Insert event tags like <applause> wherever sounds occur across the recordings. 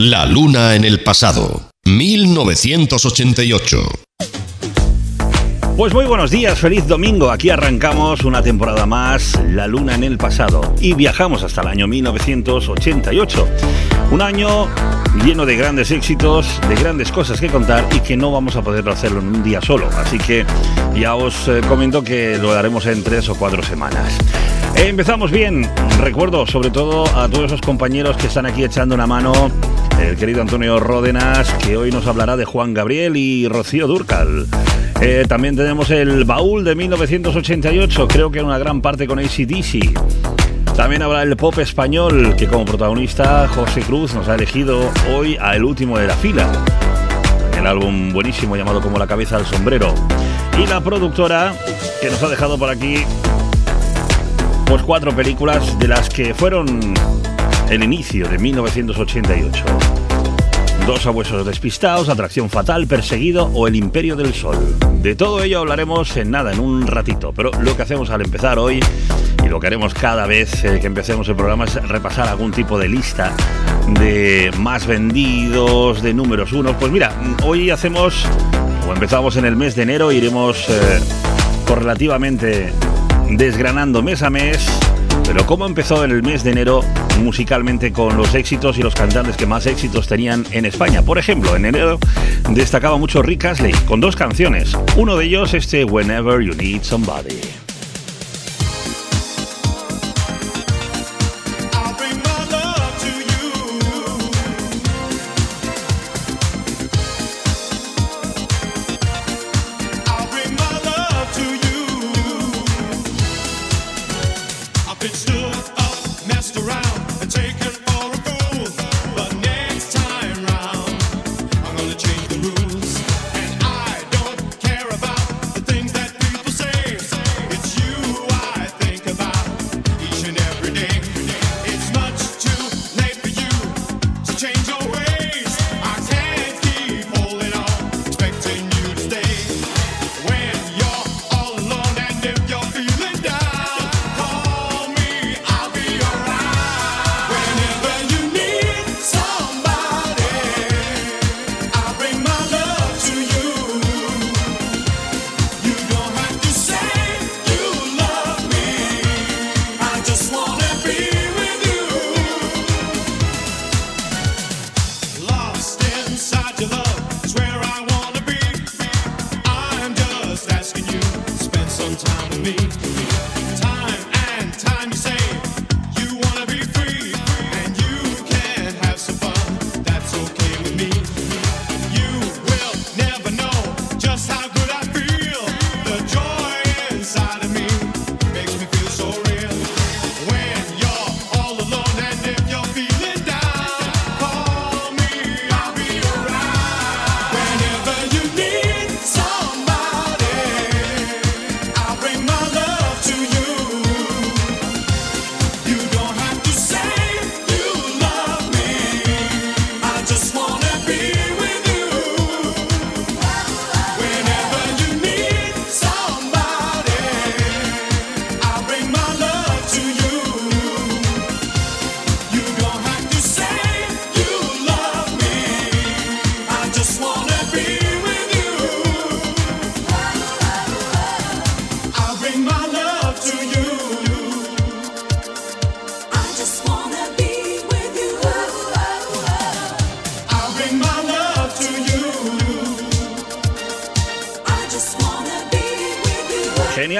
La luna en el pasado, 1988. Pues muy buenos días, feliz domingo. Aquí arrancamos una temporada más, La Luna en el pasado, y viajamos hasta el año 1988. Un año lleno de grandes éxitos, de grandes cosas que contar y que no vamos a poder hacerlo en un día solo. Así que ya os eh, comento que lo haremos en tres o cuatro semanas. Empezamos bien. Recuerdo sobre todo a todos esos compañeros que están aquí echando una mano. El querido Antonio Ródenas, que hoy nos hablará de Juan Gabriel y Rocío Durcal. Eh, también tenemos el baúl de 1988, creo que una gran parte con ACDC. También habrá el pop español, que como protagonista José Cruz nos ha elegido hoy a El último de la fila. El álbum buenísimo llamado Como la cabeza al sombrero. Y la productora que nos ha dejado por aquí pues cuatro películas de las que fueron el inicio de 1988. Dos abuesos despistados, Atracción Fatal, Perseguido o El Imperio del Sol. De todo ello hablaremos en nada, en un ratito. Pero lo que hacemos al empezar hoy y lo que haremos cada vez eh, que empecemos el programa es repasar algún tipo de lista de más vendidos, de números uno. Pues mira, hoy hacemos, o empezamos en el mes de enero, iremos eh, correlativamente desgranando mes a mes pero ¿cómo empezó el mes de enero musicalmente con los éxitos y los cantantes que más éxitos tenían en España? Por ejemplo, en enero destacaba mucho Rick Astley con dos canciones. Uno de ellos este Whenever You Need Somebody.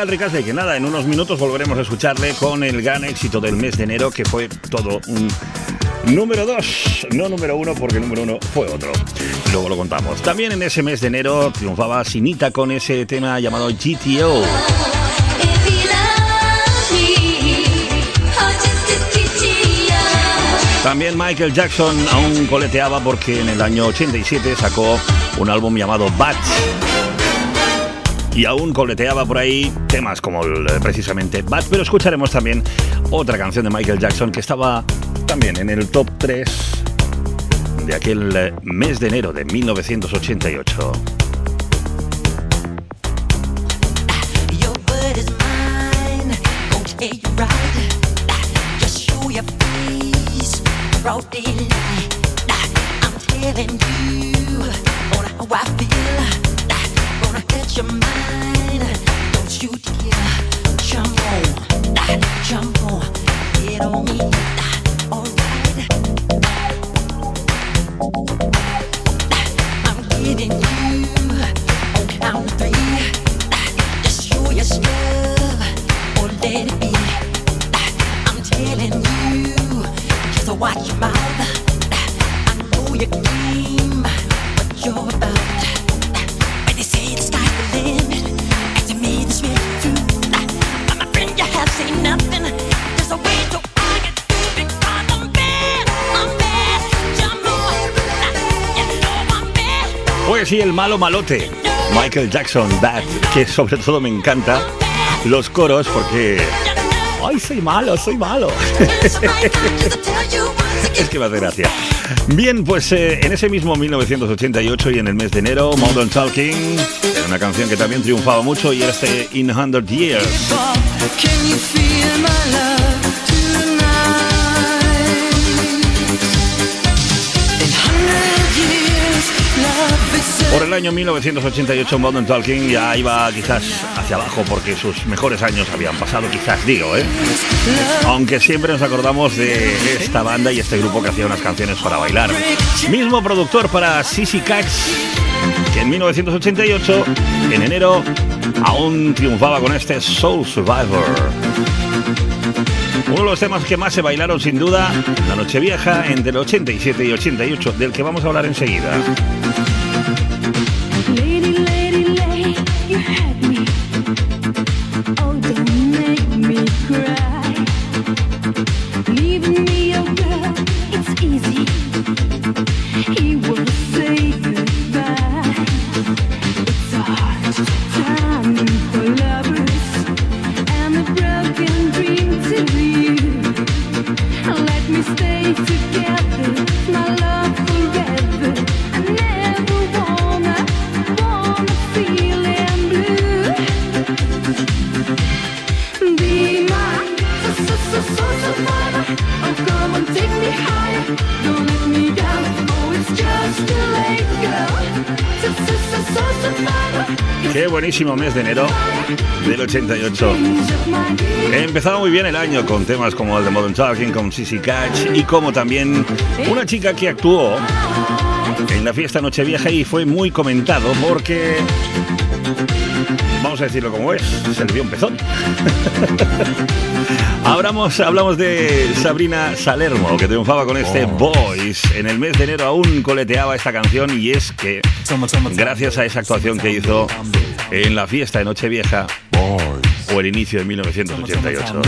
Genial, de que nada, en unos minutos volveremos a escucharle con el gran éxito del mes de enero, que fue todo un número 2, no número 1, porque número 1 fue otro. Luego lo contamos. También en ese mes de enero triunfaba Sinita con ese tema llamado GTO. También Michael Jackson aún coleteaba porque en el año 87 sacó un álbum llamado Bad y aún coleteaba por ahí temas como el, eh, precisamente Bad, pero escucharemos también otra canción de Michael Jackson que estaba también en el top 3 de aquel eh, mes de enero de 1988. Malo malote. Michael Jackson, That, que sobre todo me encanta los coros porque... ¡Ay, soy malo, soy malo! <laughs> es que me hace gracia. Bien, pues eh, en ese mismo 1988 y en el mes de enero, Modern Talking, una canción que también triunfaba mucho y era este In 100 Years. El año 1988 Modern Talking ya iba quizás hacia abajo porque sus mejores años habían pasado, quizás digo, ¿eh? Aunque siempre nos acordamos de esta banda y este grupo que hacía unas canciones para bailar. Mismo productor para Sissy Catch, que en 1988, en enero, aún triunfaba con este Soul Survivor. Uno de los temas que más se bailaron sin duda, la Nochevieja entre el 87 y 88, del que vamos a hablar enseguida. Buenísimo mes de enero del 88. He empezado muy bien el año con temas como el de Modern Talking, con Sissy Catch y como también una chica que actuó en la fiesta Nochevieja y fue muy comentado porque vamos a decirlo como es, se le dio un pezón. hablamos, hablamos de Sabrina Salermo, que triunfaba con este oh. Boys. En el mes de enero aún coleteaba esta canción y es que, gracias a esa actuación que hizo en la fiesta de Nochevieja o el inicio de 1988.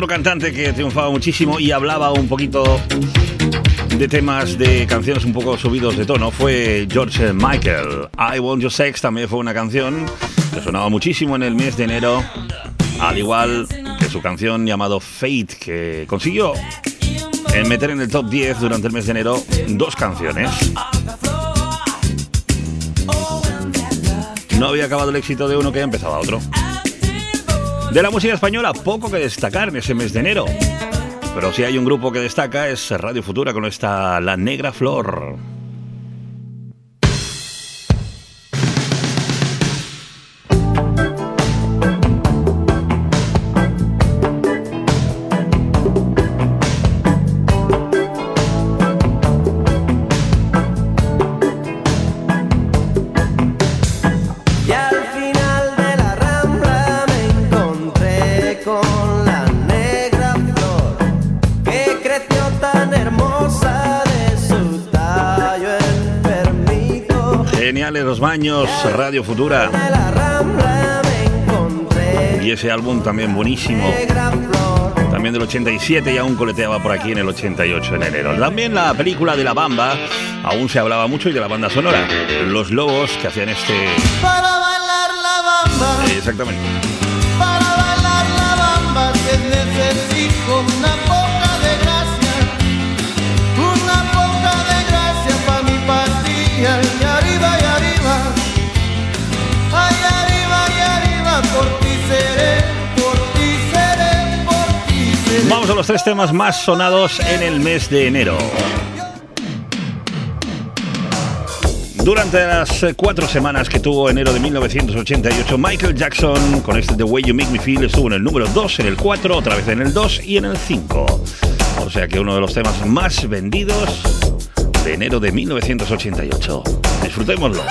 Otro cantante que triunfaba muchísimo y hablaba un poquito de temas de canciones un poco subidos de tono fue George Michael. I Want Your Sex también fue una canción que sonaba muchísimo en el mes de enero, al igual que su canción llamado Fate, que consiguió meter en el top 10 durante el mes de enero dos canciones. No había acabado el éxito de uno que empezaba otro. De la música española, poco que destacar en ese mes de enero. Pero si hay un grupo que destaca es Radio Futura con esta La Negra Flor. Baños, Radio Futura. Y ese álbum también buenísimo. También del 87 y aún coleteaba por aquí en el 88 en enero. También la película de La Bamba, aún se hablaba mucho y de la banda sonora. Los lobos que hacían este... Para bailar la bamba. Exactamente. Los tres temas más sonados en el mes de enero. Durante las eh, cuatro semanas que tuvo enero de 1988, Michael Jackson con este The Way You Make Me Feel estuvo en el número 2, en el 4, otra vez en el 2 y en el 5. O sea que uno de los temas más vendidos de enero de 1988. Disfrutémoslo.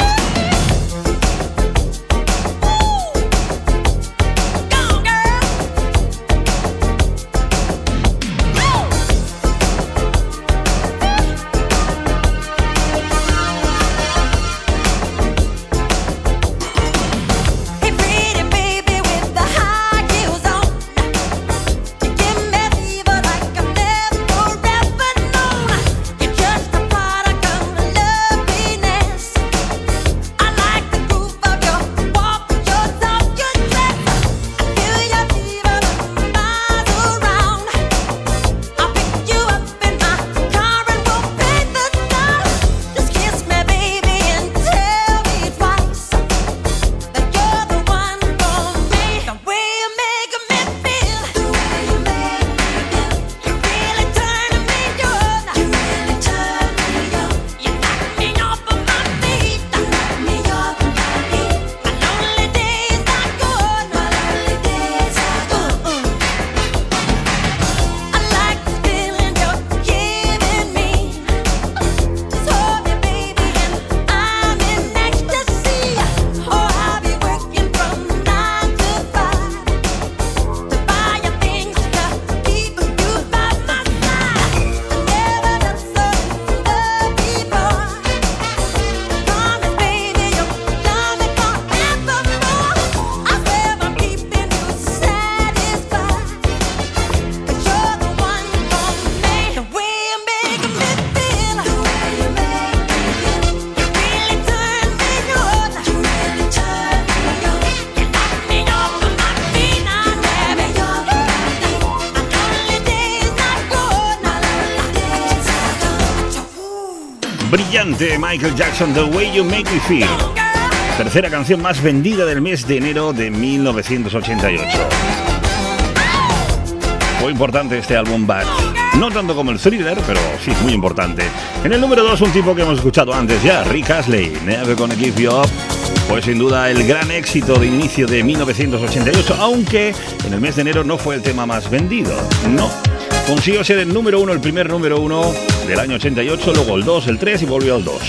De Michael Jackson, The Way You Make Me Feel. Tercera canción más vendida del mes de enero de 1988. Fue importante este álbum Back. No tanto como el thriller, pero sí, muy importante. En el número 2, un tipo que hemos escuchado antes ya, Rick Astley, Never Gonna Give You Up. Fue sin duda el gran éxito de inicio de 1988, aunque en el mes de enero no fue el tema más vendido. No, consiguió ser el número uno, el primer número uno del año 88, luego el 2, el 3 y volvió al 2.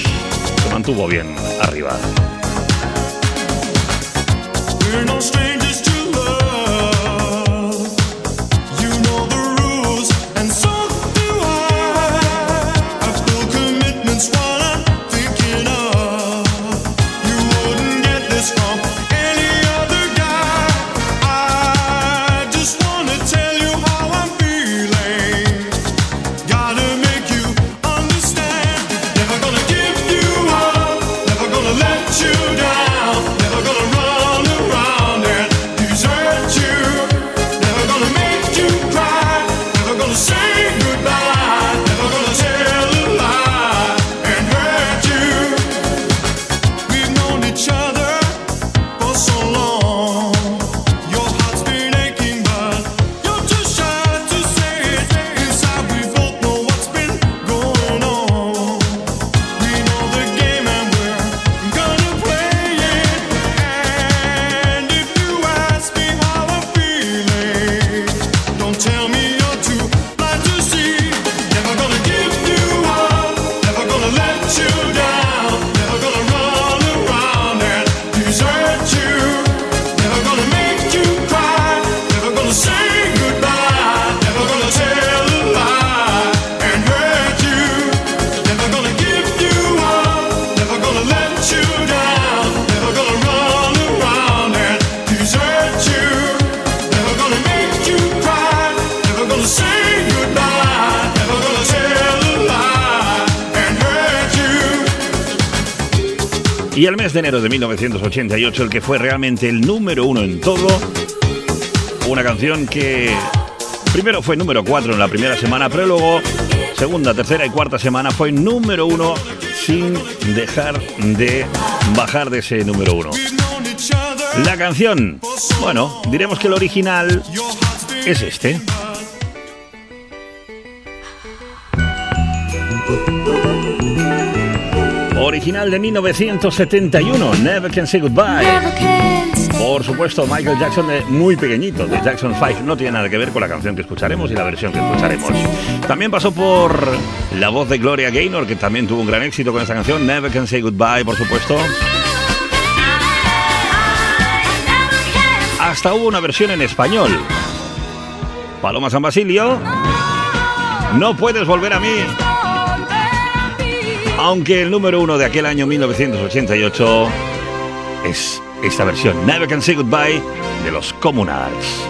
Se mantuvo bien arriba. 1988, el que fue realmente el número uno en todo, una canción que primero fue número 4 en la primera semana, pero luego segunda, tercera y cuarta semana fue número uno sin dejar de bajar de ese número uno. La canción, bueno, diremos que el original es este. Original de 1971, Never Can Say Goodbye. Por supuesto, Michael Jackson de muy pequeñito, de Jackson 5. No tiene nada que ver con la canción que escucharemos y la versión que escucharemos. También pasó por la voz de Gloria Gaynor, que también tuvo un gran éxito con esta canción, Never Can Say Goodbye, por supuesto. Hasta hubo una versión en español. Paloma San Basilio. No puedes volver a mí. Aunque el número uno de aquel año 1988 es esta versión, Never Can Say Goodbye, de los Comunals.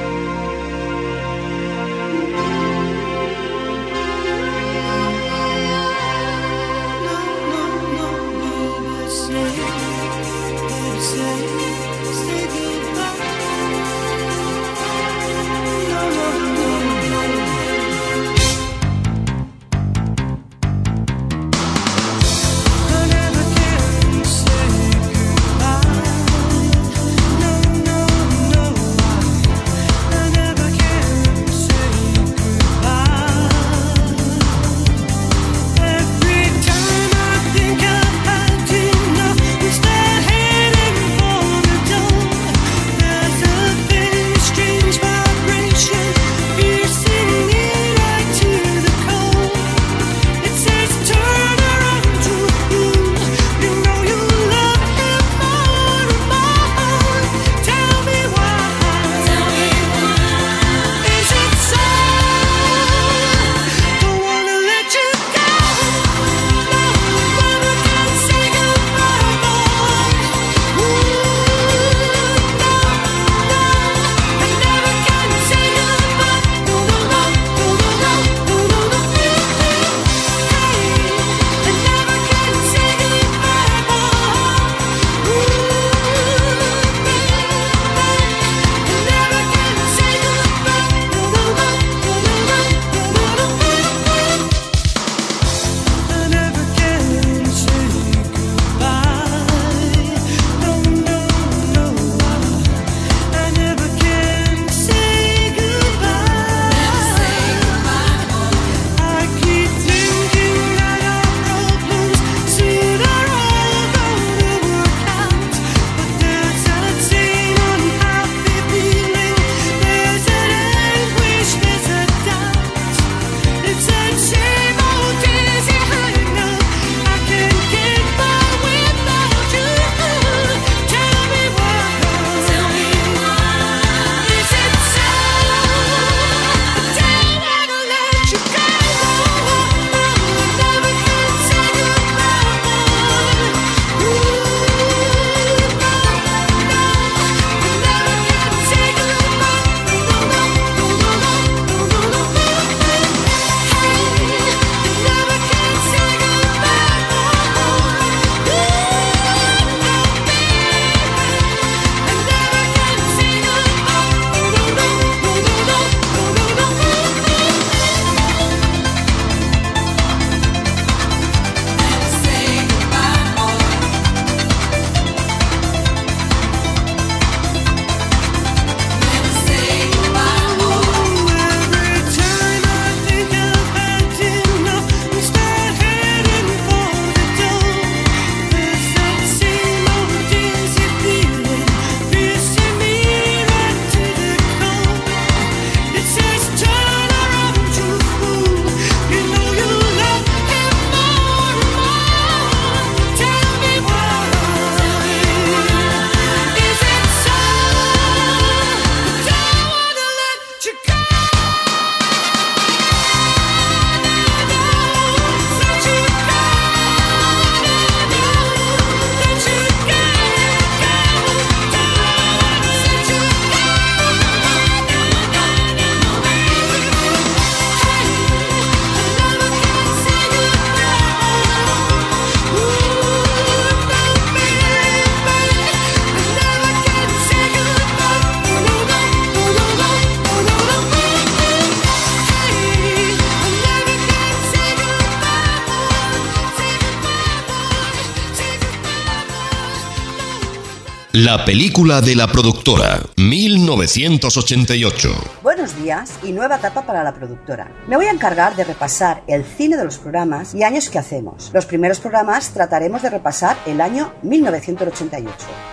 La película de la productora, 1988. Buenos días y nueva etapa para la productora. Me voy a encargar de repasar el cine de los programas y años que hacemos. Los primeros programas trataremos de repasar el año 1988.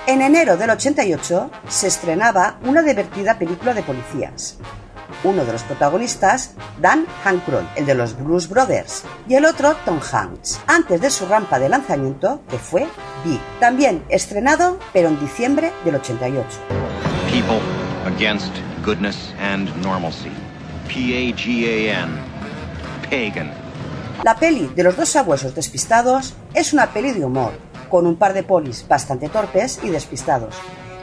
En enero del 88 se estrenaba una divertida película de policías. Uno de los protagonistas, Dan Hankroyd, el de los Blues Brothers, y el otro, Tom Hanks, antes de su rampa de lanzamiento, que fue También estrenado, pero en diciembre del 88. People against goodness and normalcy. P-A-G-A-N. Pagan. La peli de los dos sabuesos despistados es una peli de humor, con un par de polis bastante torpes y despistados,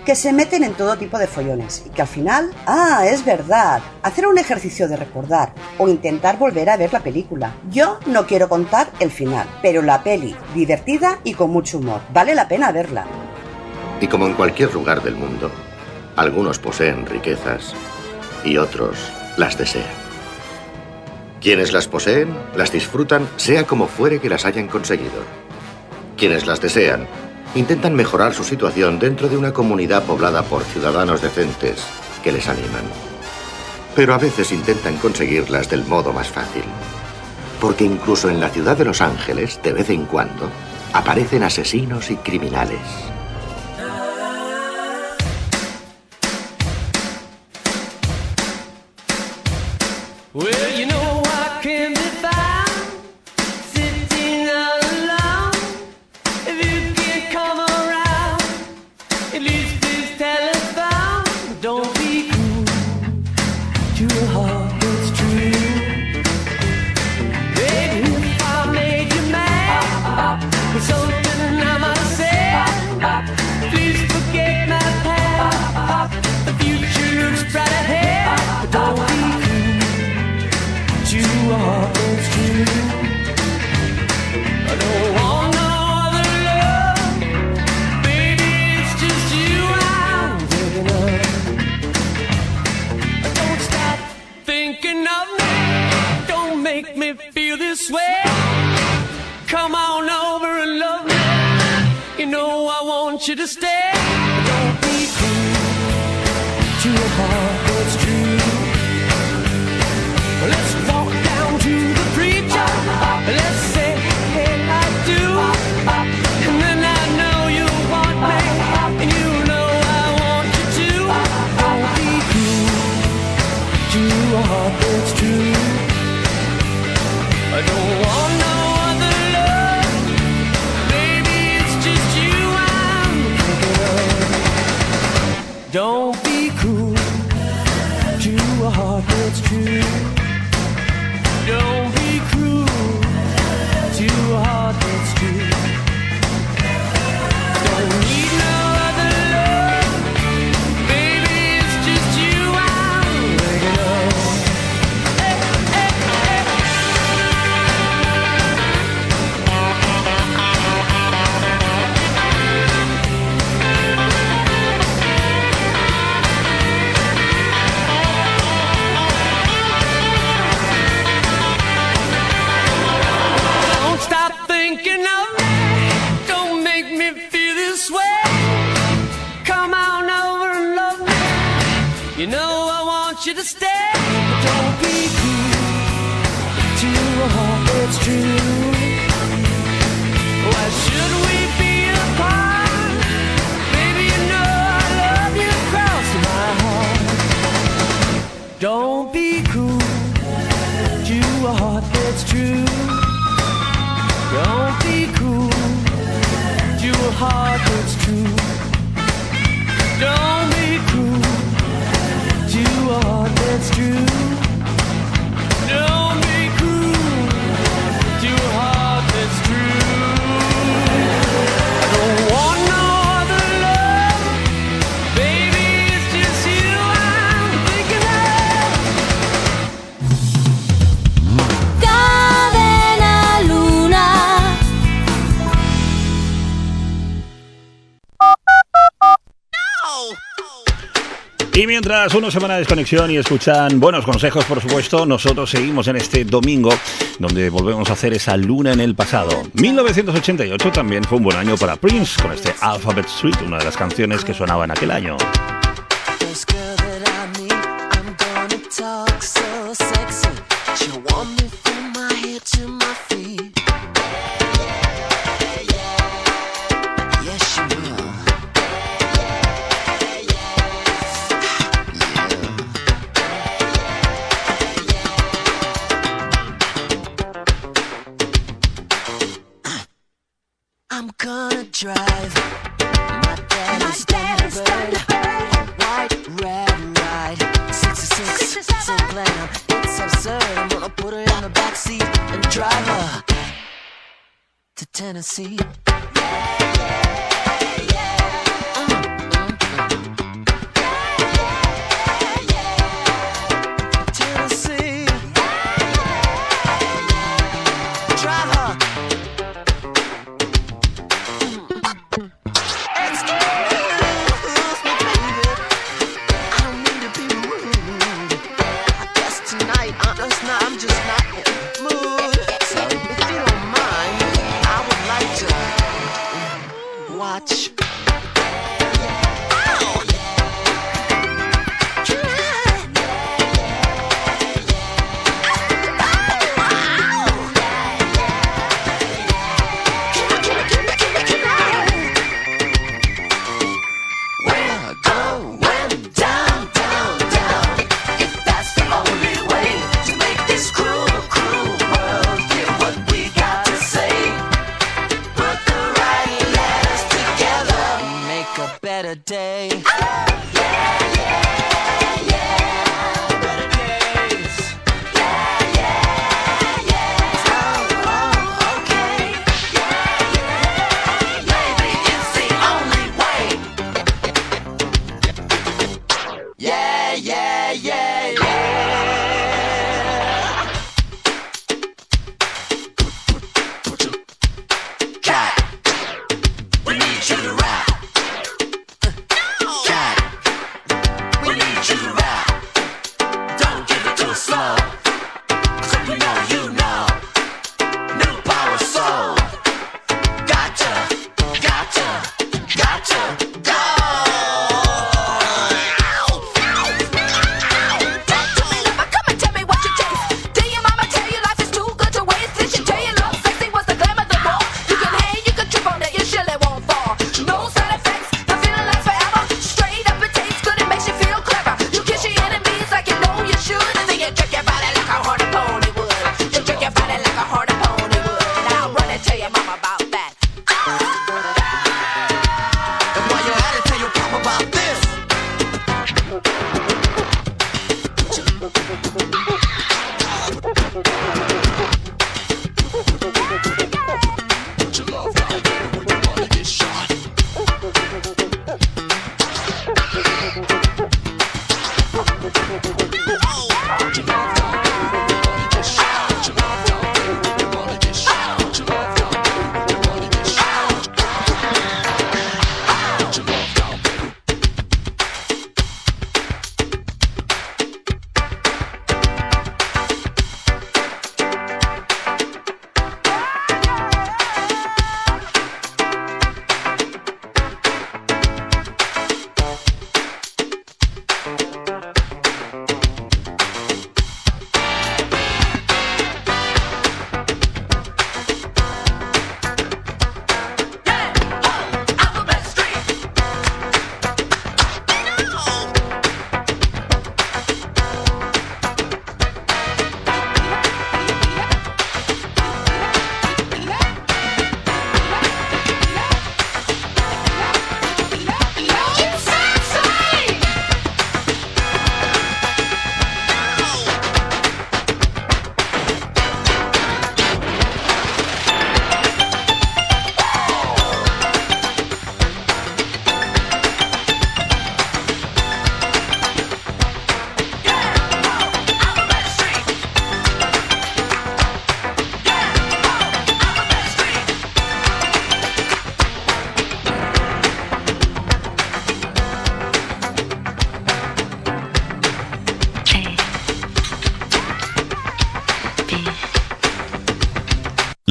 que se meten en todo tipo de follones y que al final, ah, es verdad, hacer un ejercicio de recordar o intentar volver a ver la película. Yo no quiero contar el final, pero la peli, divertida y con mucho humor, vale la pena verla. Y como en cualquier lugar del mundo, algunos poseen riquezas y otros las desean. Quienes las poseen, las disfrutan, sea como fuere que las hayan conseguido. Quienes las desean, intentan mejorar su situación dentro de una comunidad poblada por ciudadanos decentes que les animan. Pero a veces intentan conseguirlas del modo más fácil. Porque incluso en la ciudad de Los Ángeles, de vez en cuando, aparecen asesinos y criminales. Want you to stay. Don't be cruel to a heart Y mientras uno se van a desconexión y escuchan buenos consejos, por supuesto, nosotros seguimos en este domingo donde volvemos a hacer esa luna en el pasado. 1988 también fue un buen año para Prince con este Alphabet Street, una de las canciones que sonaba en aquel año. see.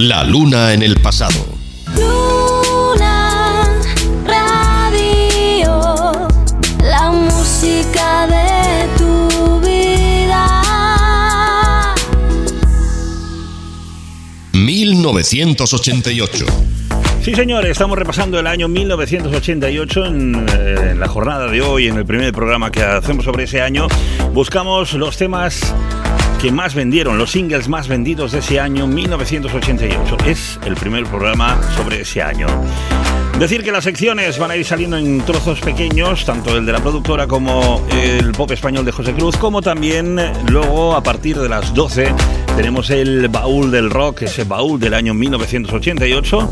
La luna en el pasado. Luna Radio, la música de tu vida. 1988. Sí, señores, estamos repasando el año 1988 en, eh, en la jornada de hoy, en el primer programa que hacemos sobre ese año. Buscamos los temas que más vendieron, los singles más vendidos de ese año 1988. Es el primer programa sobre ese año. Decir que las secciones van a ir saliendo en trozos pequeños, tanto el de la productora como el pop español de José Cruz, como también luego a partir de las 12 tenemos el baúl del rock, ese baúl del año 1988.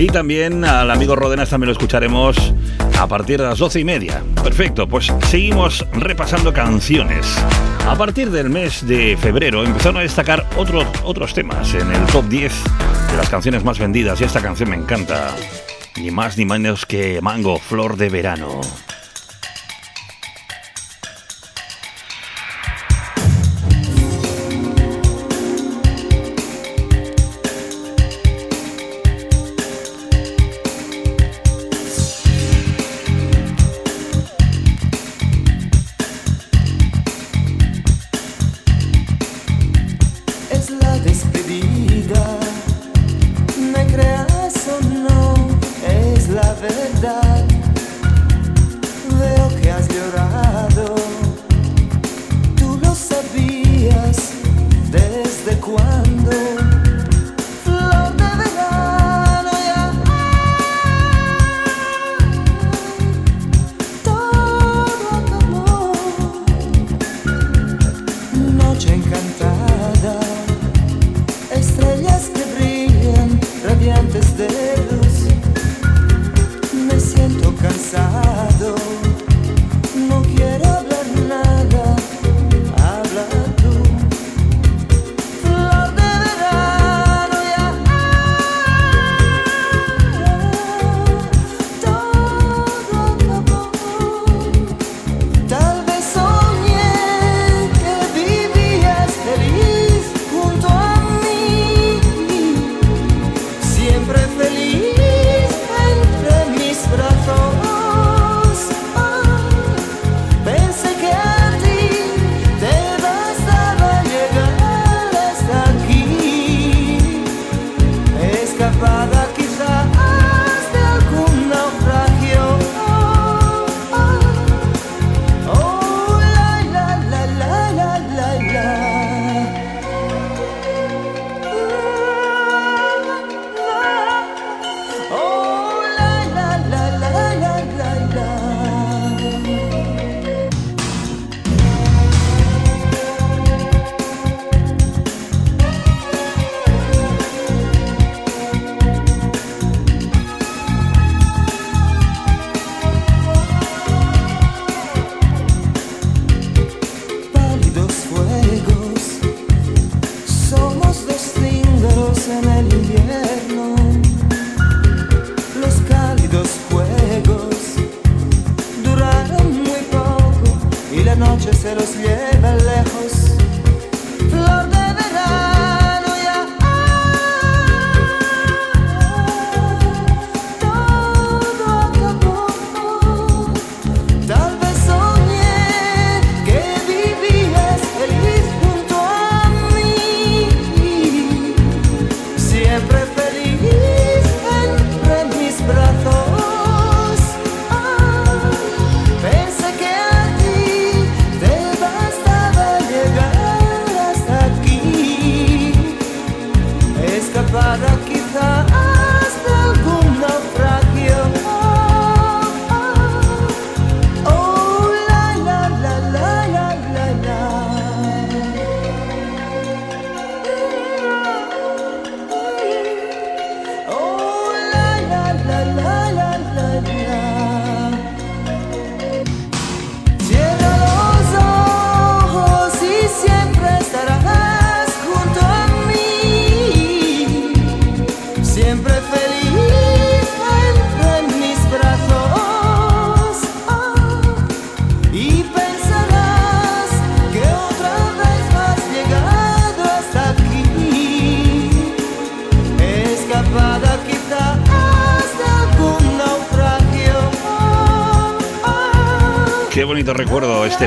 Y también al amigo Rodenas también lo escucharemos a partir de las doce y media. Perfecto, pues seguimos repasando canciones. A partir del mes de febrero empezaron a destacar otros, otros temas en el top 10 de las canciones más vendidas y esta canción me encanta. Ni más ni menos que Mango, Flor de Verano.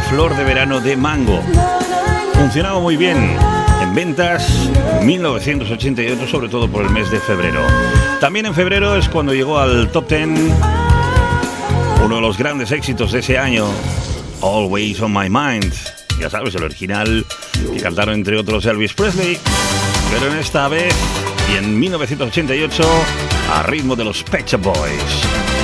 Flor de verano de mango. Funcionaba muy bien en ventas 1988, sobre todo por el mes de febrero. También en febrero es cuando llegó al top 10 uno de los grandes éxitos de ese año, Always on My Mind. Ya sabes, el original que cantaron entre otros Elvis Presley, pero en esta vez y en 1988 a ritmo de los Pet Boys.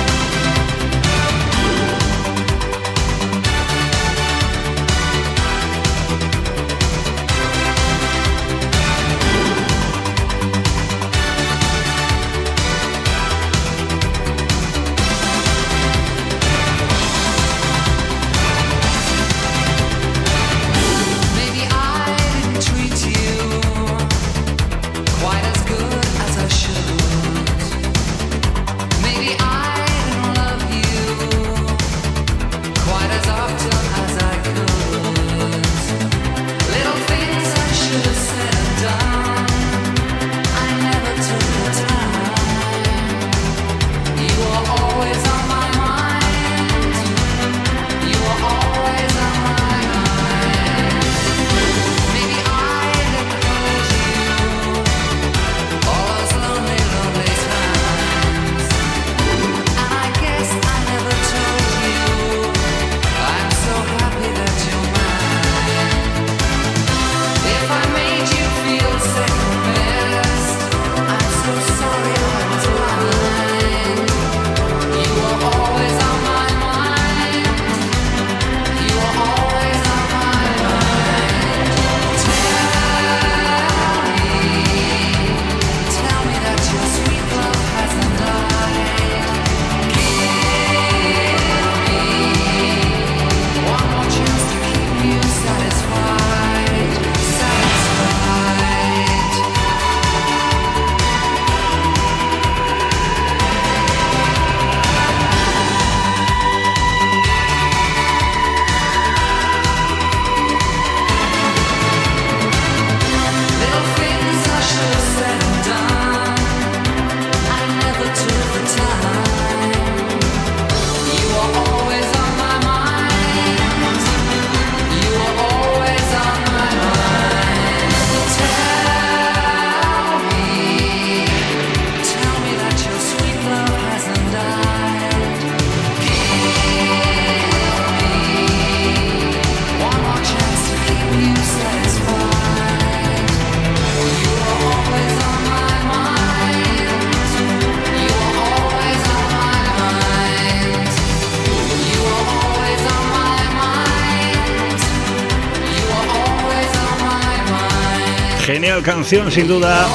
Canción sin duda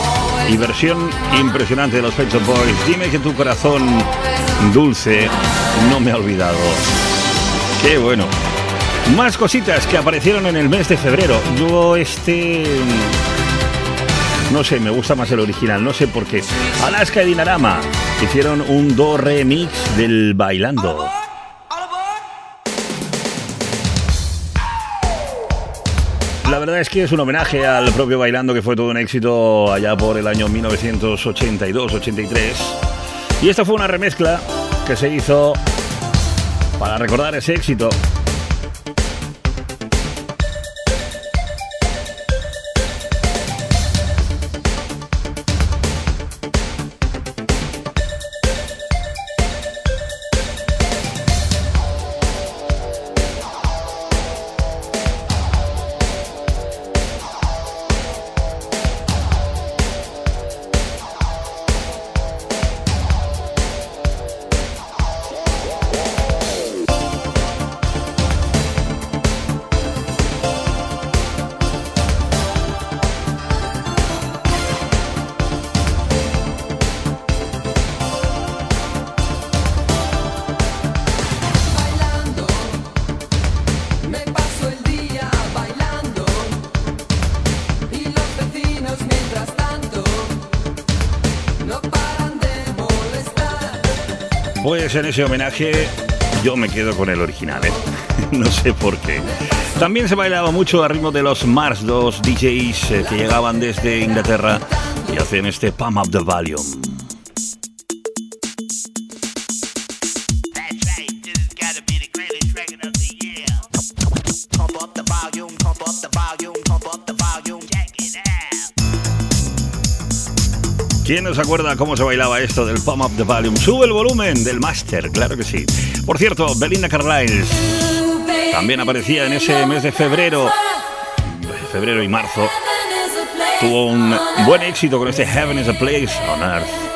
y versión impresionante de los Pet Boys. Dime que tu corazón dulce no me ha olvidado. Qué bueno. Más cositas que aparecieron en el mes de febrero. Yo este... No sé, me gusta más el original, no sé por qué. Alaska y Dinarama hicieron un do remix del Bailando. Verdad es que es un homenaje al propio Bailando que fue todo un éxito allá por el año 1982-83. Y esta fue una remezcla que se hizo para recordar ese éxito en ese homenaje yo me quedo con el original, ¿eh? <laughs> no sé por qué. También se bailaba mucho a ritmo de los Mars, dos DJs eh, que llegaban desde Inglaterra y hacen este Pump Up the Volume. ¿Quién nos acuerda cómo se bailaba esto del Pump Up the Volume? Sube el volumen del Master, claro que sí. Por cierto, Belinda Carlisle también aparecía en ese mes de febrero, febrero y marzo. Tuvo un buen éxito con este Heaven is a Place on Earth.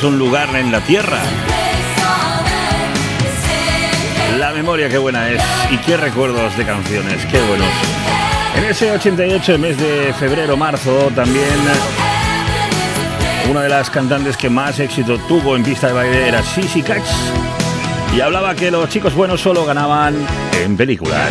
El un lugar en la tierra. La memoria qué buena es y qué recuerdos de canciones, qué buenos. En ese 88 mes de febrero marzo también una de las cantantes que más éxito tuvo en pista de baile era Sissy Catch y hablaba que los chicos buenos solo ganaban en películas.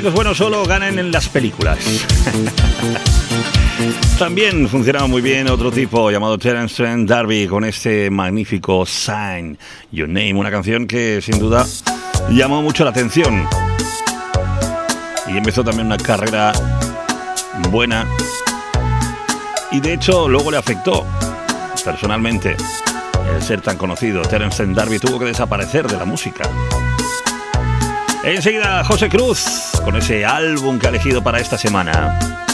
Chicos buenos solo ganan en las películas. <laughs> También funcionaba muy bien otro tipo llamado Terence Trent D'Arby con este magnífico Sign Your Name, una canción que sin duda llamó mucho la atención. Y empezó también una carrera buena. Y de hecho luego le afectó personalmente el ser tan conocido. Terence Trent D'Arby tuvo que desaparecer de la música. Enseguida José Cruz con ese álbum que ha elegido para esta semana.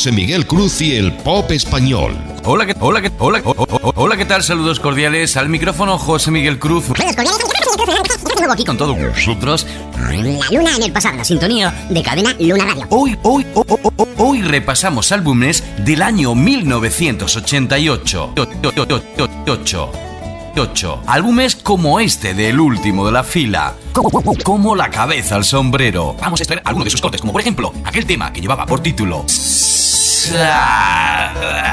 José Miguel Cruz y el pop español. Hola, que, hola, que, hola, oh, hola, ¿qué tal? Saludos cordiales al micrófono José Miguel Cruz. con todos vosotros. La luna en el pasado, la sintonía de cadena Luna Radio. Hoy, hoy, hoy, hoy repasamos álbumes del año 1988. 8. Álbumes como este del último de la fila. Como la cabeza al sombrero. Vamos a extraer algunos de sus cortes, como por ejemplo aquel tema que llevaba por título Ah!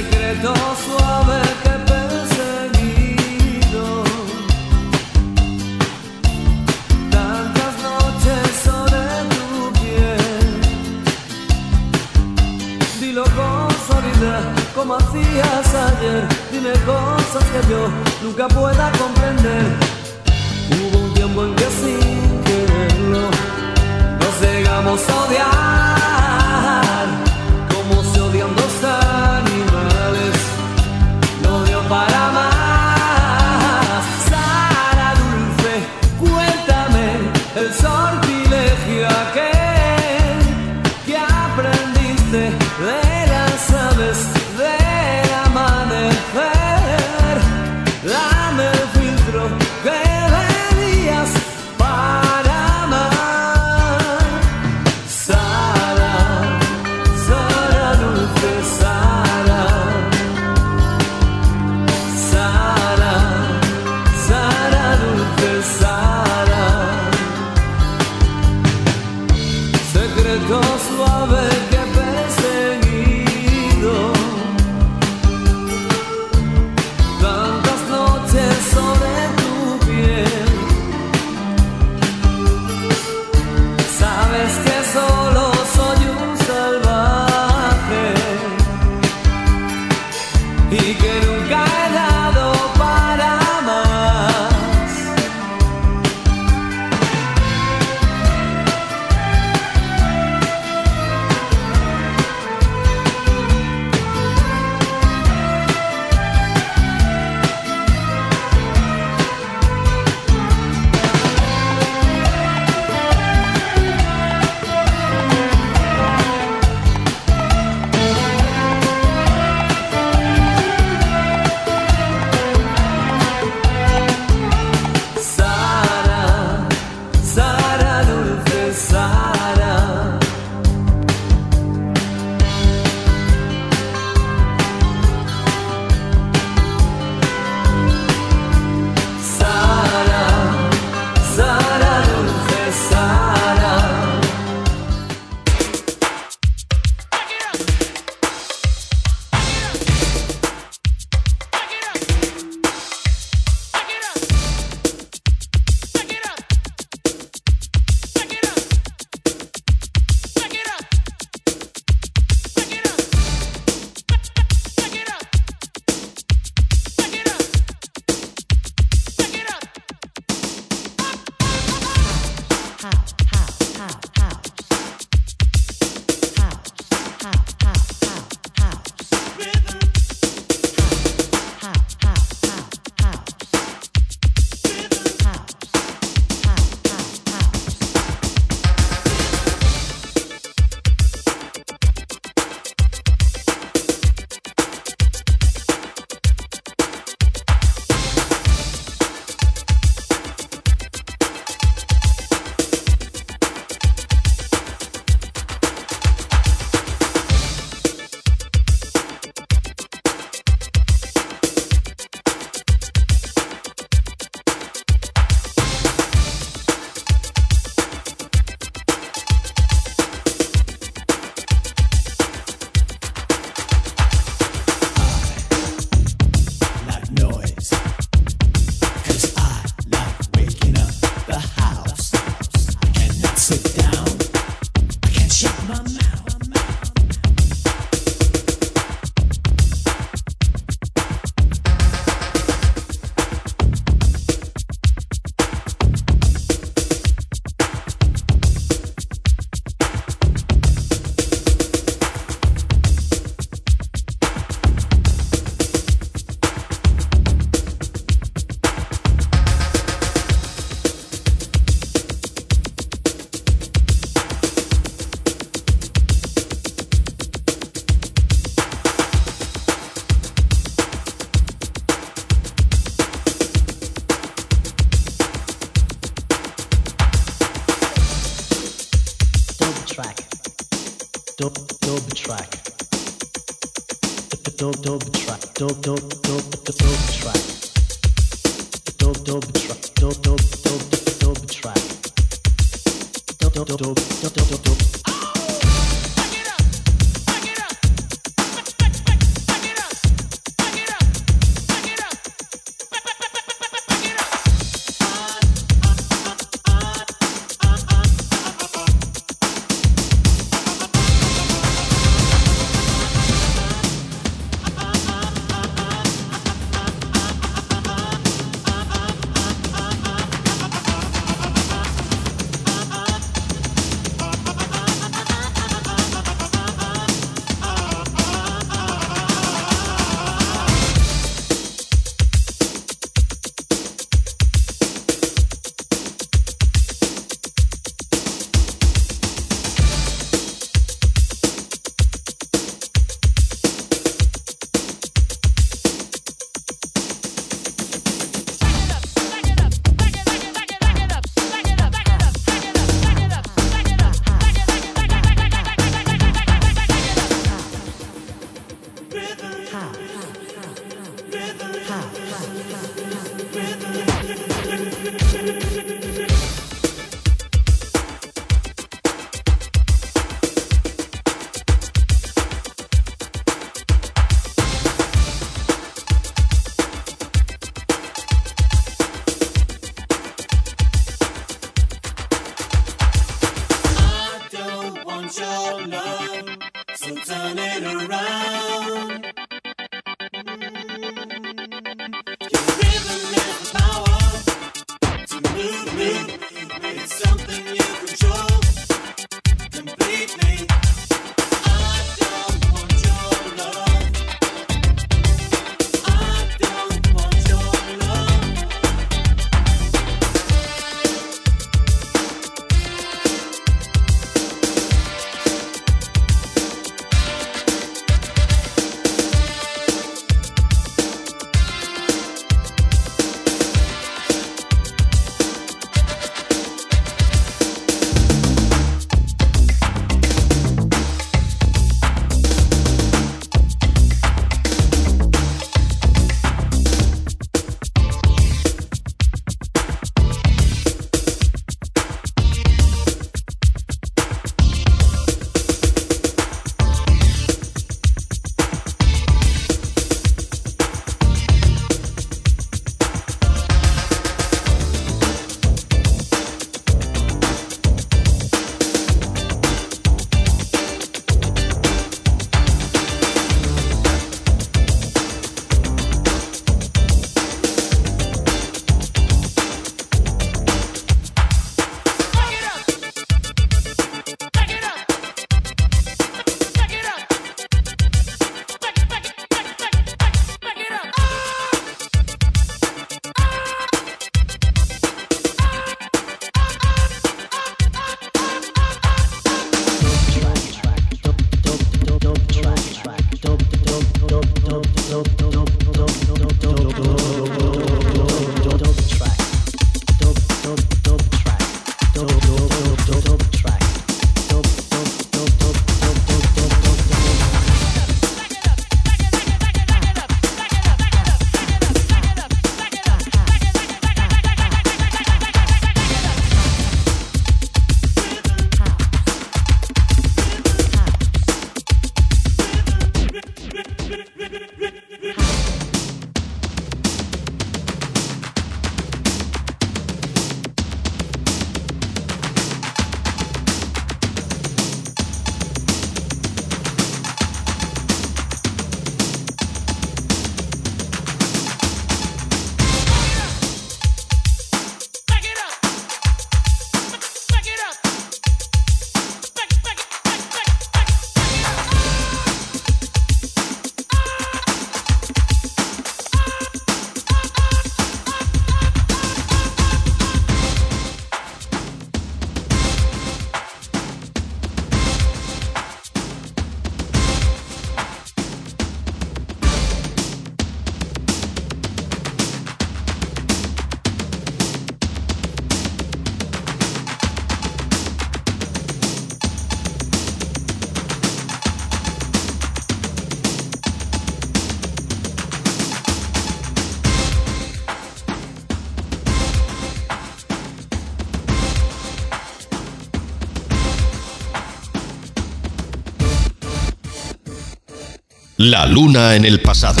La luna en el pasado.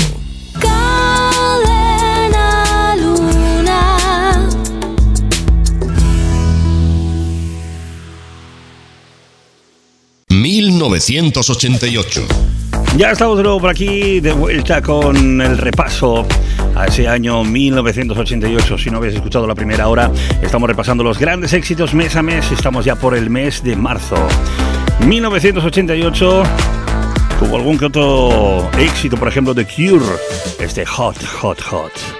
Cadena Luna. ...1988... Ya estamos de nuevo por aquí, de vuelta con el repaso a ese año 1988. Si no habéis escuchado la primera hora, estamos repasando los grandes éxitos mes a mes. Estamos ya por el mes de marzo. 1988 tuvo algún que otro éxito, por ejemplo, The Cure, este Hot, Hot, Hot.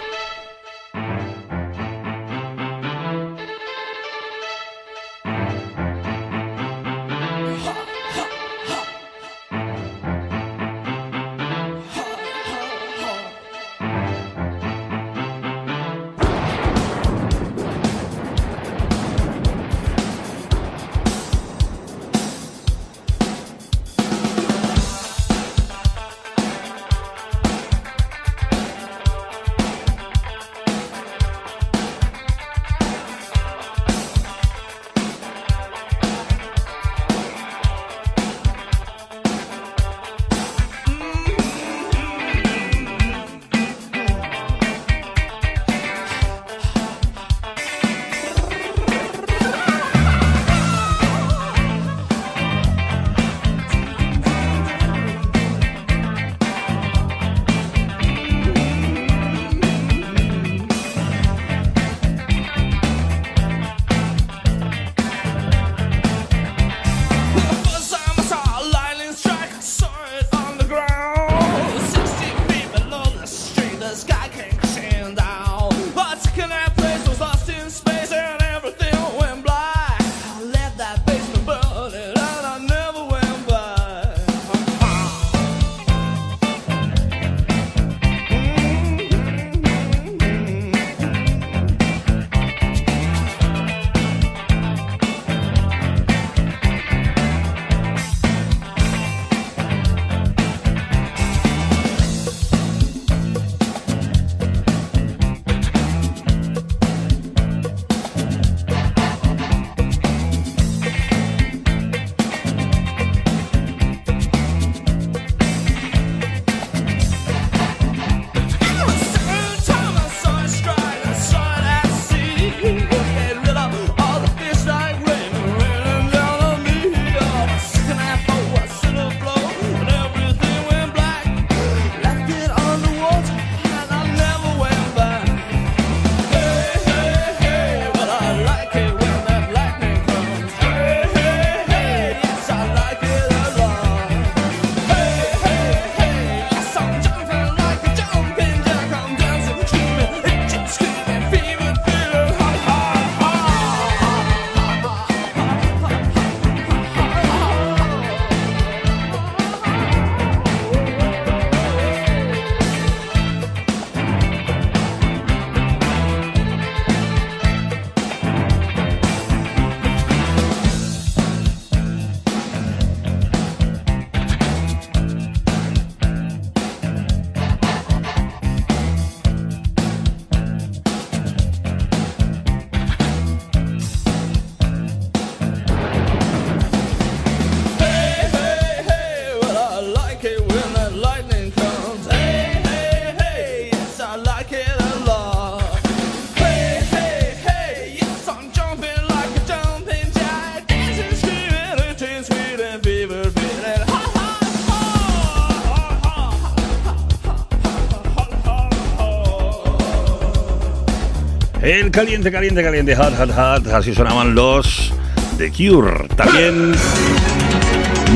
Caliente, caliente, caliente, hot, hot, hot. Así sonaban los The Cure. También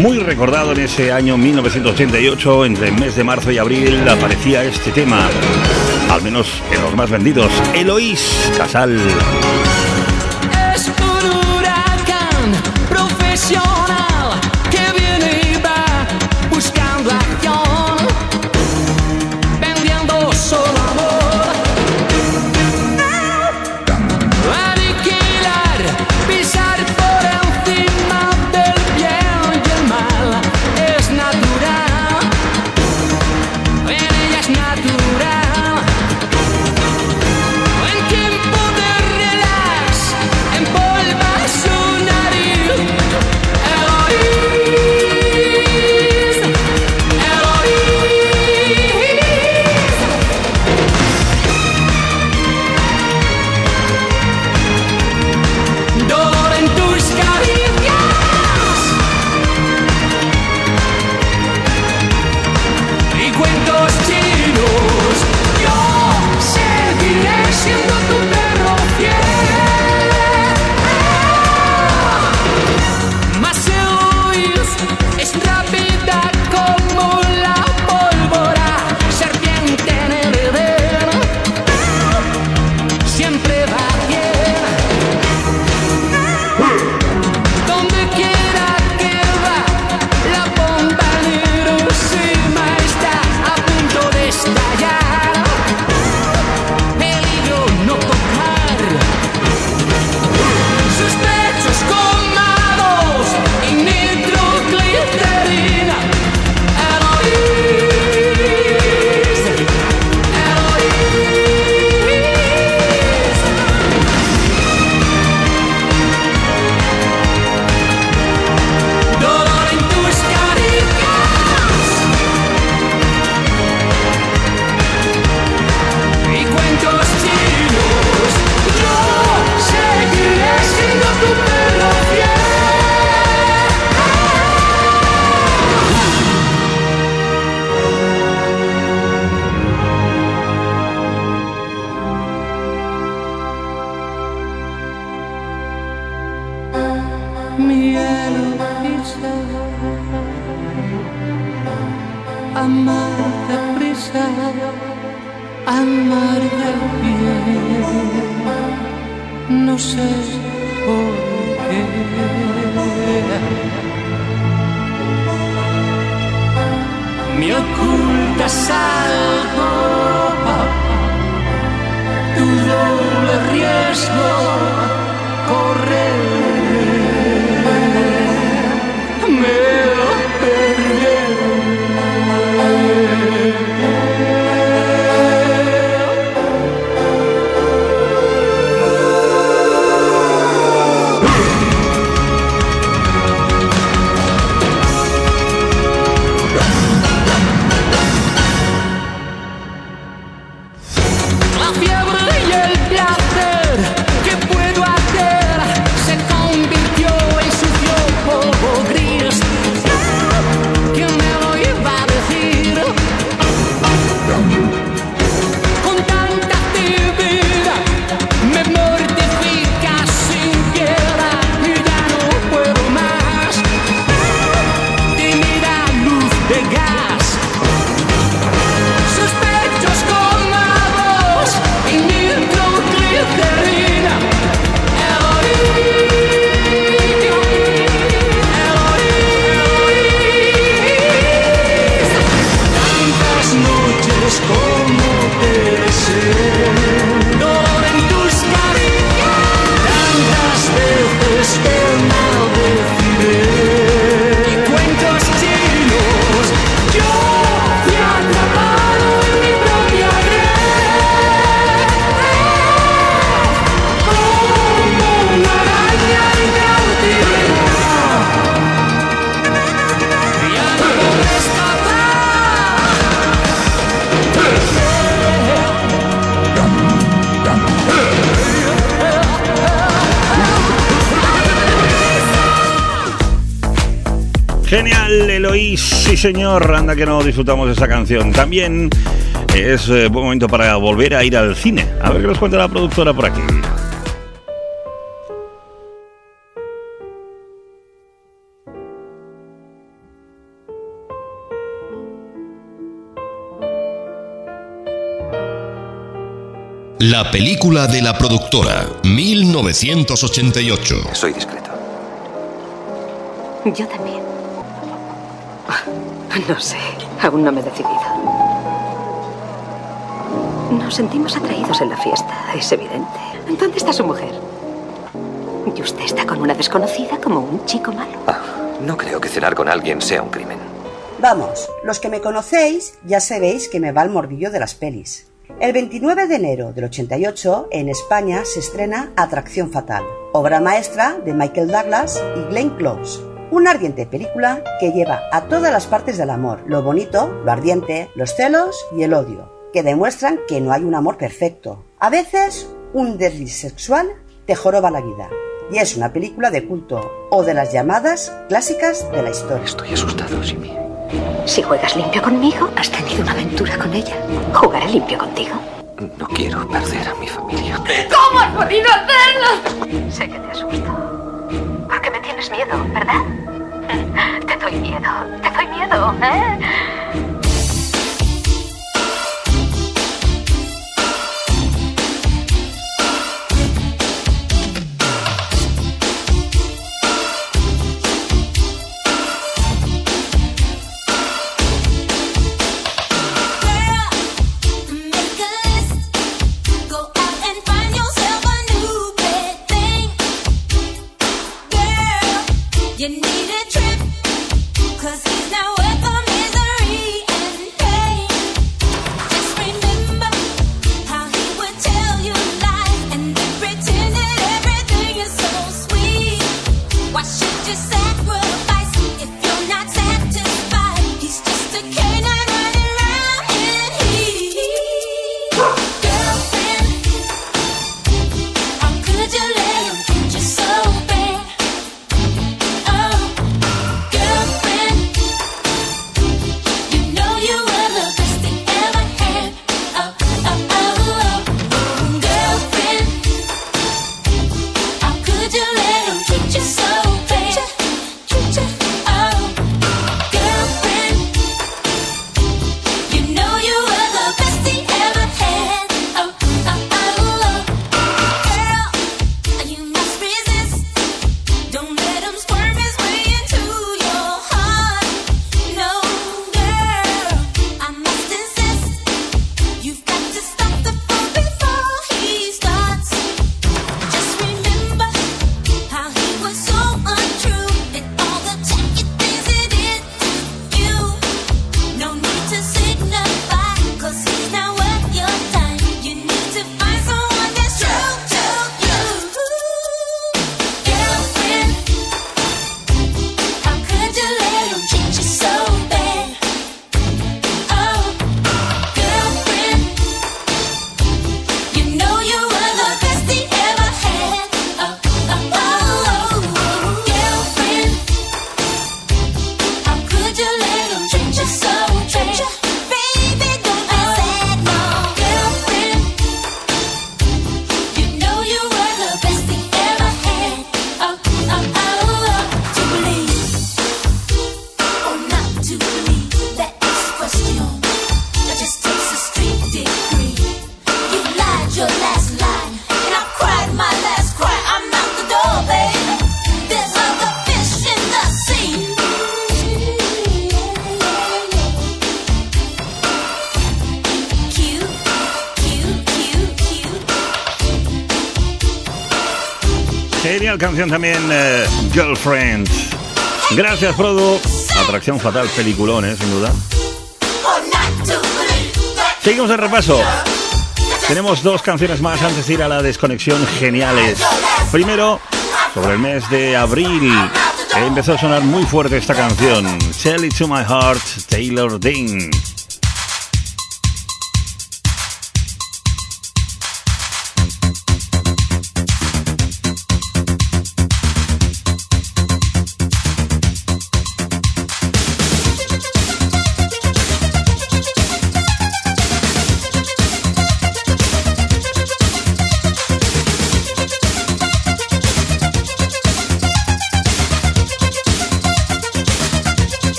muy recordado en ese año 1988, entre el mes de marzo y abril, aparecía este tema. Al menos en los más vendidos. Eloís Casal. Sí señor, anda que no disfrutamos de esa canción. También es eh, buen momento para volver a ir al cine. A ver qué nos cuenta la productora por aquí. La película de la productora, 1988. Soy discreto. Yo también. No sé, aún no me he decidido. Nos sentimos atraídos en la fiesta, es evidente. ¿Dónde está su mujer? Y usted está con una desconocida como un chico malo. No creo que cenar con alguien sea un crimen. Vamos, los que me conocéis ya sabéis que me va el morbillo de las pelis. El 29 de enero del 88 en España se estrena Atracción Fatal, obra maestra de Michael Douglas y Glenn Close. Una ardiente película que lleva a todas las partes del amor, lo bonito, lo ardiente, los celos y el odio, que demuestran que no hay un amor perfecto. A veces, un desliz sexual te joroba la vida. Y es una película de culto o de las llamadas clásicas de la historia. Estoy asustado, Jimmy. Si juegas limpio conmigo, has tenido una aventura con ella. Jugaré limpio contigo. No quiero perder a mi familia. ¿Cómo has podido hacerlo? Sé que te asusto. Porque me tienes miedo, ¿verdad? <laughs> Te doy miedo, te doy miedo, ¿eh? Canción también, eh, Girlfriend. Gracias, Produ. Atracción fatal, peliculón, ¿eh? sin duda. Seguimos el repaso. Tenemos dos canciones más antes de ir a la desconexión geniales. Primero, sobre el mes de abril, empezó a sonar muy fuerte esta canción. Tell It To My Heart, Taylor Dean.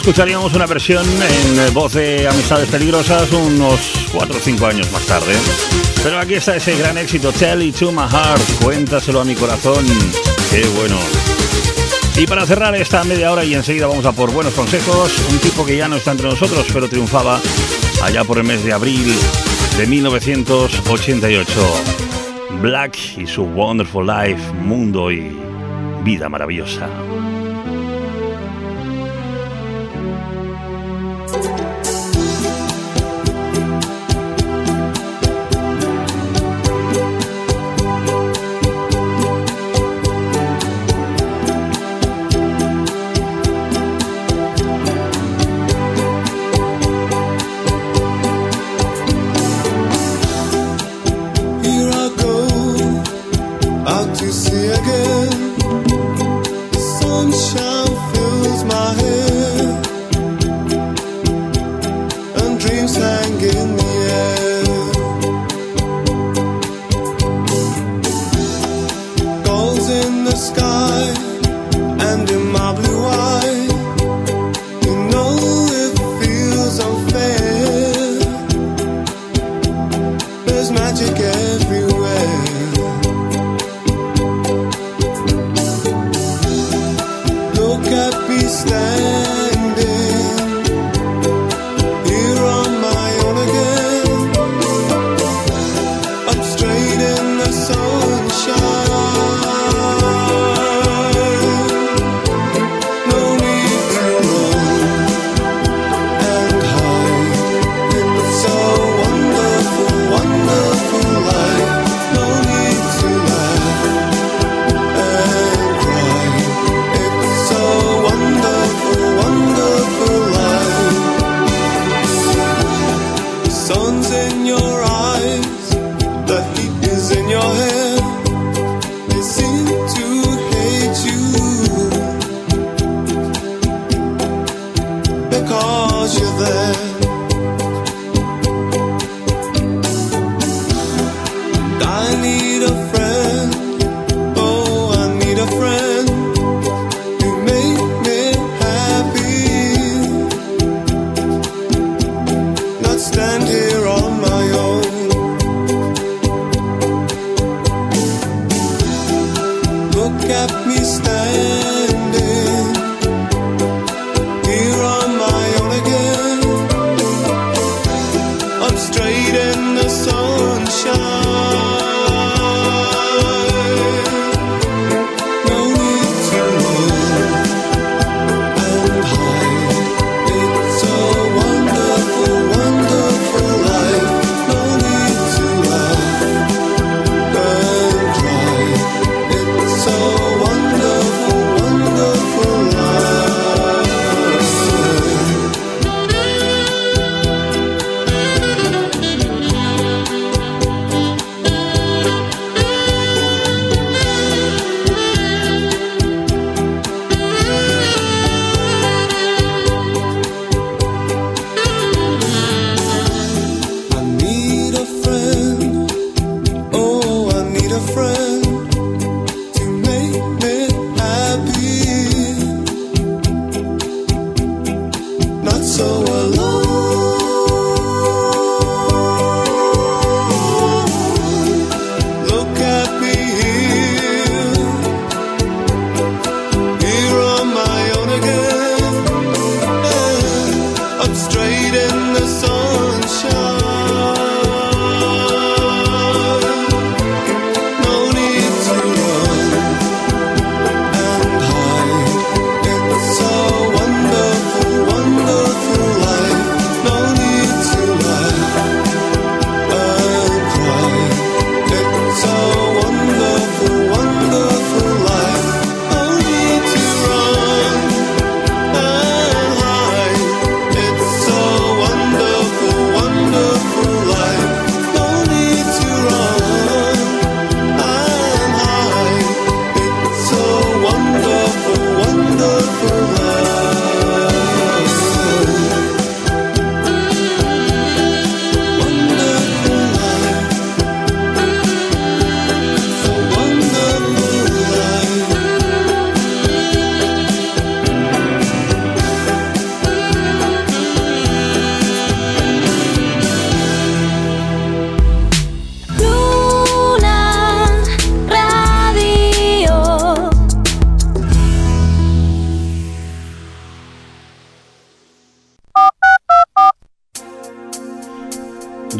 Escucharíamos una versión en eh, voz de Amistades Peligrosas unos 4 o 5 años más tarde. Pero aquí está ese gran éxito, Tell It To My cuéntaselo a mi corazón, qué bueno. Y para cerrar esta media hora y enseguida vamos a por buenos consejos, un tipo que ya no está entre nosotros, pero triunfaba allá por el mes de abril de 1988. Black y su Wonderful Life, mundo y vida maravillosa.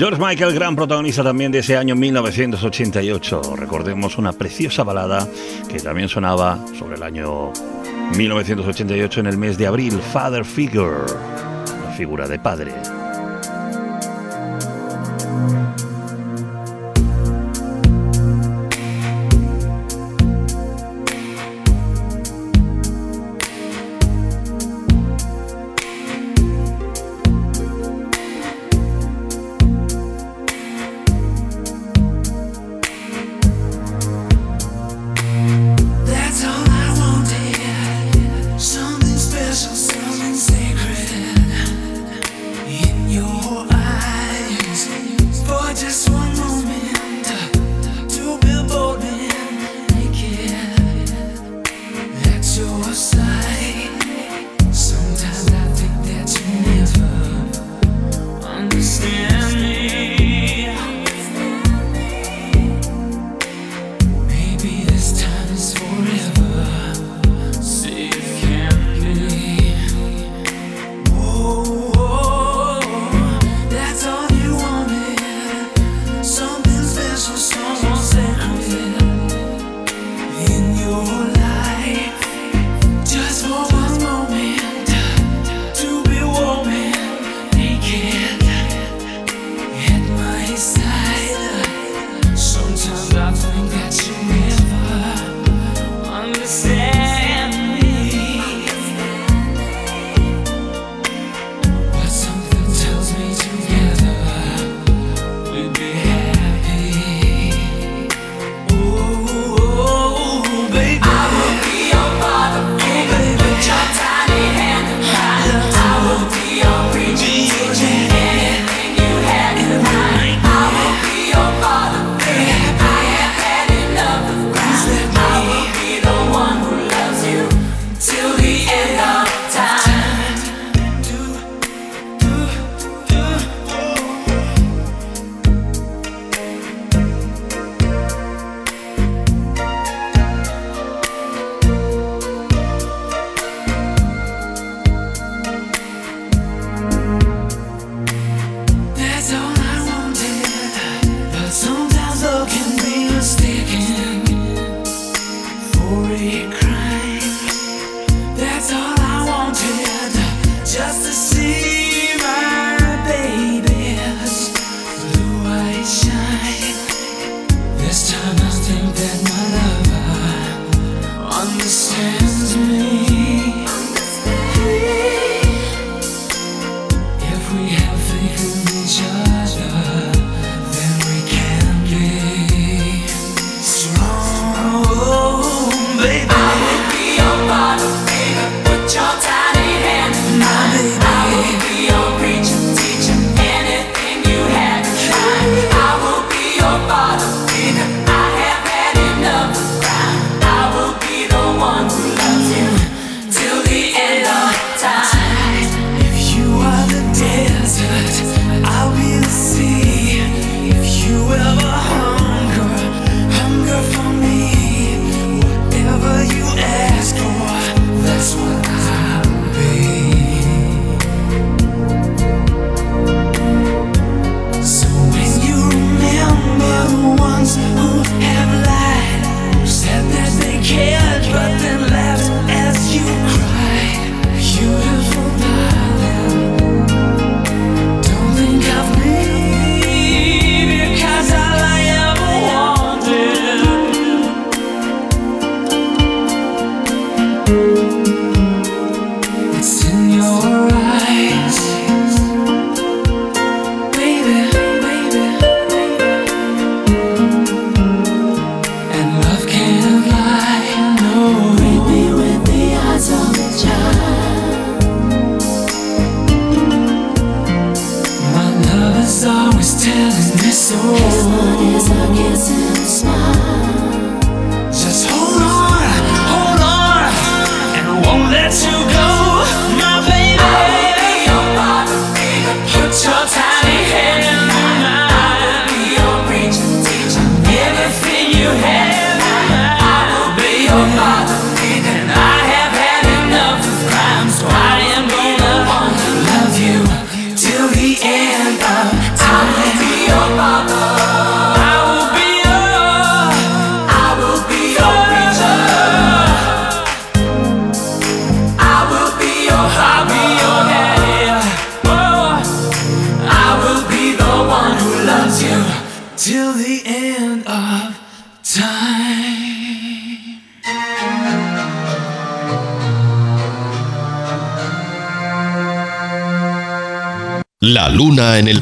George Michael, gran protagonista también de ese año 1988. Recordemos una preciosa balada que también sonaba sobre el año 1988 en el mes de abril, Father Figure, la figura de padre.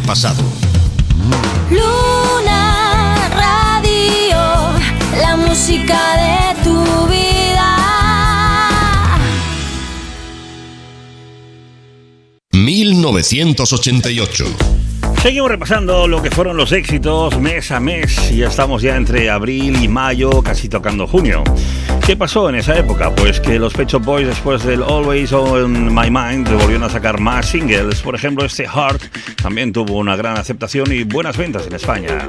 pasado. Luna Radio, la música de tu vida. 1988. Seguimos repasando lo que fueron los éxitos mes a mes y estamos ya entre abril y mayo, casi tocando junio. ¿Qué pasó en esa época? Pues que los Pecho Boys después del Always on My Mind volvieron a sacar más singles, por ejemplo este Heart también tuvo una gran aceptación y buenas ventas en España.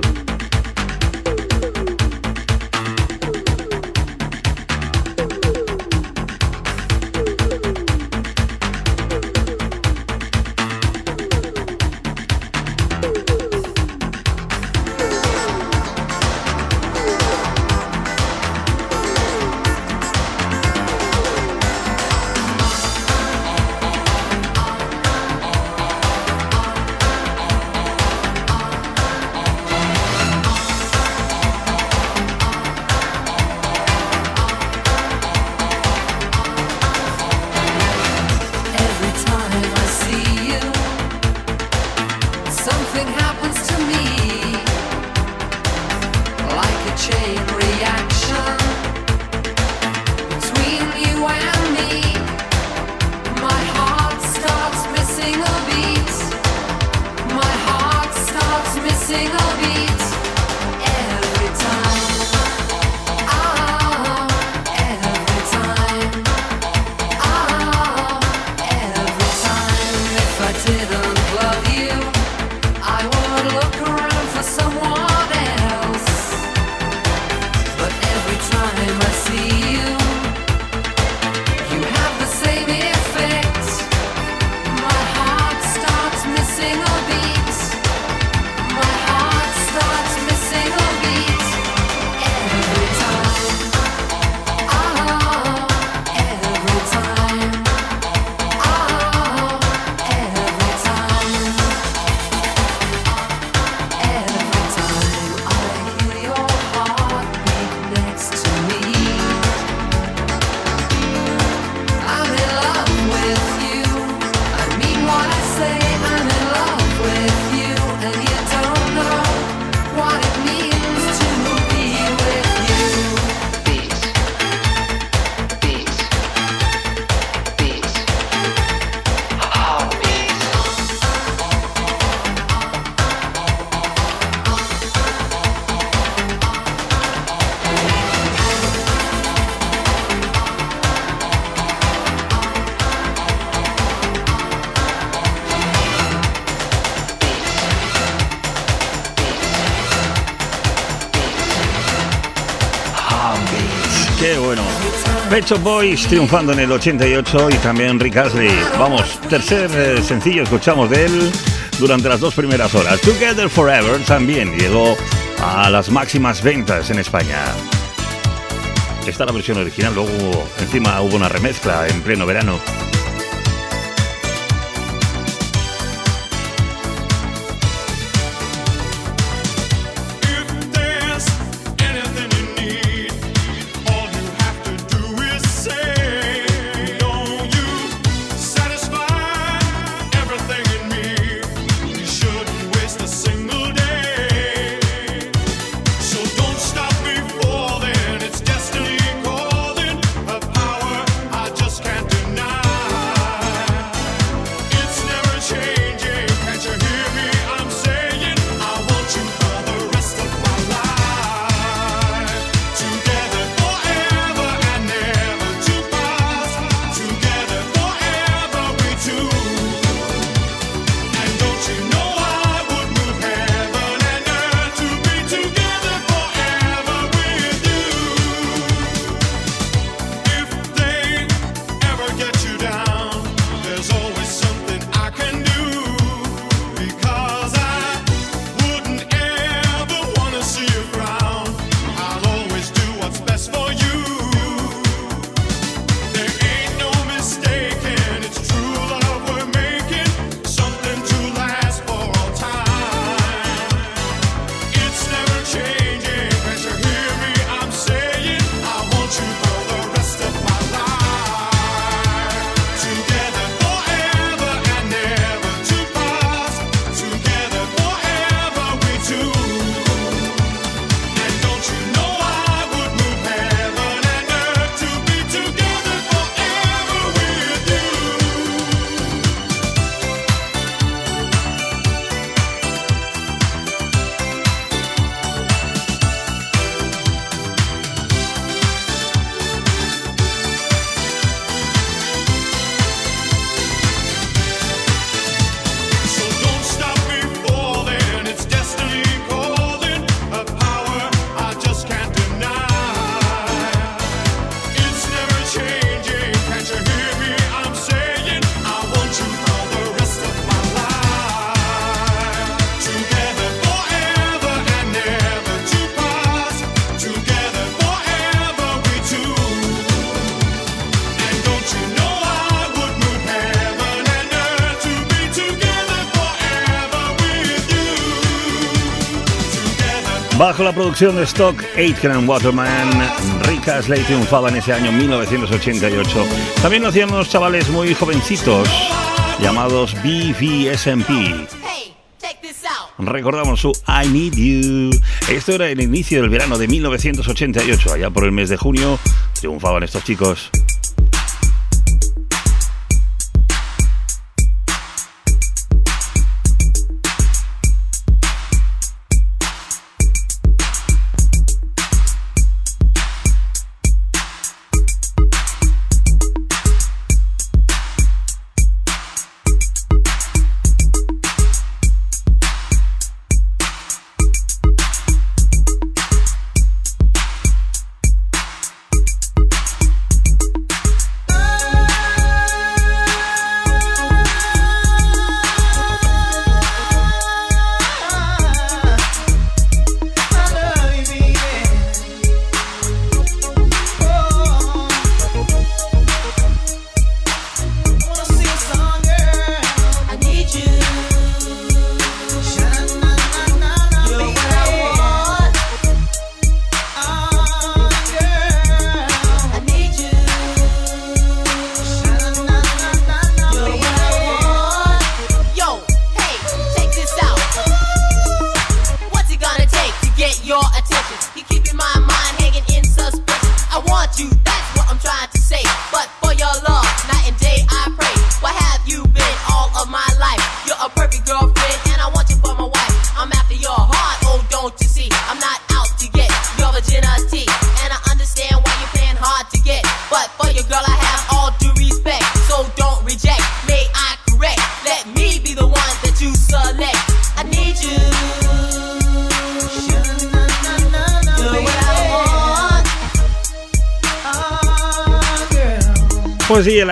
Pet Shop Boys triunfando en el 88 y también Rick Astley. Vamos, tercer eh, sencillo escuchamos de él durante las dos primeras horas. Together Forever también llegó a las máximas ventas en España. Esta es la versión original, luego encima hubo una remezcla en pleno verano. Bajo la producción de Stock, Aitken Waterman, Rick Astley triunfaba en ese año 1988. También lo hacían unos chavales muy jovencitos llamados BVSMP. Recordamos su I Need You. Esto era el inicio del verano de 1988. Allá por el mes de junio triunfaban estos chicos.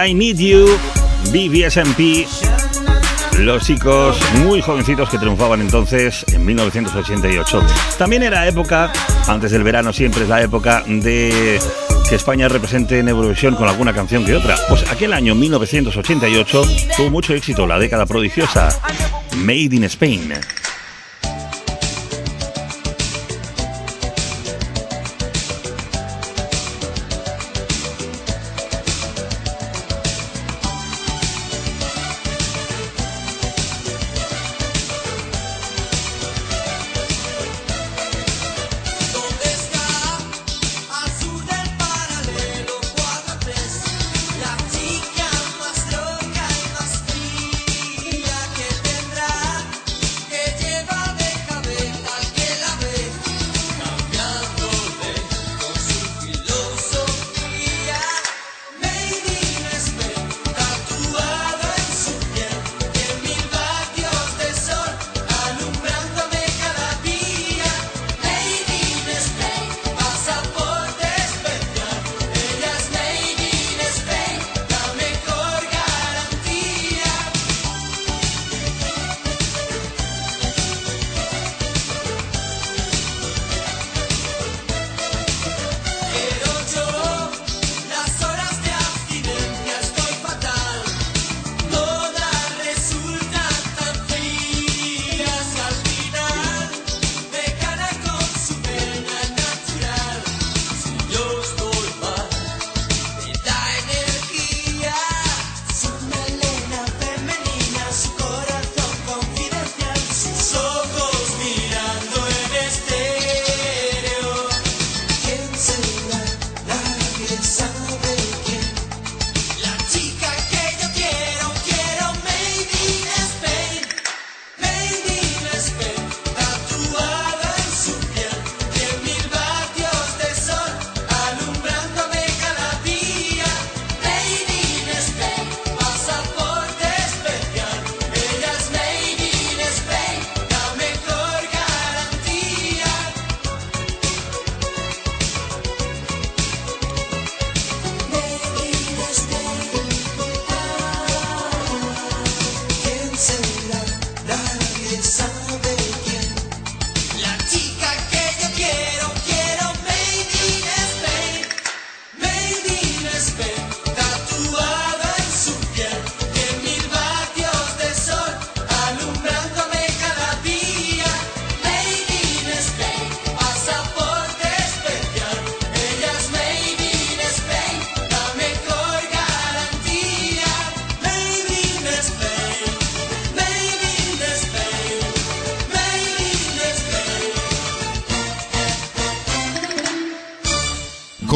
I Need You, BBSMP, los chicos muy jovencitos que triunfaban entonces en 1988. También era época, antes del verano siempre es la época de que España represente en Eurovisión con alguna canción que otra. Pues aquel año 1988 tuvo mucho éxito la década prodigiosa Made in Spain.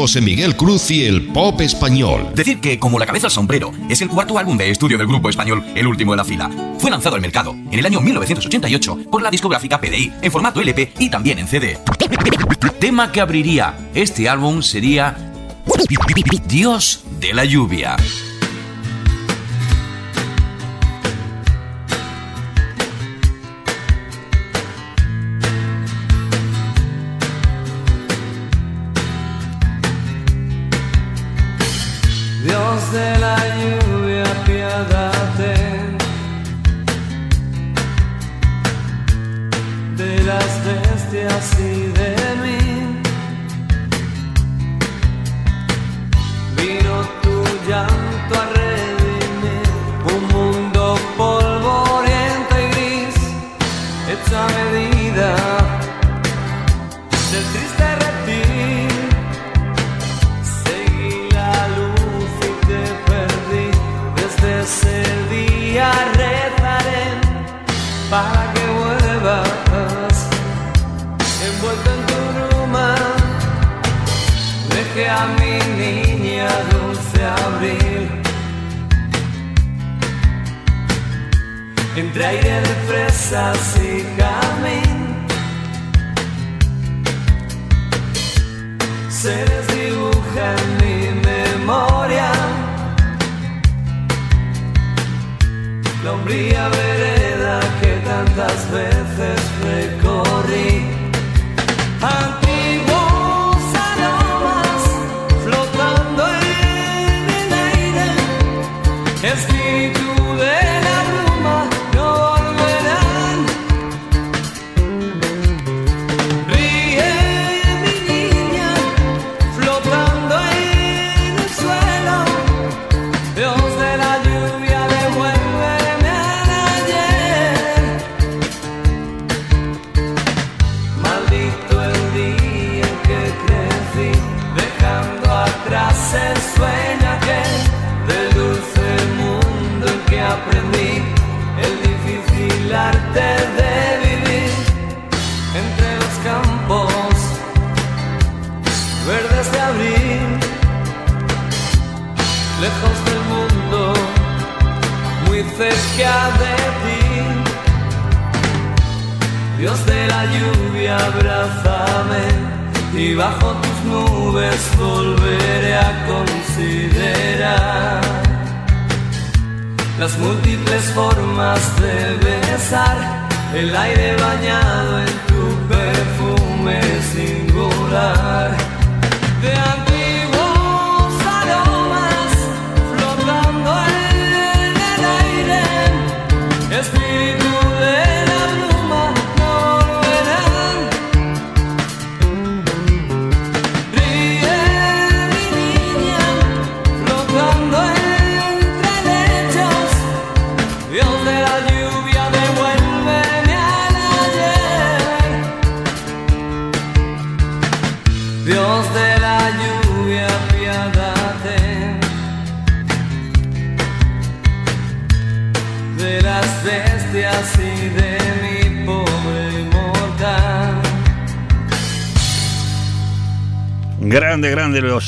José Miguel Cruz y el pop español. Decir que Como la cabeza al sombrero es el cuarto álbum de estudio del grupo español, el último de la fila. Fue lanzado al mercado en el año 1988 por la discográfica PDI en formato LP y también en CD. Tema que abriría este álbum sería Dios de la lluvia.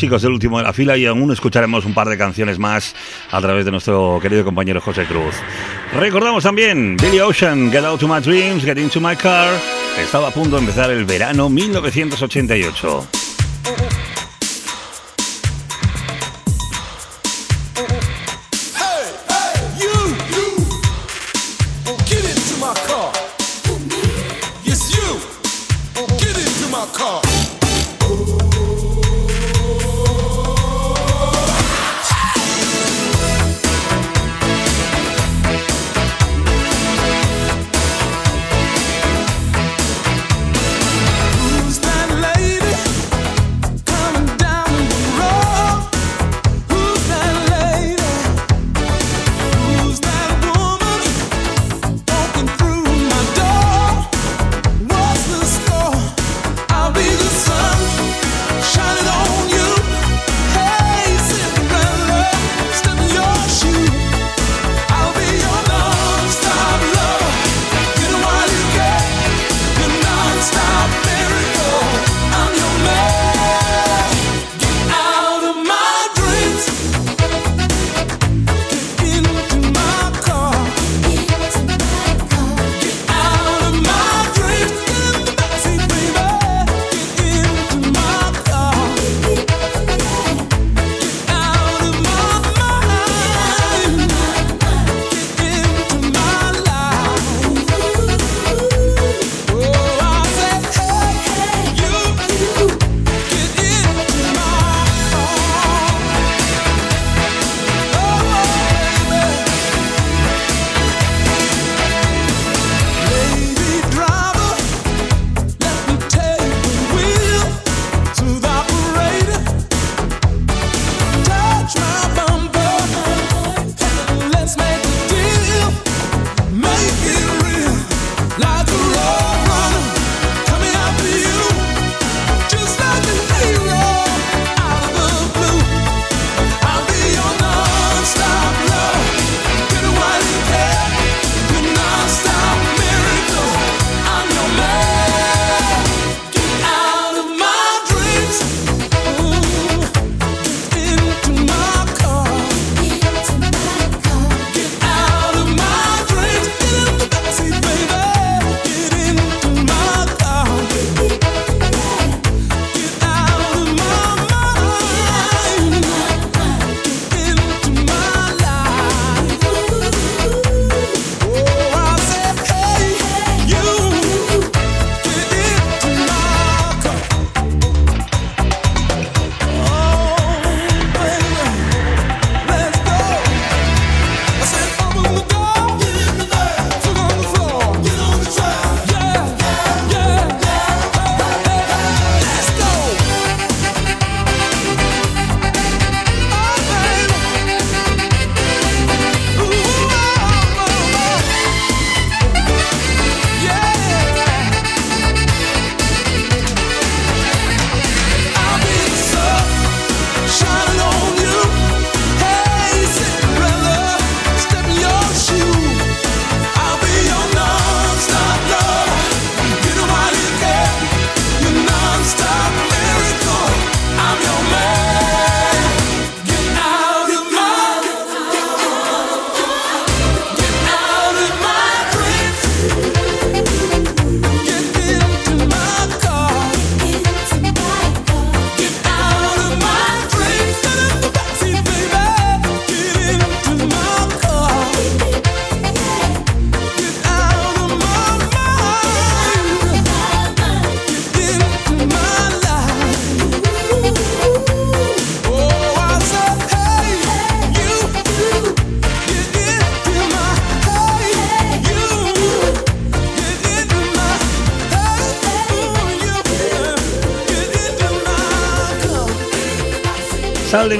chicos, el último de la fila y aún escucharemos un par de canciones más a través de nuestro querido compañero José Cruz. Recordamos también Billy Ocean, Get Out to My Dreams, Get Into My Car. Estaba a punto de empezar el verano 1988.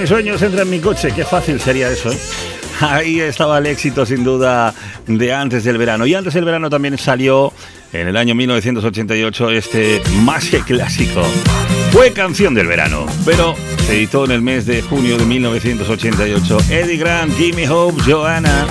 sueños, entra en mi coche. Qué fácil sería eso. ¿eh? Ahí estaba el éxito sin duda de antes del verano. Y antes del verano también salió en el año 1988 este más que clásico. Fue canción del verano, pero se editó en el mes de junio de 1988. Eddie Grant, Jimmy Hope, Joanna.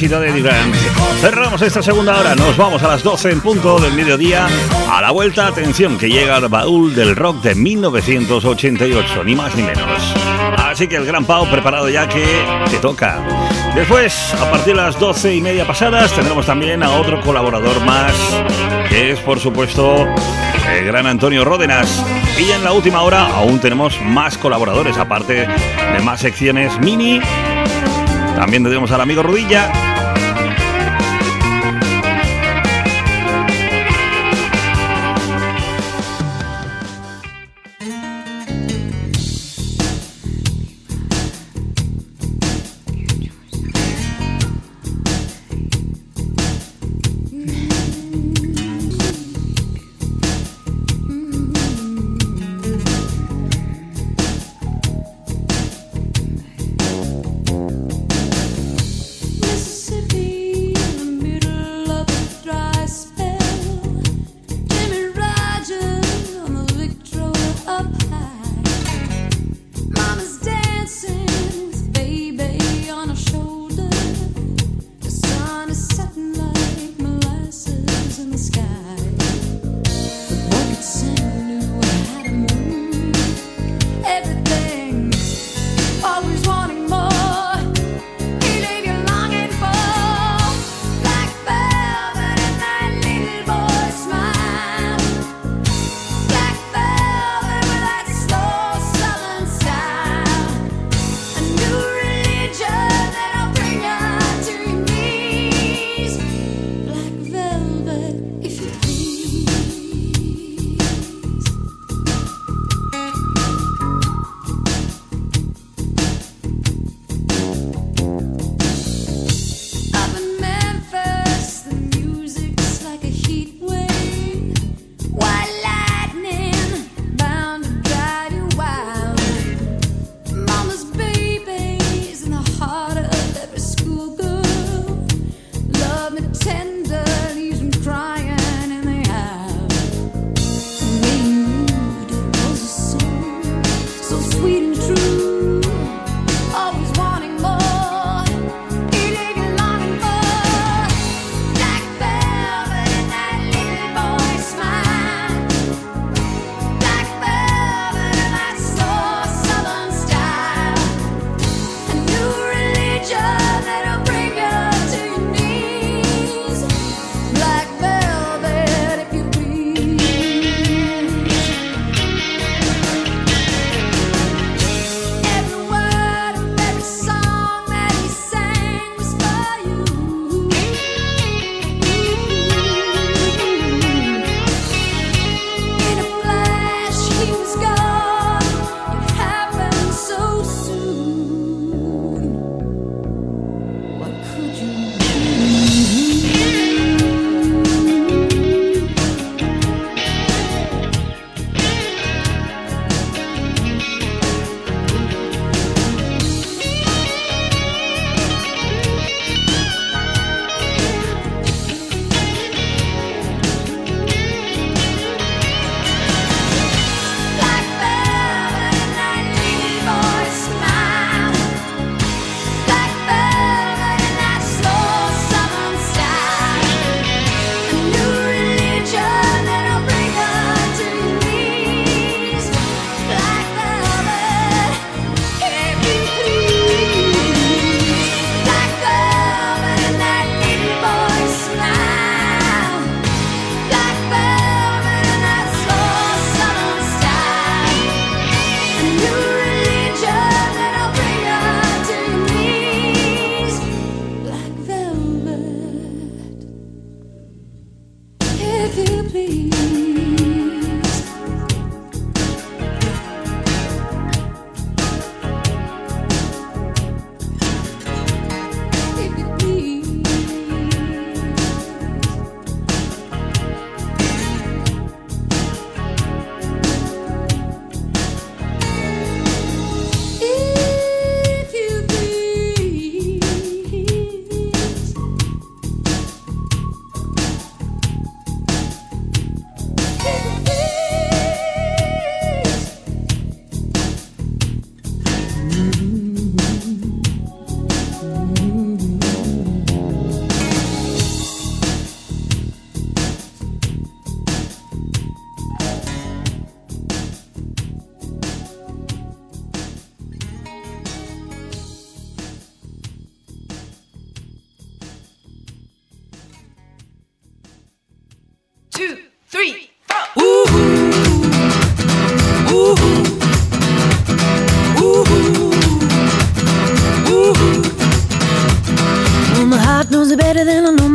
éxito de Eddie Cerramos esta segunda hora, nos vamos a las 12 en punto del mediodía. A la vuelta, atención, que llega el baúl del rock de 1988, ni más ni menos. Así que el gran Pau preparado ya que te toca. Después, a partir de las 12 y media pasadas, tendremos también a otro colaborador más, que es por supuesto el gran Antonio Ródenas. Y en la última hora aún tenemos más colaboradores, aparte de más secciones mini. También tenemos al amigo Rudilla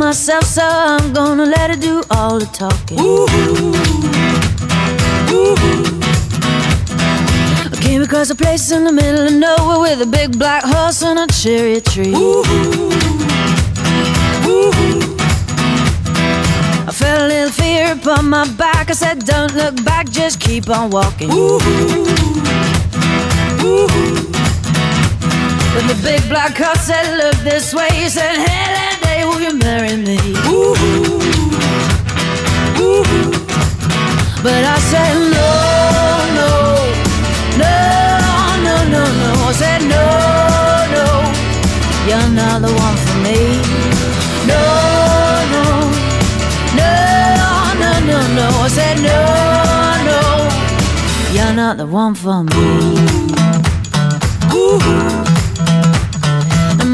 myself, so I'm gonna let her do all the talking. I came across a place in the middle of nowhere with a big black horse and a cherry tree. I felt a little fear upon my back. I said, Don't look back, just keep on walking. But the big black horse said, Look this way. He said, Hey, you marry me? But I said, No, no, no, no, no, no. I said, No, no, you're not the one for me. No, no, no, no, no, no. I said, No, no, you're not the one for me. And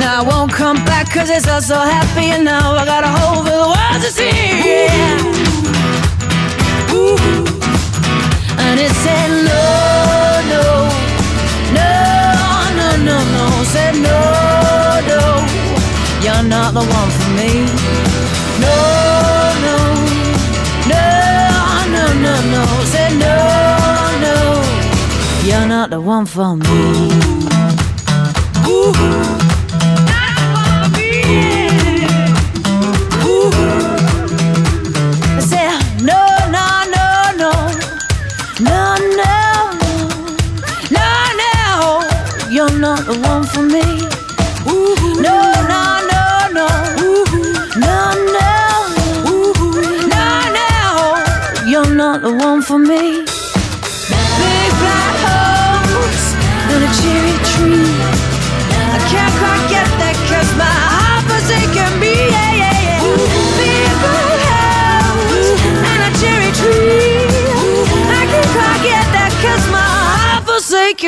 Now I won't come back cause it's all so happy and now I got a hole for the world to see. And it said no, no, no, no, no, no. Said no, no, you're not the one for me. No, no, no, no, no, no. Said no, no, you're not the one for me. I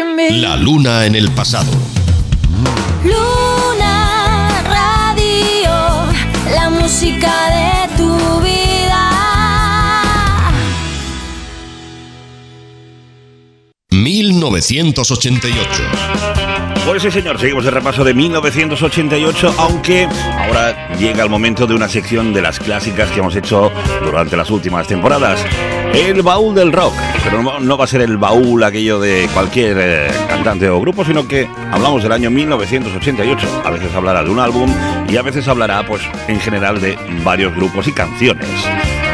La luna en el pasado. Luna Radio, la música de tu vida. 1988. Pues sí, señor, seguimos el repaso de 1988, aunque ahora llega el momento de una sección de las clásicas que hemos hecho durante las últimas temporadas. El baúl del rock, pero no, no va a ser el baúl aquello de cualquier eh, cantante o grupo, sino que hablamos del año 1988. A veces hablará de un álbum y a veces hablará, pues, en general de varios grupos y canciones.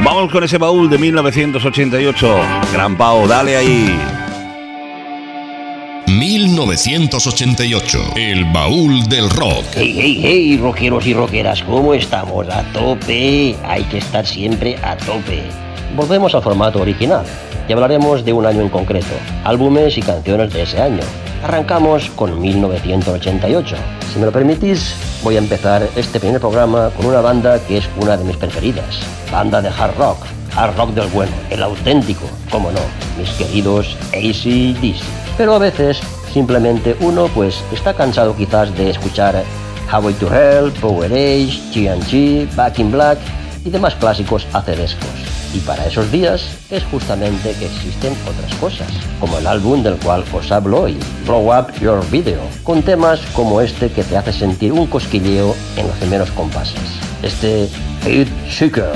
Vamos con ese baúl de 1988. Gran Pau, dale ahí. 1988. El baúl del rock. Hey, hey, hey, rockeros y rockeras, ¿cómo estamos? A tope. Hay que estar siempre a tope. Volvemos al formato original y hablaremos de un año en concreto, álbumes y canciones de ese año. Arrancamos con 1988. Si me lo permitís, voy a empezar este primer programa con una banda que es una de mis preferidas. Banda de hard rock, hard rock del bueno, el auténtico, cómo no, mis queridos AC/DC. Pero a veces simplemente uno pues está cansado quizás de escuchar Highway to Hell, Power Age, G&G, Back in Black y demás clásicos acedescos. Y para esos días es justamente que existen otras cosas, como el álbum del cual os hablo hoy, Blow Up Your Video, con temas como este que te hace sentir un cosquilleo en los primeros compases. Este Hit Shaker.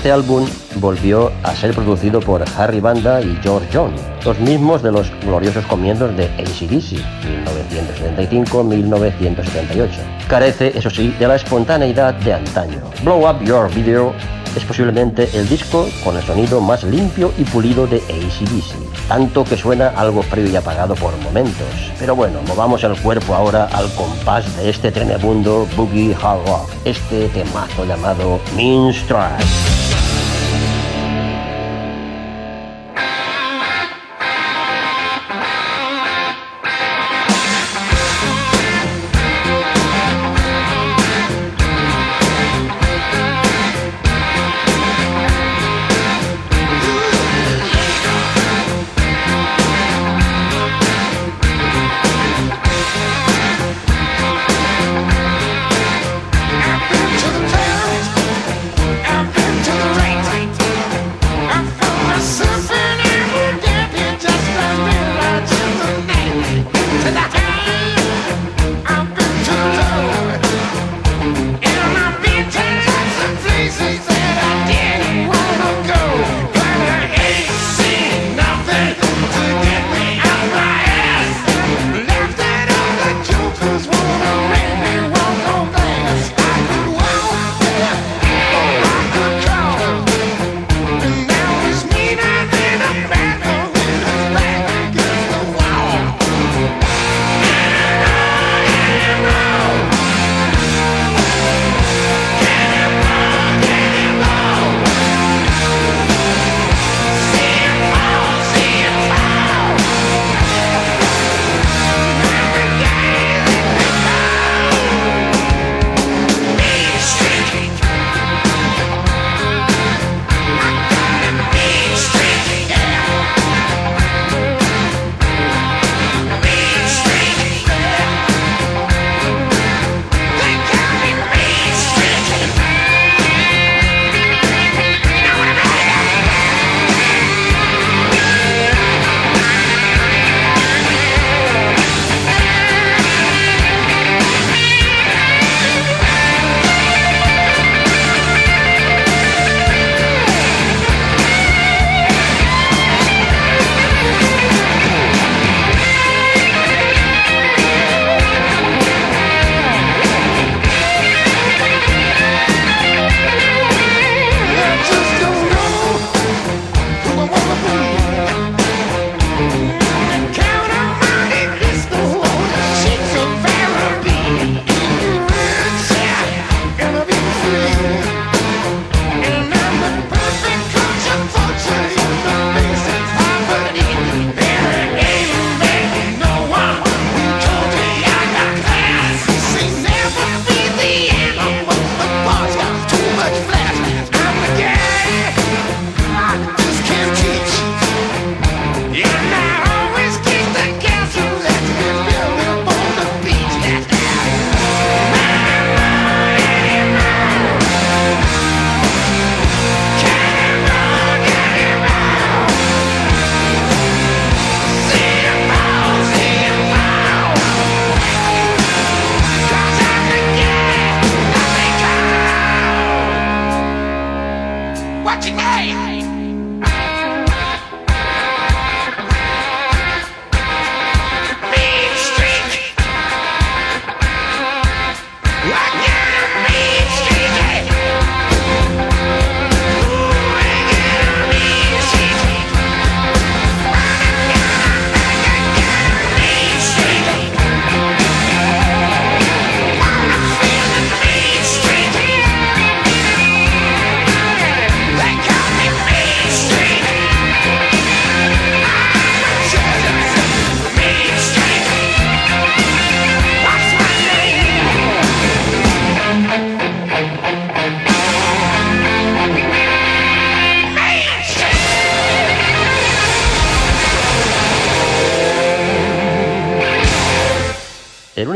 Este álbum volvió a ser producido por Harry Banda y George John, los mismos de los gloriosos comienzos de ACDC, 1975-1978. Carece, eso sí, de la espontaneidad de antaño. Blow Up Your Video es posiblemente el disco con el sonido más limpio y pulido de ACDC, tanto que suena algo frío y apagado por momentos. Pero bueno, movamos el cuerpo ahora al compás de este trenebundo Boogie Hard Rock, este temazo llamado Mean Strike.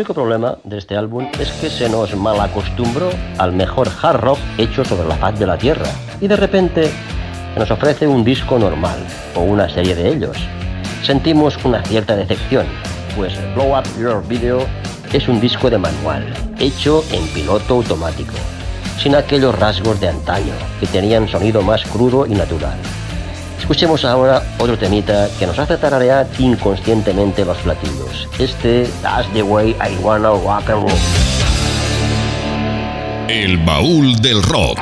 Único problema de este álbum es que se nos malacostumbró al mejor hard rock hecho sobre la faz de la Tierra y de repente se nos ofrece un disco normal o una serie de ellos. Sentimos una cierta decepción, pues Blow Up Your Video es un disco de manual, hecho en piloto automático. sin aquellos rasgos de antaño, que tenían sonido más crudo y natural. Escuchemos ahora otro temita que nos hace tararear inconscientemente los platillos. Este, That's the way I wanna rock and roll. El baúl del rock.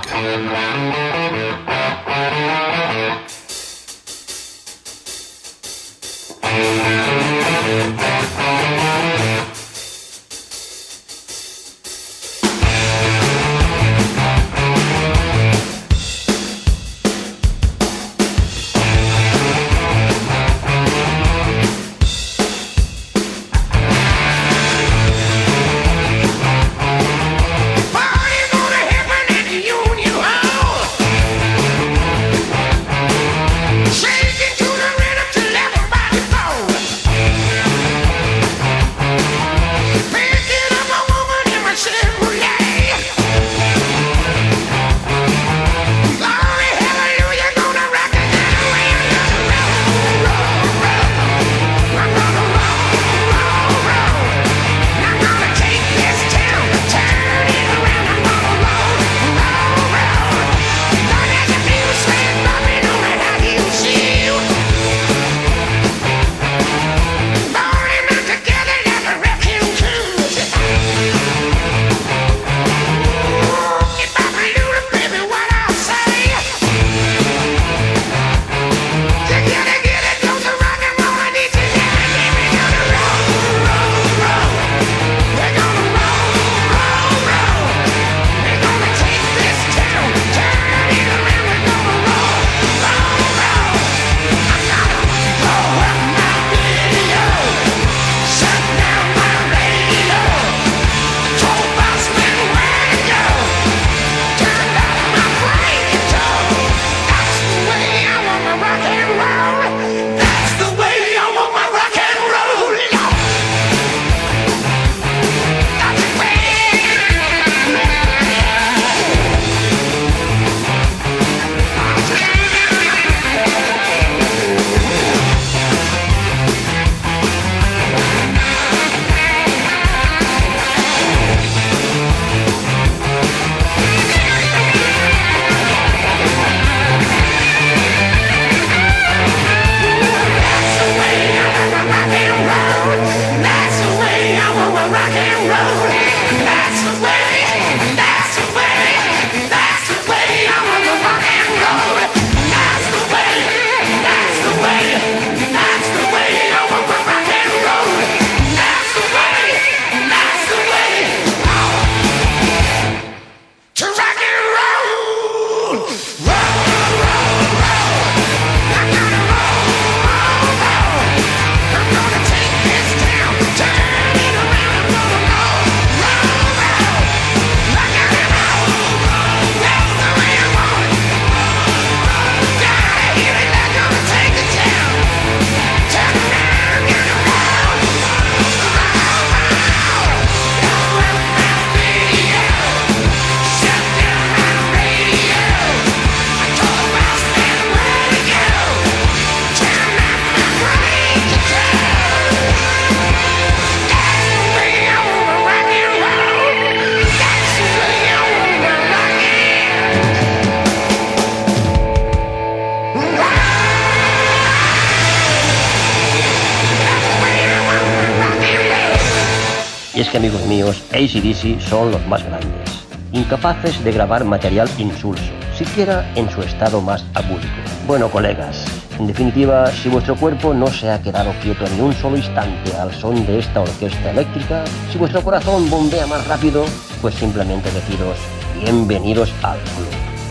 ACDC son los más grandes, incapaces de grabar material insulso, siquiera en su estado más abúlico. Bueno, colegas, en definitiva, si vuestro cuerpo no se ha quedado quieto ni un solo instante al son de esta orquesta eléctrica, si vuestro corazón bombea más rápido, pues simplemente deciros bienvenidos al club.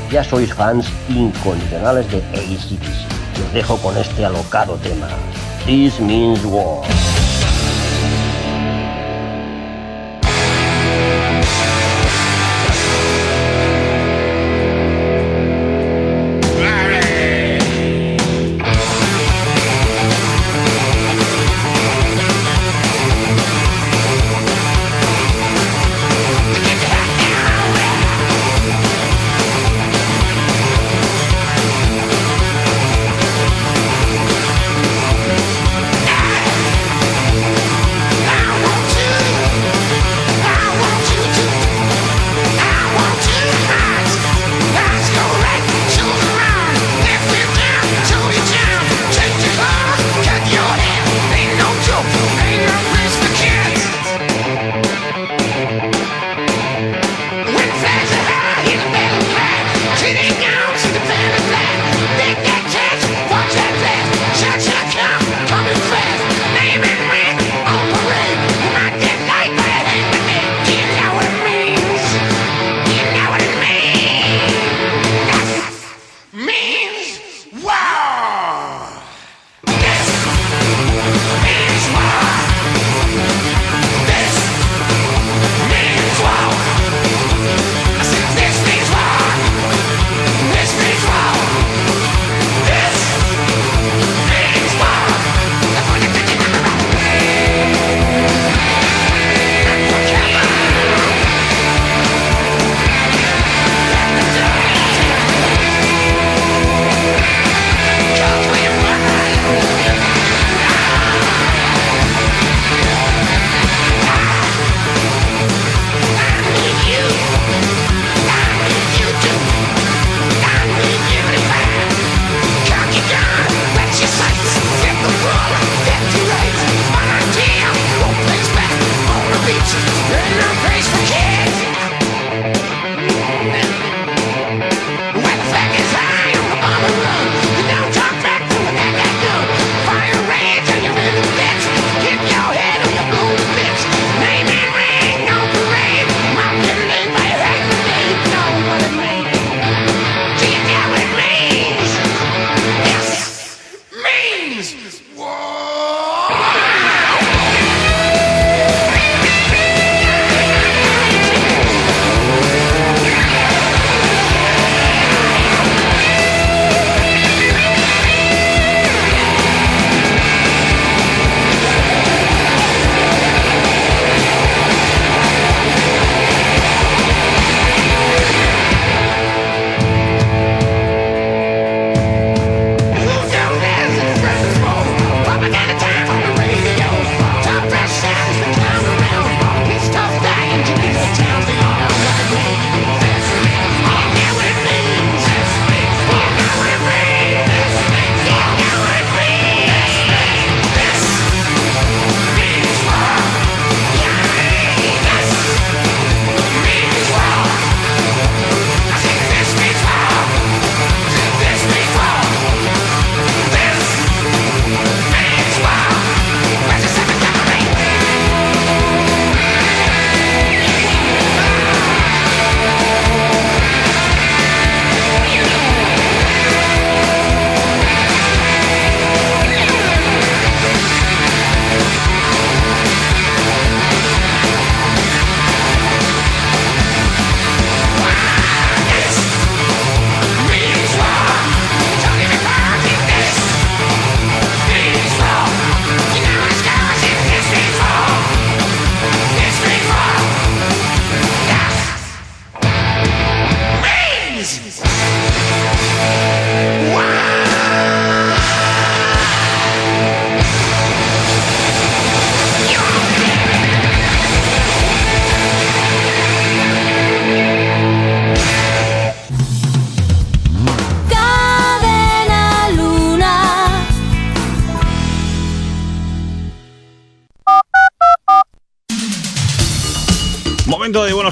Ya sois fans incondicionales de ACDC. Os dejo con este alocado tema. This means war.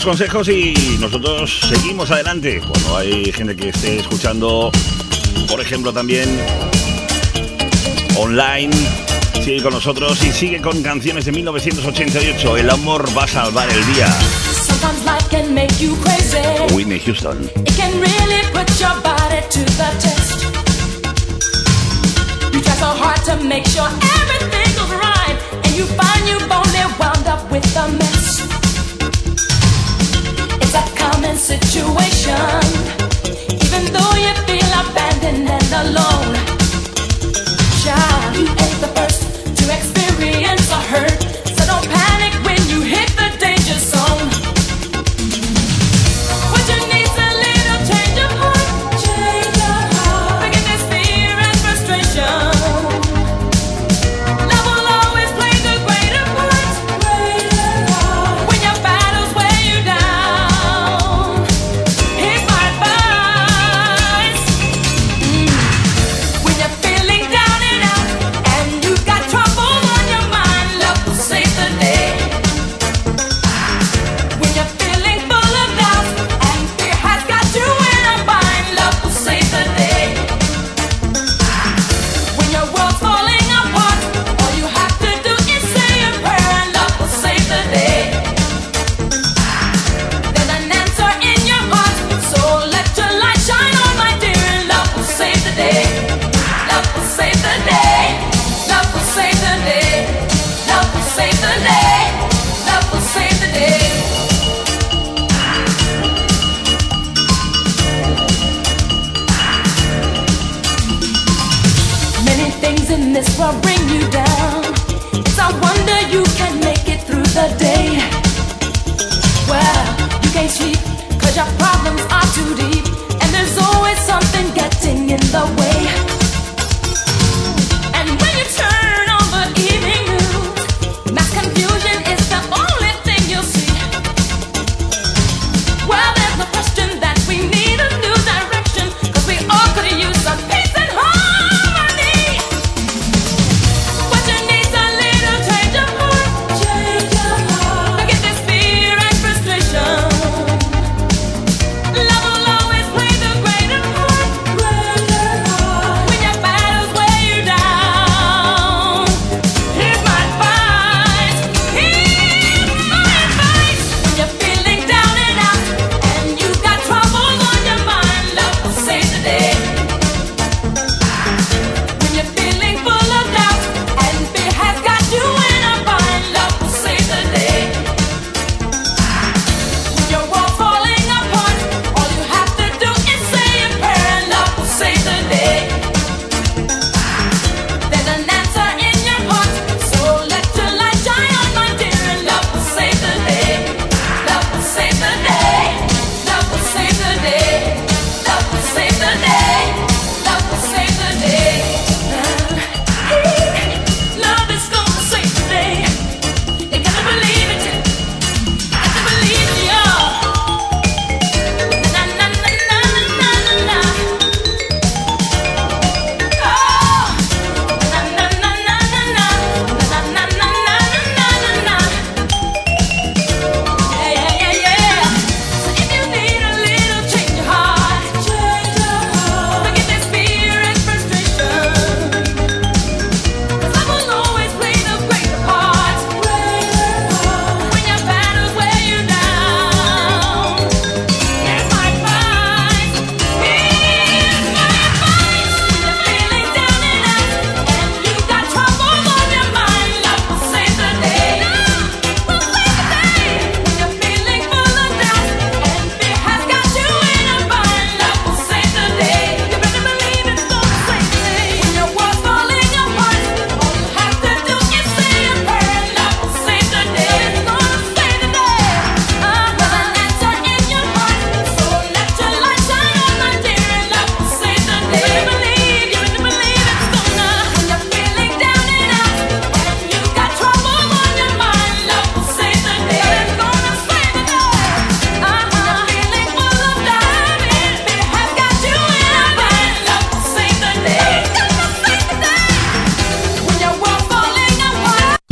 consejos y nosotros seguimos adelante. Cuando hay gente que esté escuchando, por ejemplo, también online, sigue con nosotros y sigue con canciones de 1988. El amor va a salvar el día. Whitney Houston. make sure everything goes and you find you've only wound up with a mess situation. Even though you feel abandoned and alone.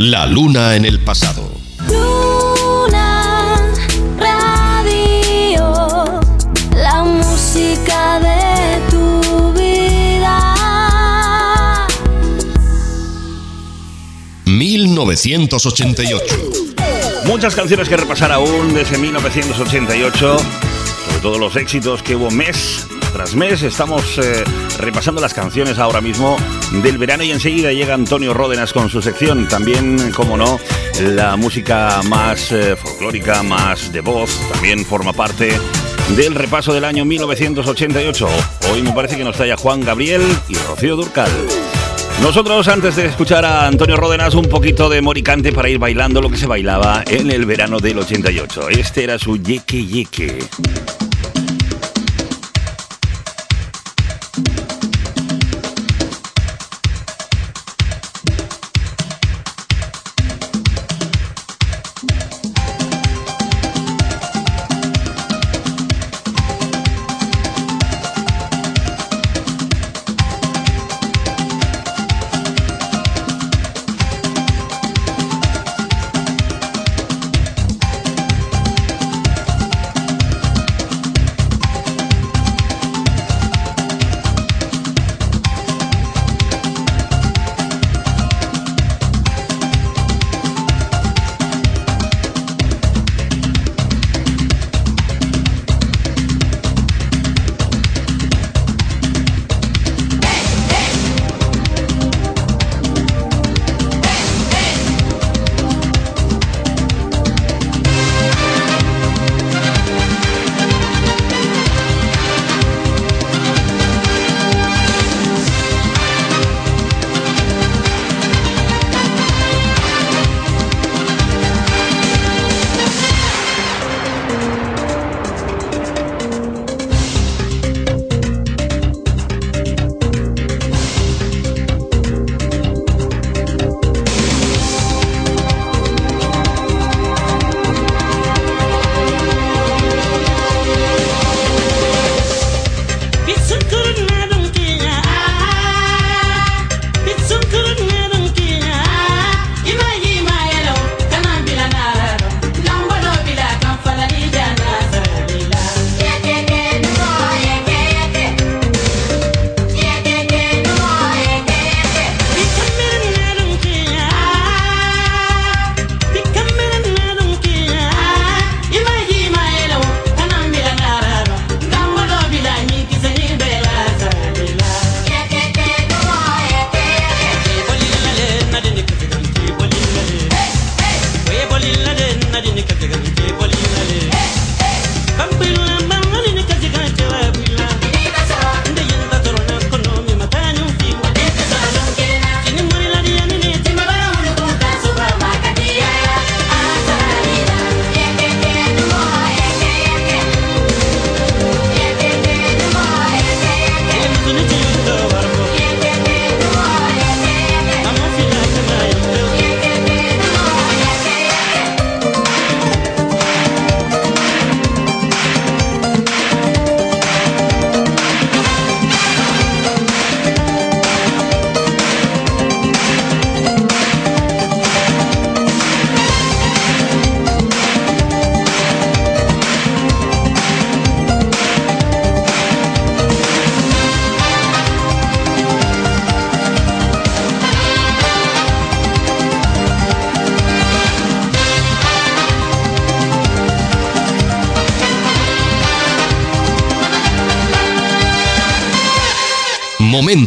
La luna en el pasado. Luna, radio, la música de tu vida. 1988. Muchas canciones que repasar aún desde 1988, sobre todo los éxitos que hubo mes tras mes. Estamos eh, repasando las canciones ahora mismo del verano y enseguida llega Antonio Ródenas con su sección. También, como no, la música más eh, folclórica, más de voz, también forma parte del repaso del año 1988. Hoy me parece que nos trae Juan Gabriel y Rocío Durcal. Nosotros, antes de escuchar a Antonio Ródenas, un poquito de moricante para ir bailando lo que se bailaba en el verano del 88. Este era su yeque yeque.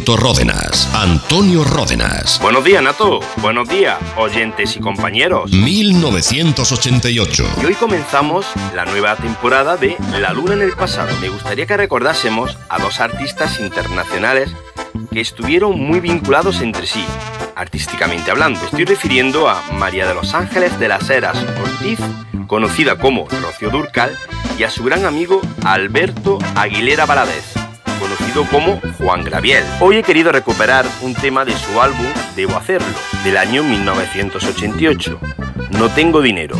Ródenas. Antonio Ródenas. Buenos días, Nato. Buenos días, oyentes y compañeros. 1988. Y hoy comenzamos la nueva temporada de La Luna en el pasado. Me gustaría que recordásemos a dos artistas internacionales que estuvieron muy vinculados entre sí, artísticamente hablando. Estoy refiriendo a María de los Ángeles de las Heras Ortiz, conocida como Rocío Durcal, y a su gran amigo Alberto Aguilera Valadez conocido como Juan Graviel. Hoy he querido recuperar un tema de su álbum Debo Hacerlo, del año 1988. No tengo dinero.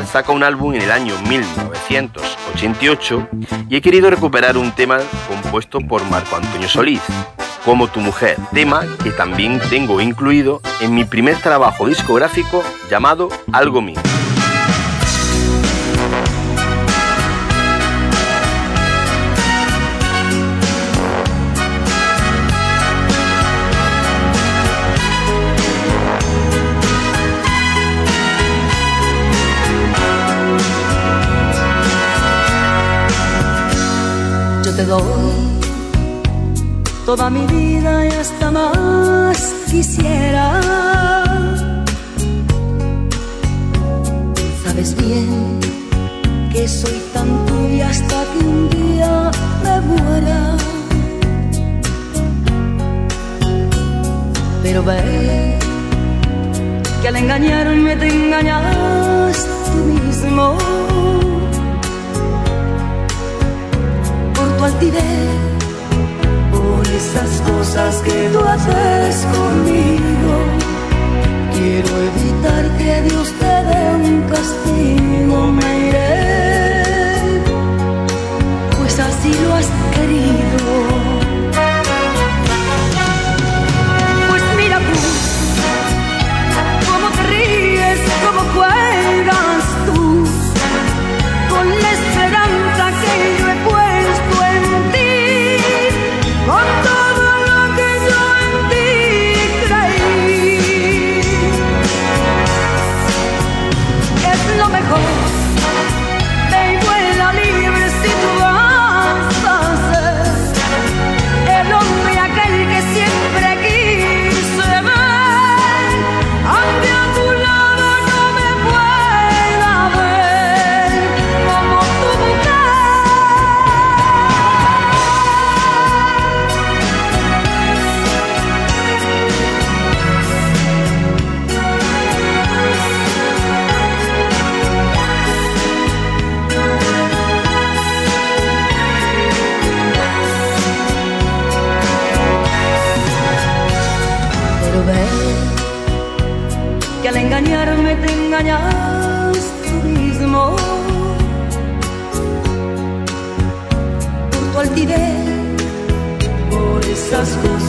Saca un álbum en el año 1988 y he querido recuperar un tema compuesto por Marco Antonio Solís, Como tu mujer, tema que también tengo incluido en mi primer trabajo discográfico llamado Algo mío. toda mi vida y hasta más quisiera. Sabes bien que soy tan tuya hasta que un día me muera. Pero ve que al engañarme te engañas tú mismo por tu altivez esas cosas que tú haces conmigo. Quiero evitar que Dios te dé un castigo, me iré.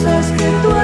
Cosas que tú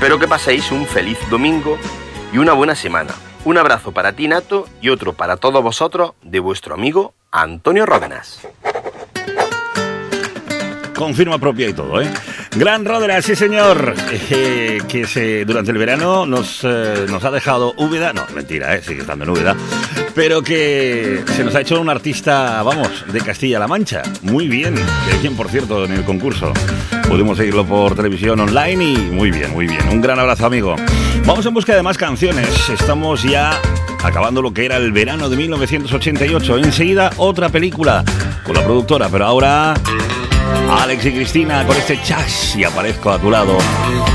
Espero que paséis un feliz domingo y una buena semana. Un abrazo para ti, Nato, y otro para todos vosotros de vuestro amigo Antonio Ródenas. Con firma propia y todo, ¿eh? Gran Rodera, sí señor, eh, que se, durante el verano nos, eh, nos ha dejado Úbeda, no, mentira, eh, sigue estando en Úbeda, pero que se nos ha hecho un artista, vamos, de Castilla-La Mancha. Muy bien, que quien, por cierto, en el concurso. Pudimos seguirlo por televisión online y muy bien, muy bien. Un gran abrazo, amigo. Vamos en busca de más canciones. Estamos ya acabando lo que era el verano de 1988. Enseguida otra película con la productora, pero ahora Alex y Cristina con este chas y aparezco a tu lado.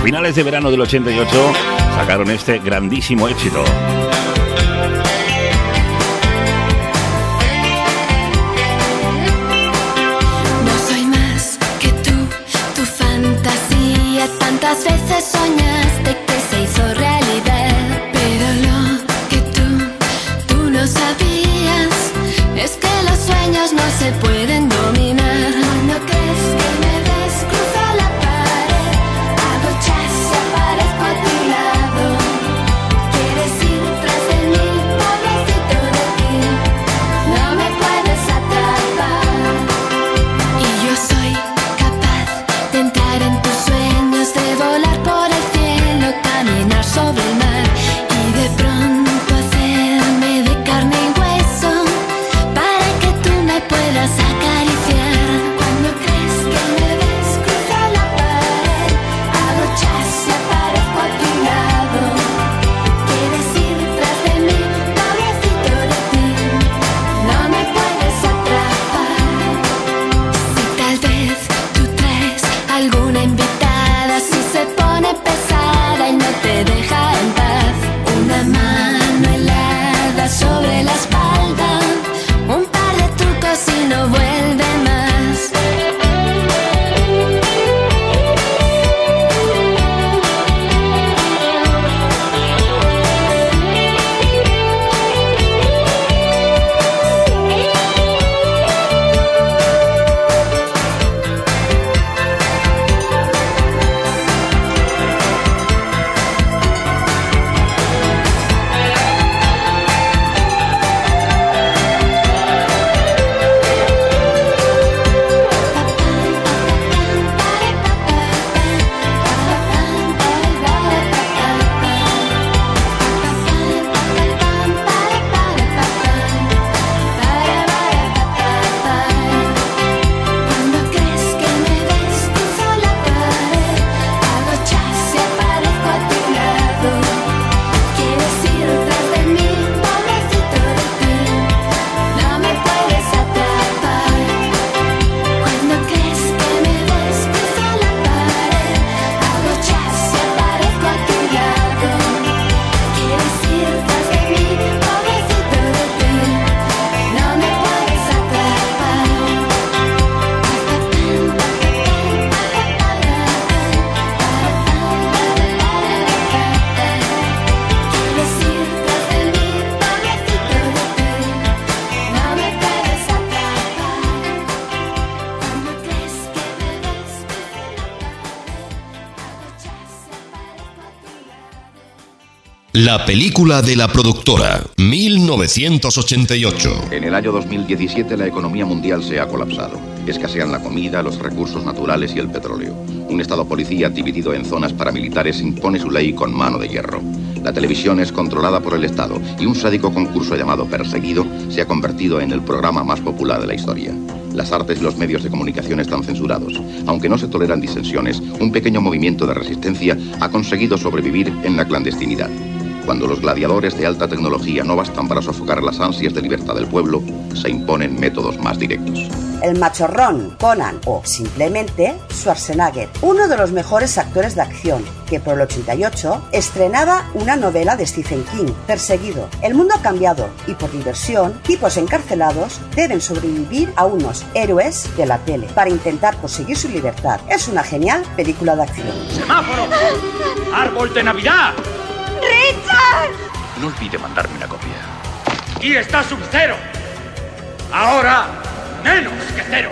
Finales de verano del 88 sacaron este grandísimo éxito. La película de la productora, 1988. En el año 2017 la economía mundial se ha colapsado. Escasean la comida, los recursos naturales y el petróleo. Un Estado policía dividido en zonas paramilitares impone su ley con mano de hierro. La televisión es controlada por el Estado y un sádico concurso llamado Perseguido se ha convertido en el programa más popular de la historia. Las artes y los medios de comunicación están censurados. Aunque no se toleran disensiones, un pequeño movimiento de resistencia ha conseguido sobrevivir en la clandestinidad. Cuando los gladiadores de alta tecnología no bastan para sofocar las ansias de libertad del pueblo, se imponen métodos más directos. El machorrón, Conan o simplemente Schwarzenegger, uno de los mejores actores de acción, que por el 88 estrenaba una novela de Stephen King, Perseguido. El mundo ha cambiado y por diversión, tipos encarcelados deben sobrevivir a unos héroes de la tele para intentar conseguir su libertad. Es una genial película de acción. ¡Semáforo! ¡Árbol de Navidad! No olvide mandarme una copia. Y está sub cero. Ahora, menos que cero.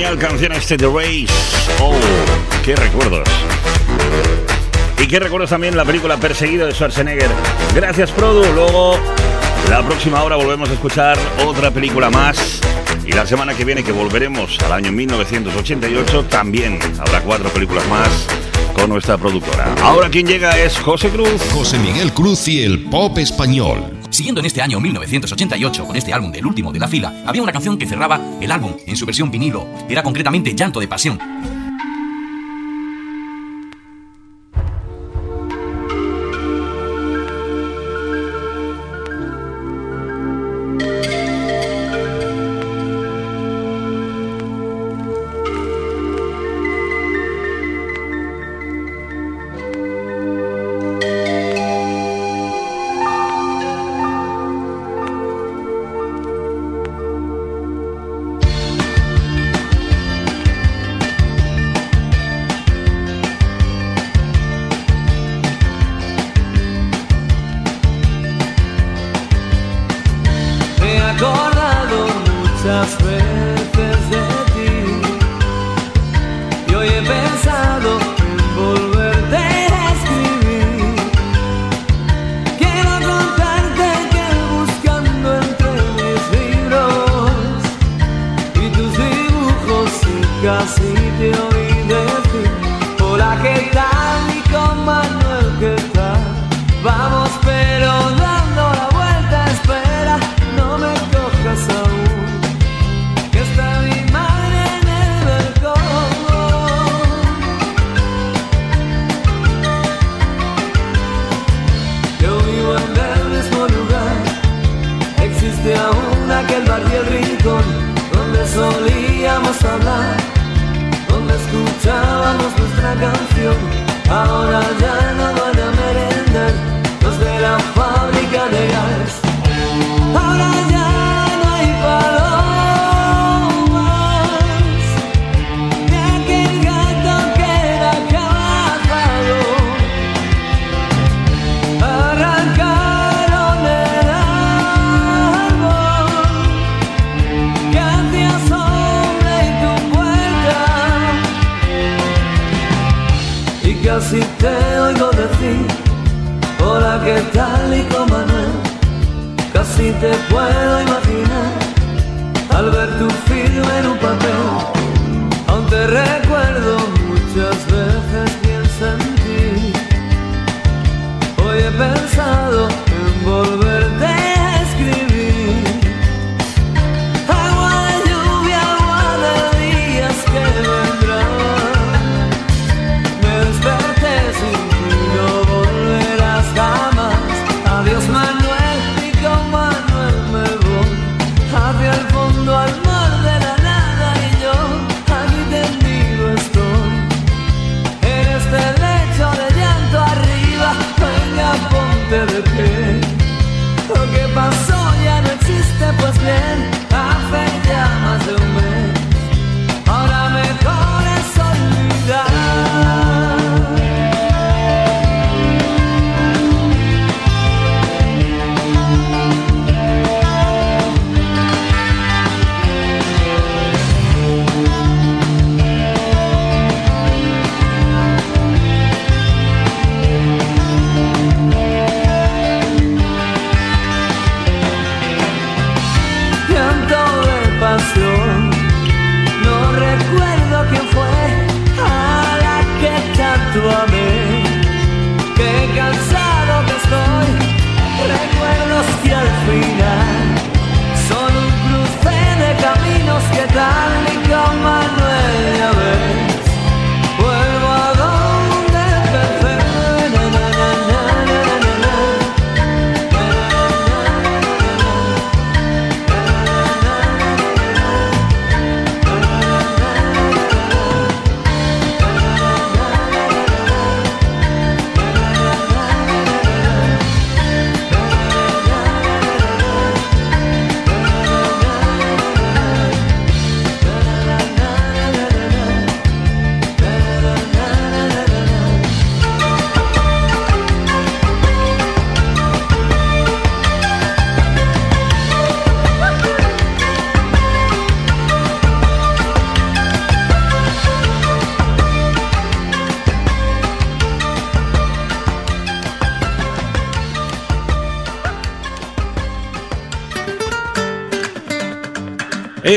Genial canción este de Race. Oh, qué recuerdos. Y qué recuerdos también la película Perseguido de Schwarzenegger. Gracias, Produ. Luego, la próxima hora volvemos a escuchar otra película más. Y la semana que viene, que volveremos al año 1988, también habrá cuatro películas más con nuestra productora. Ahora quien llega es José Cruz. José Miguel Cruz y el pop español. Siguiendo en este año 1988 con este álbum del último de la fila, había una canción que cerraba el álbum en su versión vinilo. Era concretamente Llanto de Pasión. si te oigo decir, hola, ¿qué tal y con Manuel? Casi te puedo imaginar al ver tu firma en un papel, aún te recuerdo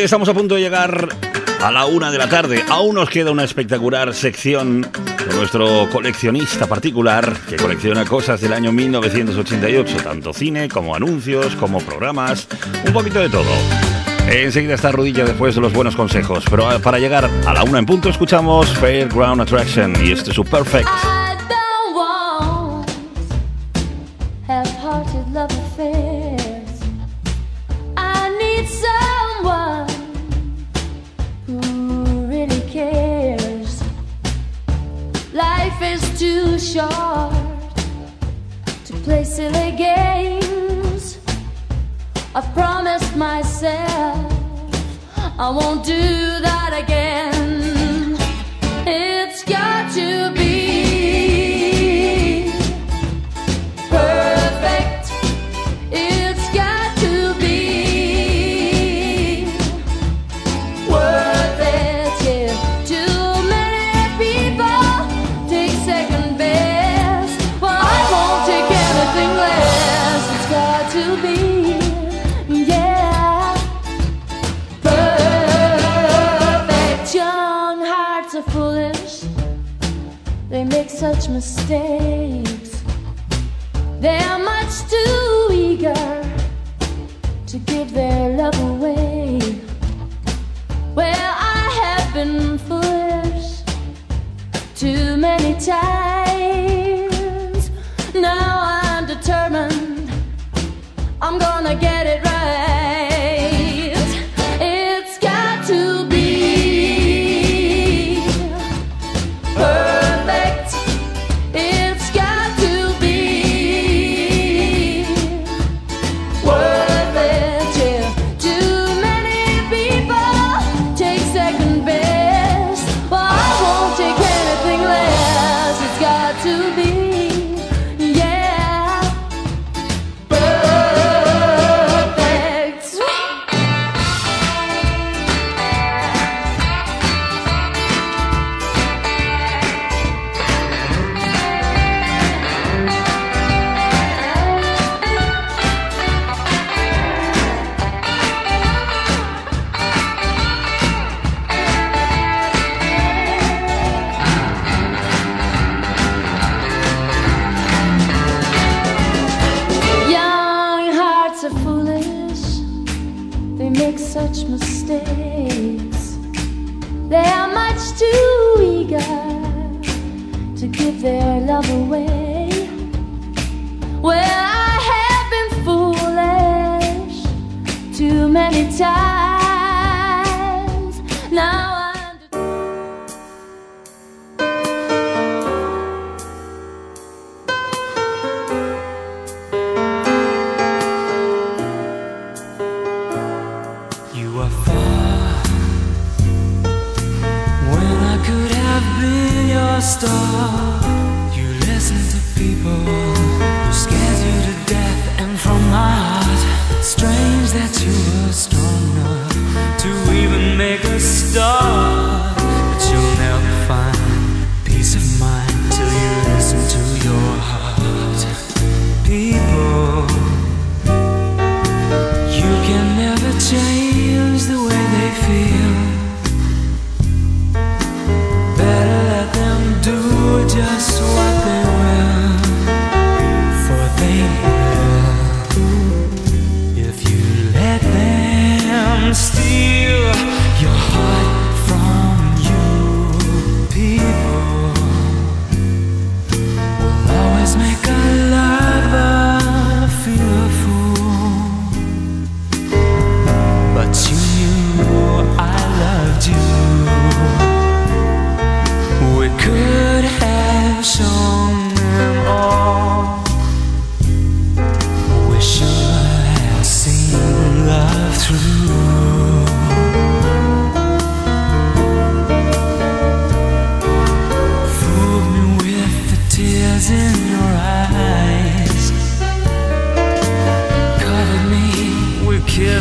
estamos a punto de llegar a la una de la tarde. Aún nos queda una espectacular sección con nuestro coleccionista particular que colecciona cosas del año 1988, tanto cine como anuncios, como programas, un poquito de todo. Enseguida está Rodilla después de los buenos consejos, pero para llegar a la una en punto escuchamos Fairground Attraction y este es su Perfect.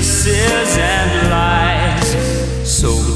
Kisses and lies. So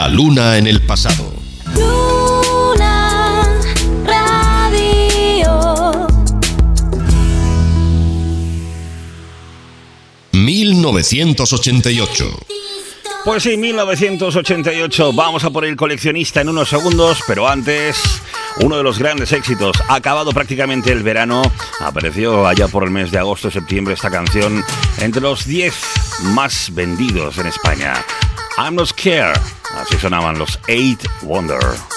La luna en el pasado. Luna Radio. 1988. Pues sí, 1988. Vamos a por el coleccionista en unos segundos, pero antes, uno de los grandes éxitos. Acabado prácticamente el verano, apareció allá por el mes de agosto, septiembre esta canción entre los 10 más vendidos en España. I'm not scared. Así sonaban los Eight Wonder.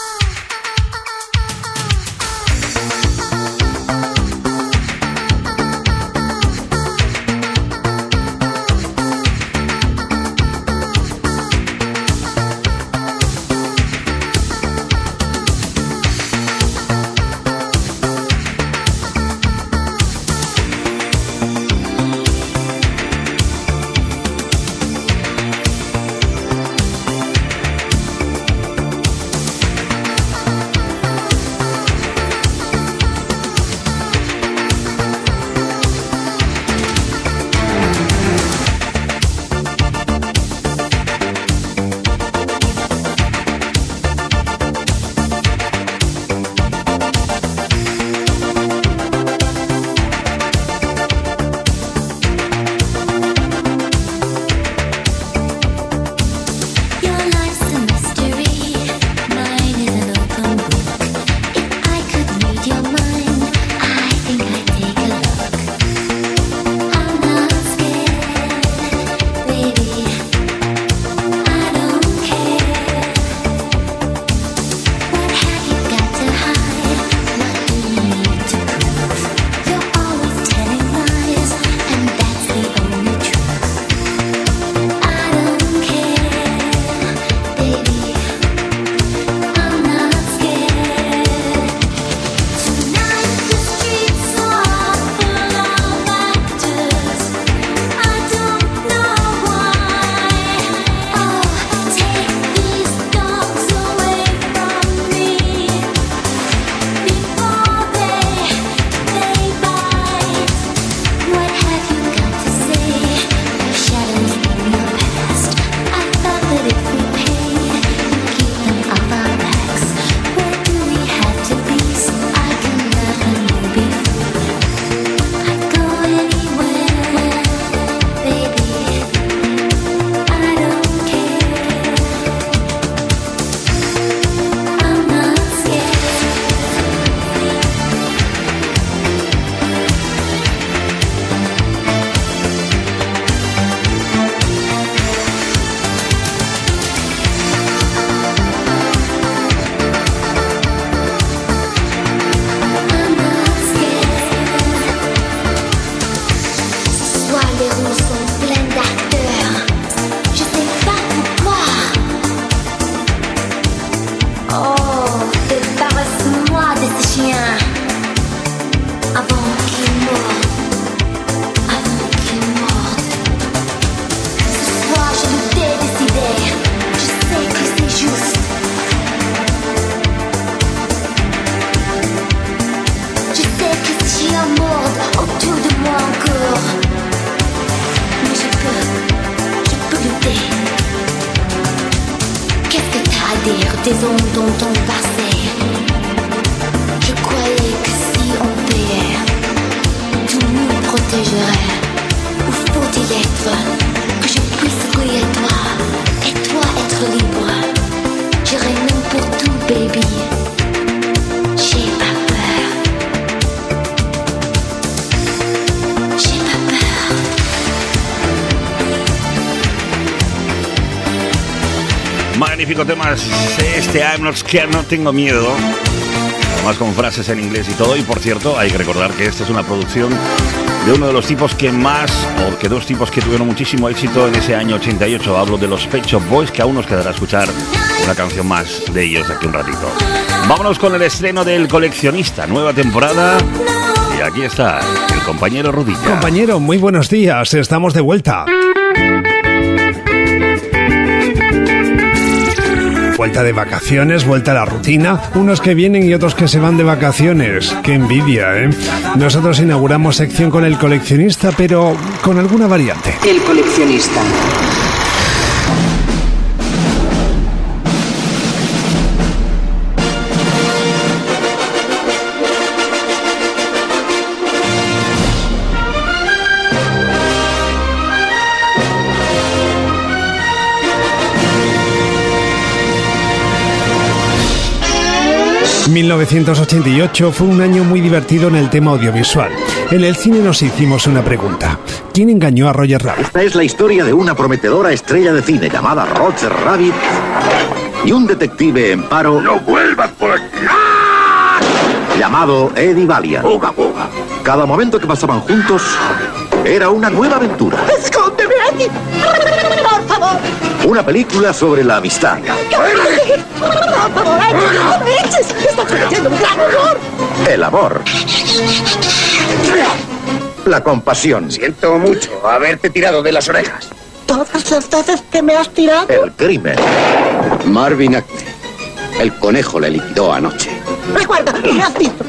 Not Scared, no tengo miedo. Más con frases en inglés y todo. Y por cierto, hay que recordar que esta es una producción de uno de los tipos que más, o que dos tipos que tuvieron muchísimo éxito en ese año 88. Hablo de los Pet Shop Boys, que aún nos quedará escuchar una canción más de ellos aquí un ratito. Vámonos con el estreno del coleccionista, nueva temporada. Y aquí está el compañero Rudilla. Compañero, muy buenos días, estamos de vuelta. Vuelta de vacaciones, vuelta a la rutina, unos que vienen y otros que se van de vacaciones. Qué envidia, ¿eh? Nosotros inauguramos sección con el coleccionista, pero con alguna variante. El coleccionista. 1988 fue un año muy divertido en el tema audiovisual. En el cine nos hicimos una pregunta. ¿Quién engañó a Roger Rabbit? Esta es la historia de una prometedora estrella de cine llamada Roger Rabbit y un detective en paro. ¡No vuelvas por aquí! Llamado Eddie Valiant. Cada momento que pasaban juntos era una nueva aventura. ¡Escóndeme aquí! ¡Por favor! Una película sobre la amistad, ¡Por favor! ¡Ay, ¡No me eches! ¡Estás cometiendo un gran error! el amor, la compasión, Siento mucho haberte tirado de las orejas. Todas las veces que me has tirado. el crimen. Marvin Acme. El conejo le liquidó anoche. Recuerda, me has visto.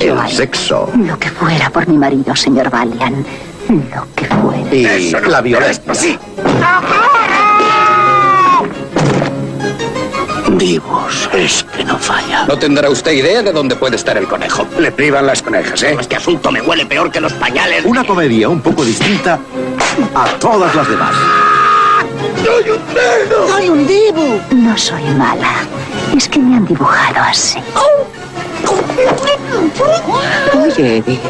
El sexo Lo que fuera por mi marido, señor Valiant. Lo que fuera. y Eso no la es violencia. así. Vivos, es que no falla. No tendrá usted idea de dónde puede estar el conejo. Le privan las conejas, ¿eh? Este asunto me huele peor que los pañales. Una comedia un poco distinta a todas las demás. ¡Soy un cerdo! ¡Soy un dibu! No soy mala. Es que me han dibujado así. Oye, Eddie,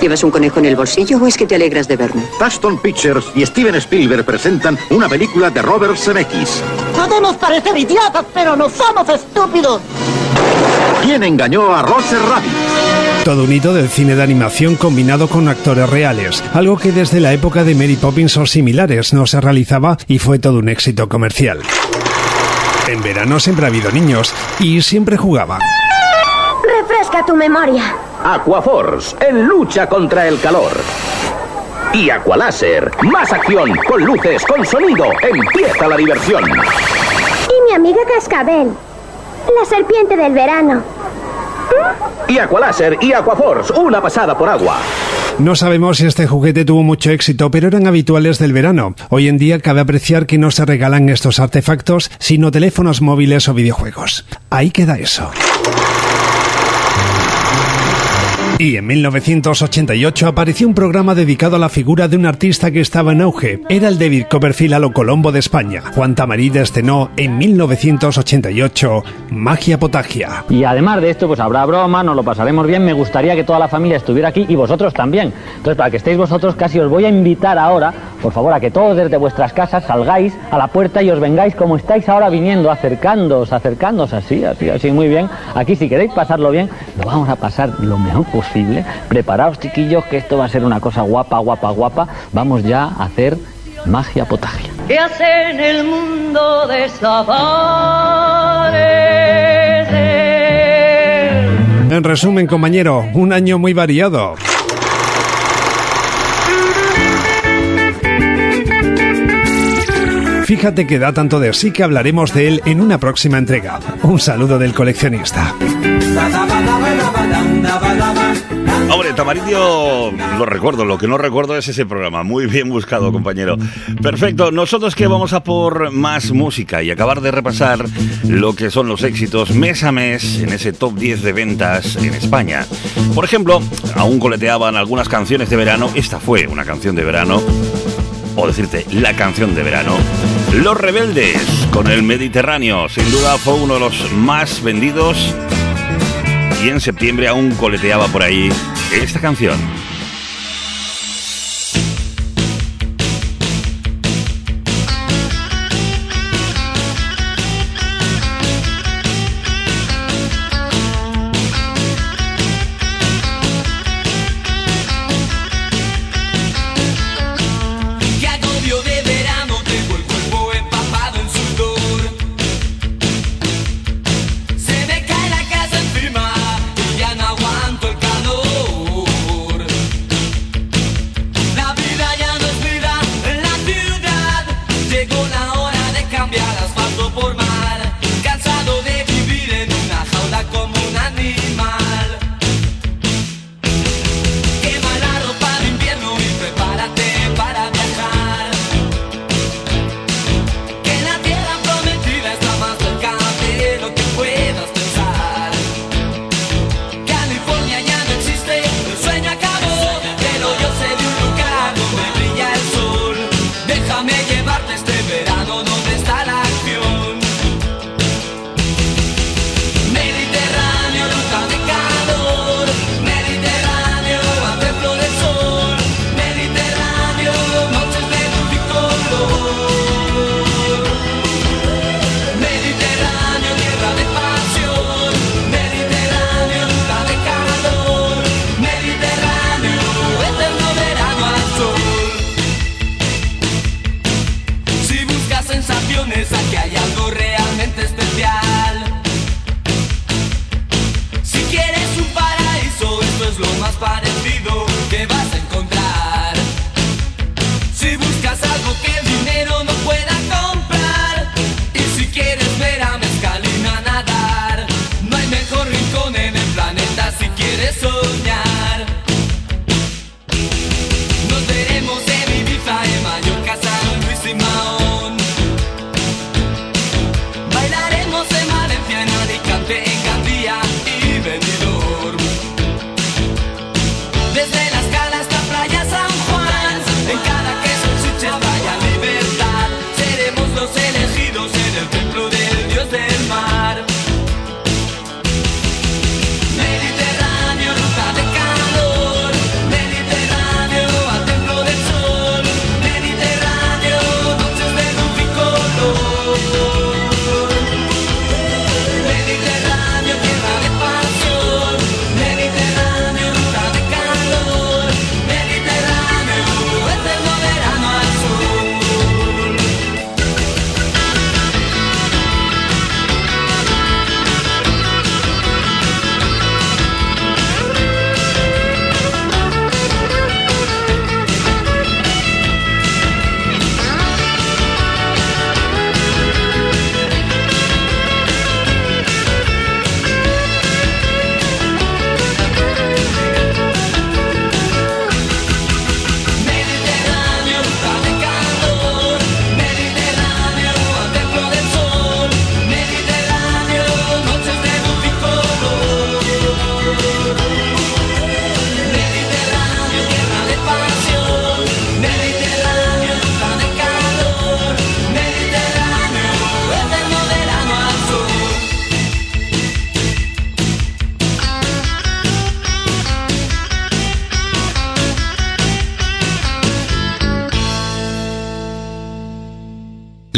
¿llevas un conejo en el bolsillo o es que te alegras de verme? Paxton Pictures y Steven Spielberg presentan una película de Robert Zemeckis. Podemos parecer idiotas, pero no somos estúpidos. ¿Quién engañó a Roger Rabbit? Todo un hito del cine de animación combinado con actores reales, algo que desde la época de Mary Poppins o similares no se realizaba y fue todo un éxito comercial. En verano siempre ha habido niños y siempre jugaban. Refresca tu memoria. Aquaforce, en lucha contra el calor. Y Aqualáser, más acción, con luces, con sonido. Empieza la diversión. Y mi amiga Cascabel. La serpiente del verano. Y Aqualáser y Aquaforce, una pasada por agua. No sabemos si este juguete tuvo mucho éxito, pero eran habituales del verano. Hoy en día cabe apreciar que no se regalan estos artefactos, sino teléfonos móviles o videojuegos. Ahí queda eso. Y en 1988 apareció un programa dedicado a la figura de un artista que estaba en auge. Era el David Copperfield a lo Colombo de España. Juan Tamarí estrenó en 1988 Magia Potagia. Y además de esto, pues habrá broma, nos lo pasaremos bien. Me gustaría que toda la familia estuviera aquí y vosotros también. Entonces, para que estéis vosotros, casi os voy a invitar ahora, por favor, a que todos desde vuestras casas salgáis a la puerta y os vengáis como estáis ahora viniendo, acercándoos, acercándoos así, así, así, muy bien. Aquí, si queréis pasarlo bien, lo vamos a pasar lo mejor. Preparaos, chiquillos, que esto va a ser una cosa guapa, guapa, guapa. Vamos ya a hacer magia potagia. el mundo desaparecer. En resumen, compañero, un año muy variado. Fíjate que da tanto de sí que hablaremos de él en una próxima entrega. Un saludo del coleccionista. Tamaridio lo recuerdo, lo que no recuerdo es ese programa. Muy bien buscado, compañero. Perfecto, nosotros que vamos a por más música y acabar de repasar lo que son los éxitos mes a mes en ese top 10 de ventas en España. Por ejemplo, aún coleteaban algunas canciones de verano. Esta fue una canción de verano. O decirte, la canción de verano. Los Rebeldes con el Mediterráneo. Sin duda fue uno de los más vendidos y en septiembre aún coleteaba por ahí esta canción.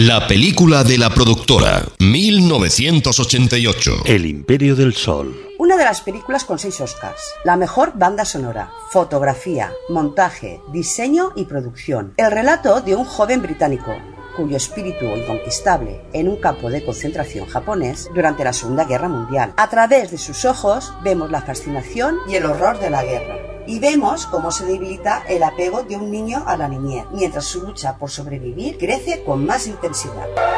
La película de la productora, 1988. El Imperio del Sol. Una de las películas con seis Oscars. La mejor banda sonora, fotografía, montaje, diseño y producción. El relato de un joven británico cuyo espíritu inconquistable en un campo de concentración japonés durante la Segunda Guerra Mundial. A través de sus ojos vemos la fascinación y el horror de la guerra. Y vemos cómo se debilita el apego de un niño a la niñez, mientras su lucha por sobrevivir crece con más intensidad.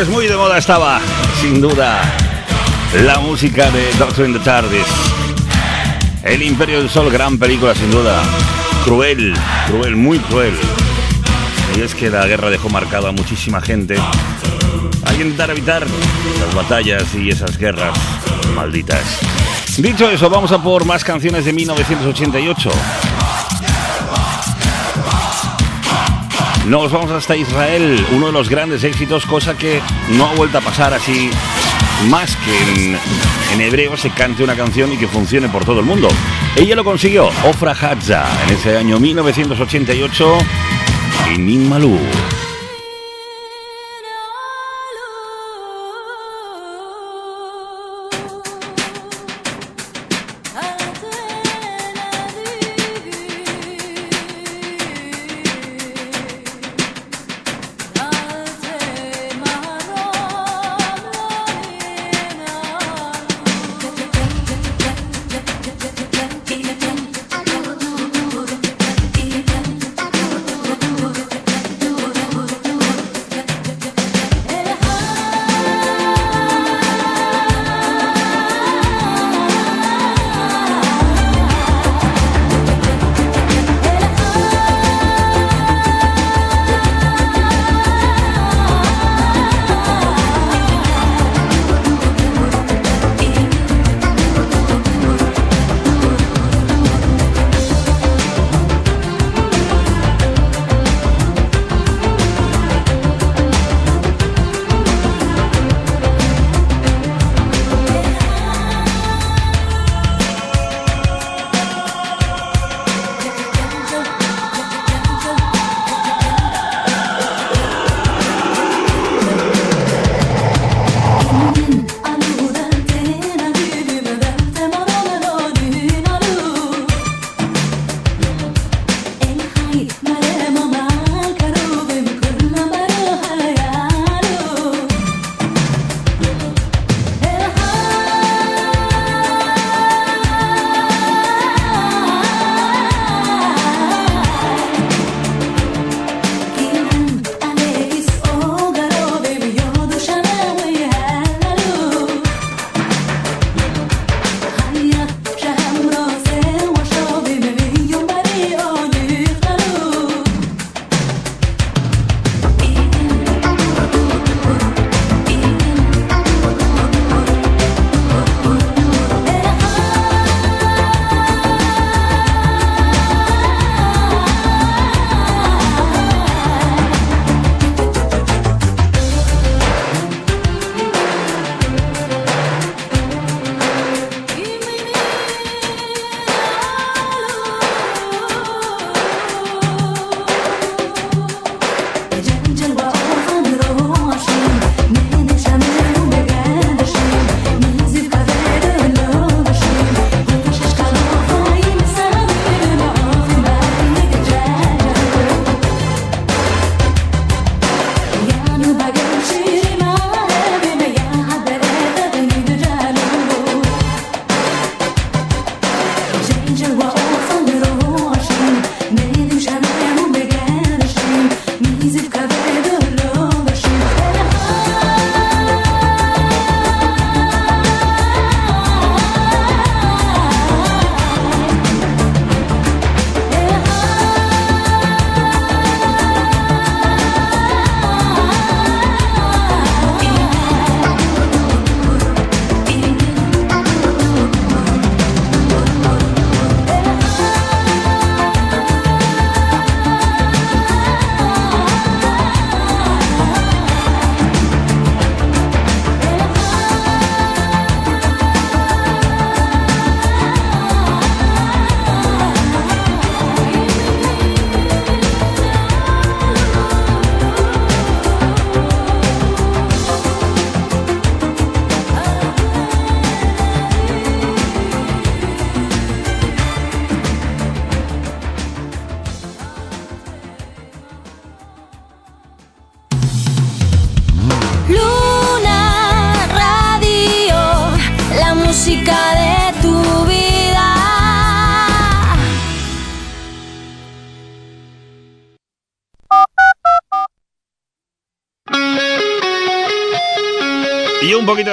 Pues muy de moda estaba, sin duda, la música de Doctor in the TARDIS. El Imperio del Sol, gran película sin duda. Cruel, cruel, muy cruel. Y es que la guerra dejó marcado a muchísima gente. Hay que intentar evitar las batallas y esas guerras malditas. Dicho eso, vamos a por más canciones de 1988. Nos vamos hasta Israel, uno de los grandes éxitos, cosa que no ha vuelto a pasar así más que en, hebreo se cante una canción y que funcione por todo el mundo. Ella lo consiguió, Ofra Hadza, en ese año 1988 en Inmalú.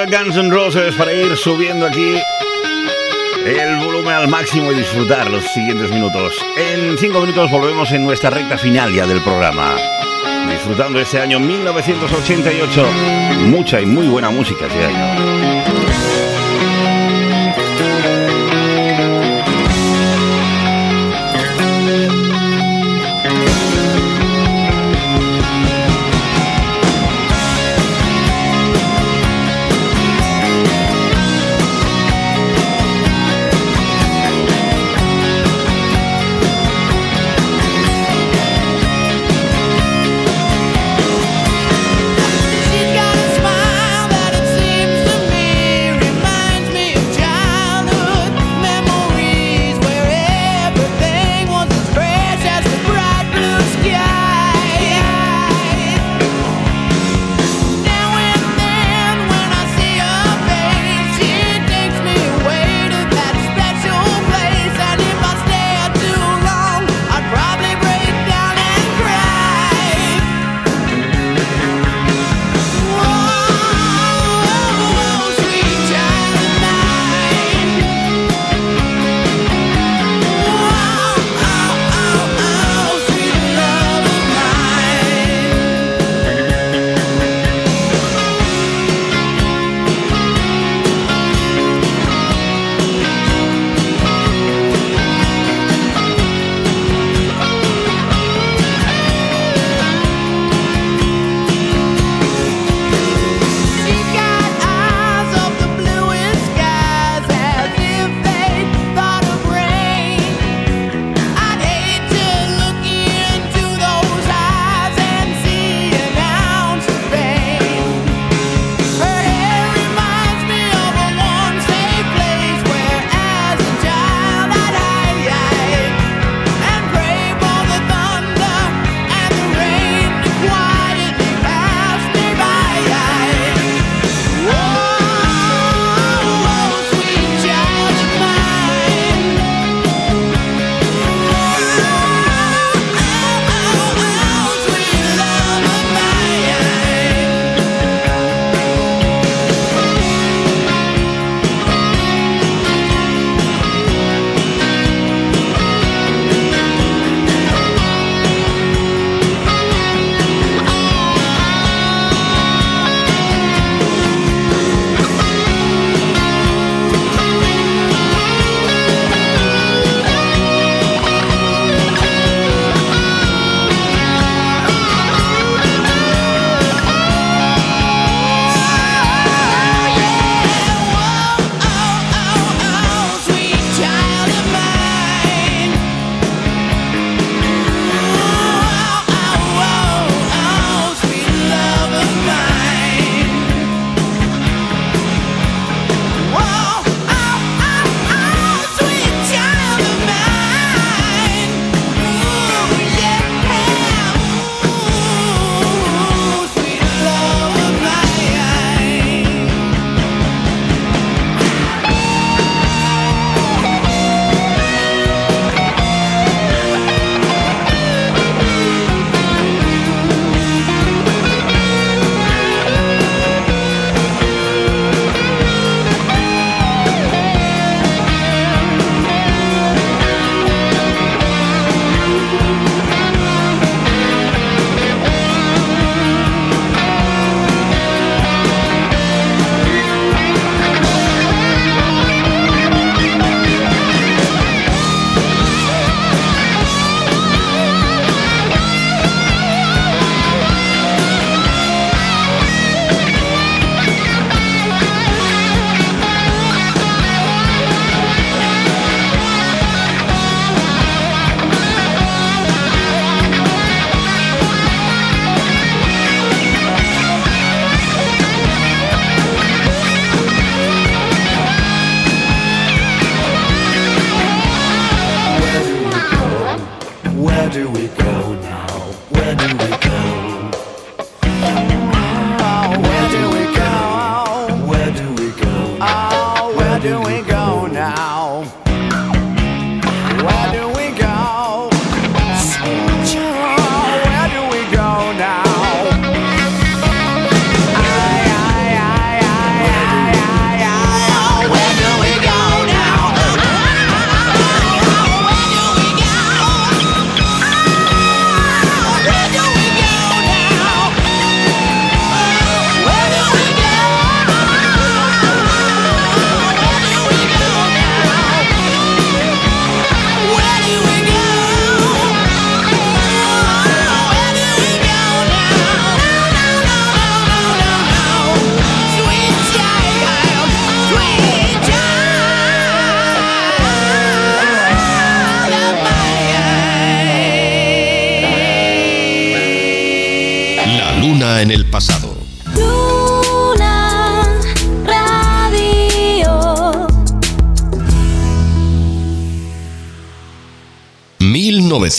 Guns N' Roses para ir subiendo aquí el volumen al máximo y disfrutar los siguientes minutos. En cinco minutos volvemos en nuestra recta final ya del programa. Disfrutando este año 1988. Mucha y muy buena música este año.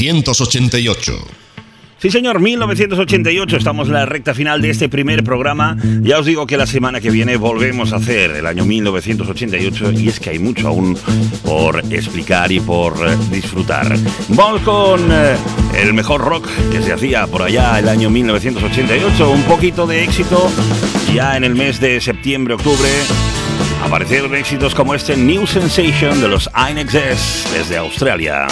1988. Sí, señor, 1988, estamos en la recta final de este primer programa. Ya os digo que la semana que viene volvemos a hacer el año 1988 y es que hay mucho aún por explicar y por eh, disfrutar. Vamos con eh, el mejor rock que se hacía por allá el año 1988, un poquito de éxito ya en el mes de septiembre-octubre. Aparecieron éxitos como este New Sensation de los INXS desde Australia.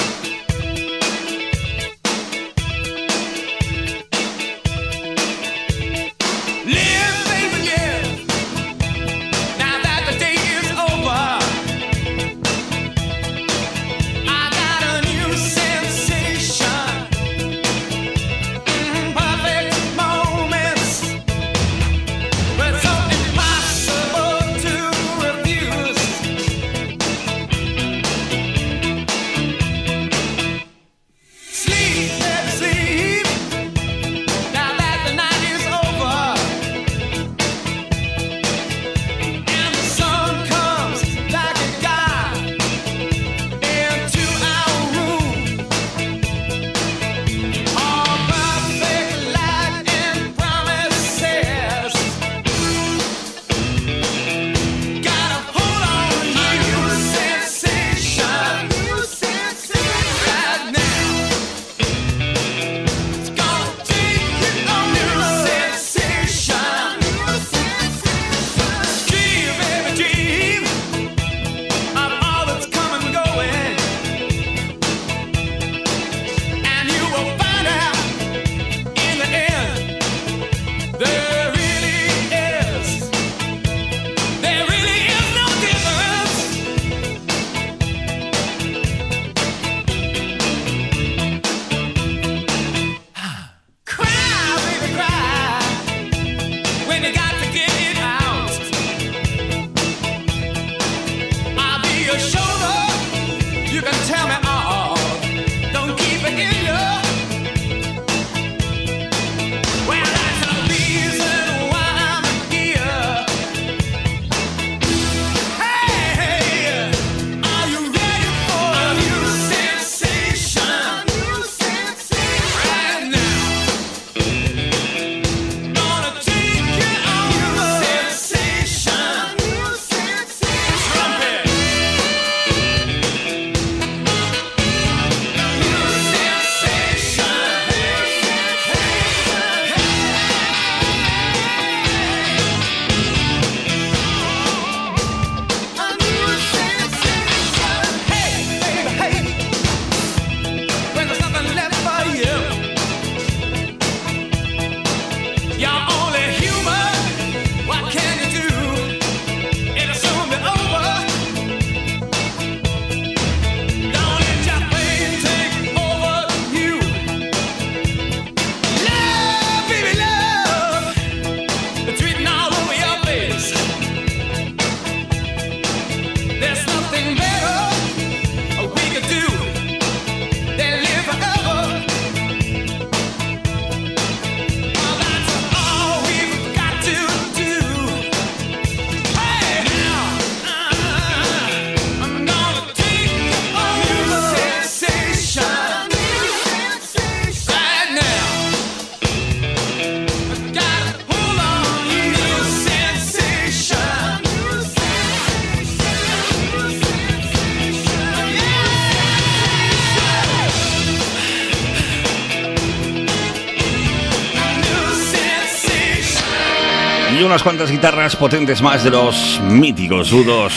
cuantas guitarras potentes más de los míticos U2.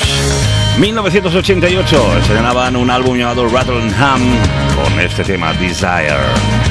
1988 estrenaban un álbum llamado Rattlenham con este tema Desire.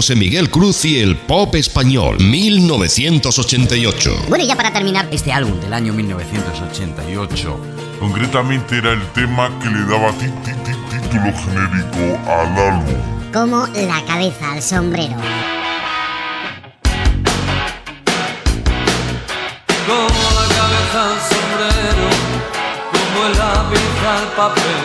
José Miguel Cruz y el pop español, 1988. Bueno, y ya para terminar, este álbum del año 1988. Concretamente era el tema que le daba título genérico al álbum. Como la cabeza al sombrero. Como la cabeza al sombrero, como el lápiz al papel.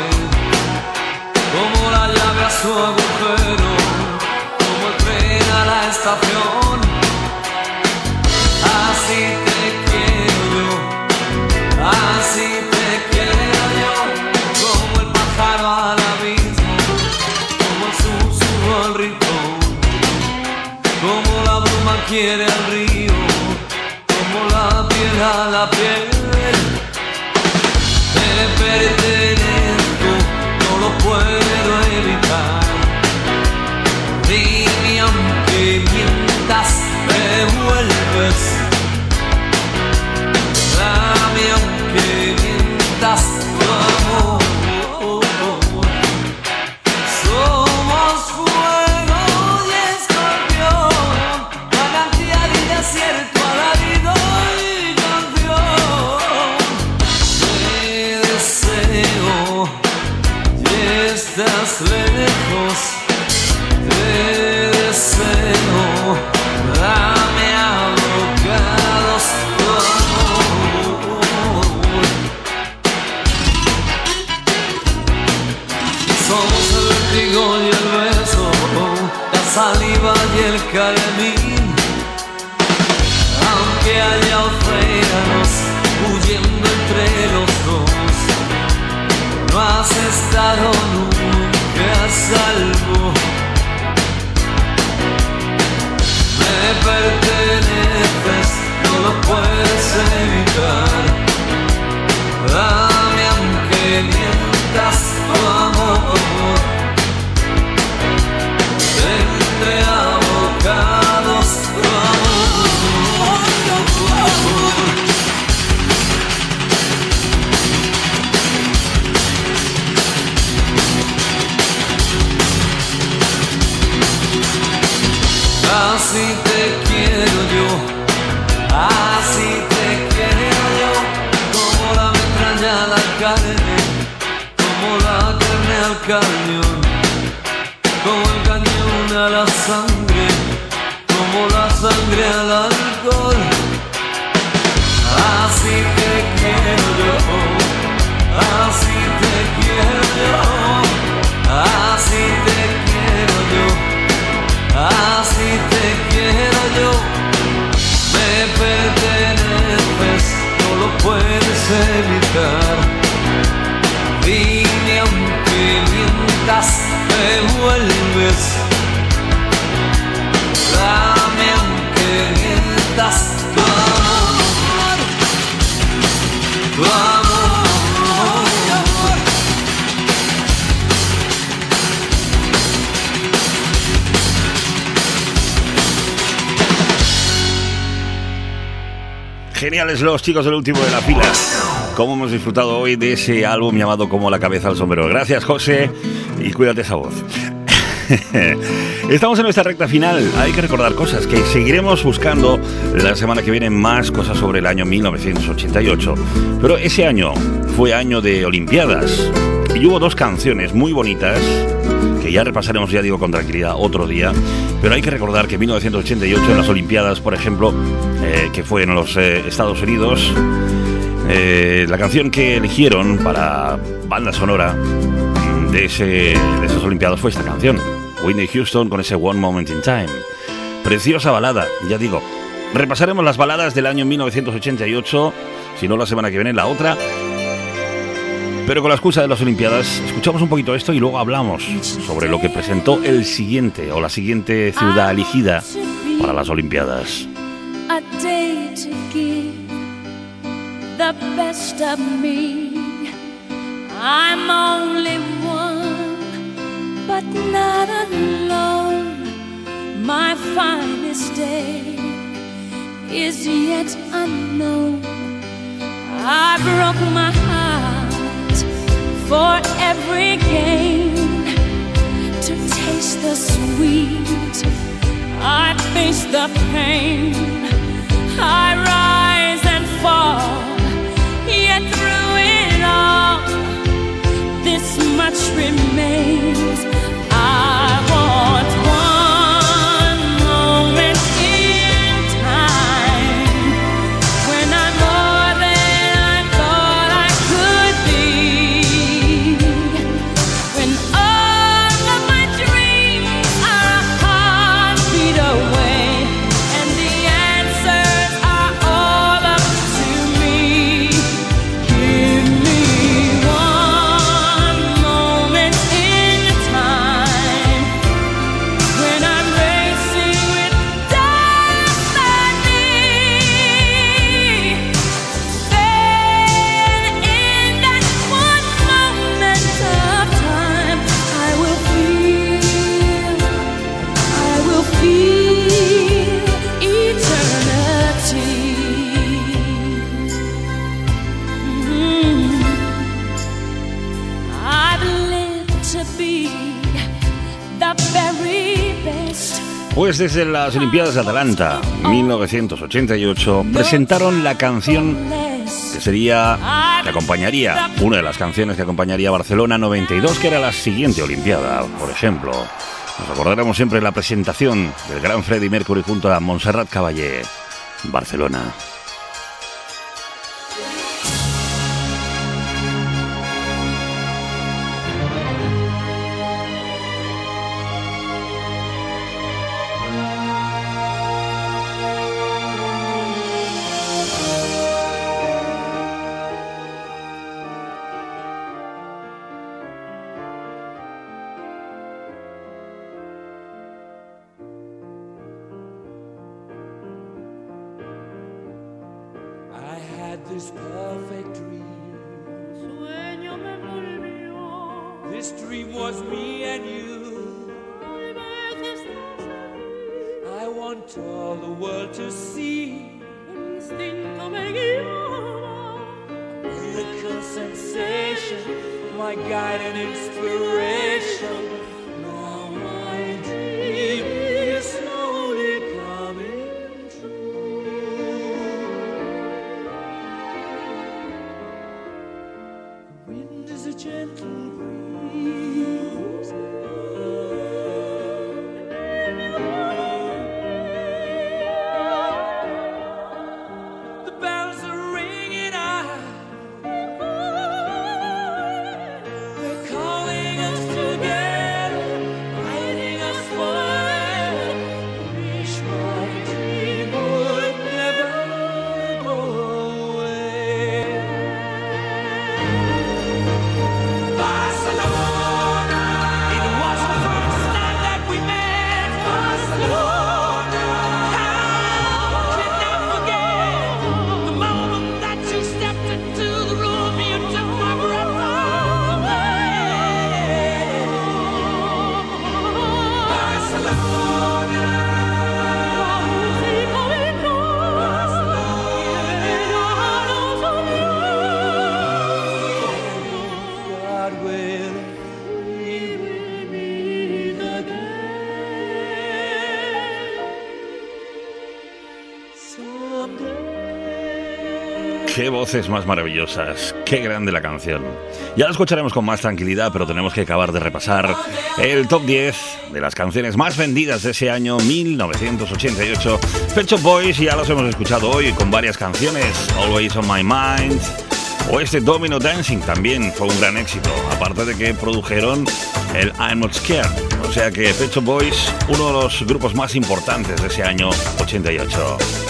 Chicos del último de la fila. Cómo hemos disfrutado hoy de ese álbum llamado Como la cabeza al sombrero. Gracias, José, y cuídate esa voz. <laughs> Estamos en nuestra recta final. Hay que recordar cosas que seguiremos buscando la semana que viene más cosas sobre el año 1988. Pero ese año fue año de Olimpiadas y hubo dos canciones muy bonitas que ya repasaremos, ya digo, con tranquilidad otro día. Pero hay que recordar que en 1988 en las Olimpiadas, por ejemplo, eh, que fue en los eh, Estados Unidos, eh, la canción que eligieron para banda sonora de, de esas Olimpiadas fue esta canción, Whitney Houston con ese One Moment in Time. Preciosa balada, ya digo. Repasaremos las baladas del año 1988, si no la semana que viene la otra. Pero con la excusa de las Olimpiadas, escuchamos un poquito esto y luego hablamos sobre lo que presentó el siguiente o la siguiente ciudad elegida para las Olimpiadas. My finest day is yet unknown. I broke my for every gain to taste the sweet. I face the pain. I rise and fall. Yet through it all, this much remains. I want Pues desde las Olimpiadas de Atlanta, 1988, presentaron la canción que sería, que acompañaría, una de las canciones que acompañaría Barcelona 92, que era la siguiente Olimpiada, por ejemplo. Nos acordaremos siempre la presentación del gran Freddie Mercury junto a Montserrat Caballé, Barcelona. Voces más maravillosas, qué grande la canción. Ya la escucharemos con más tranquilidad, pero tenemos que acabar de repasar el top 10 de las canciones más vendidas de ese año 1988. Pet Shop Boys ya los hemos escuchado hoy con varias canciones, Always on My Mind, o este Domino Dancing también fue un gran éxito, aparte de que produjeron el I'm Not Scared. O sea que Pet Shop Boys, uno de los grupos más importantes de ese año 88.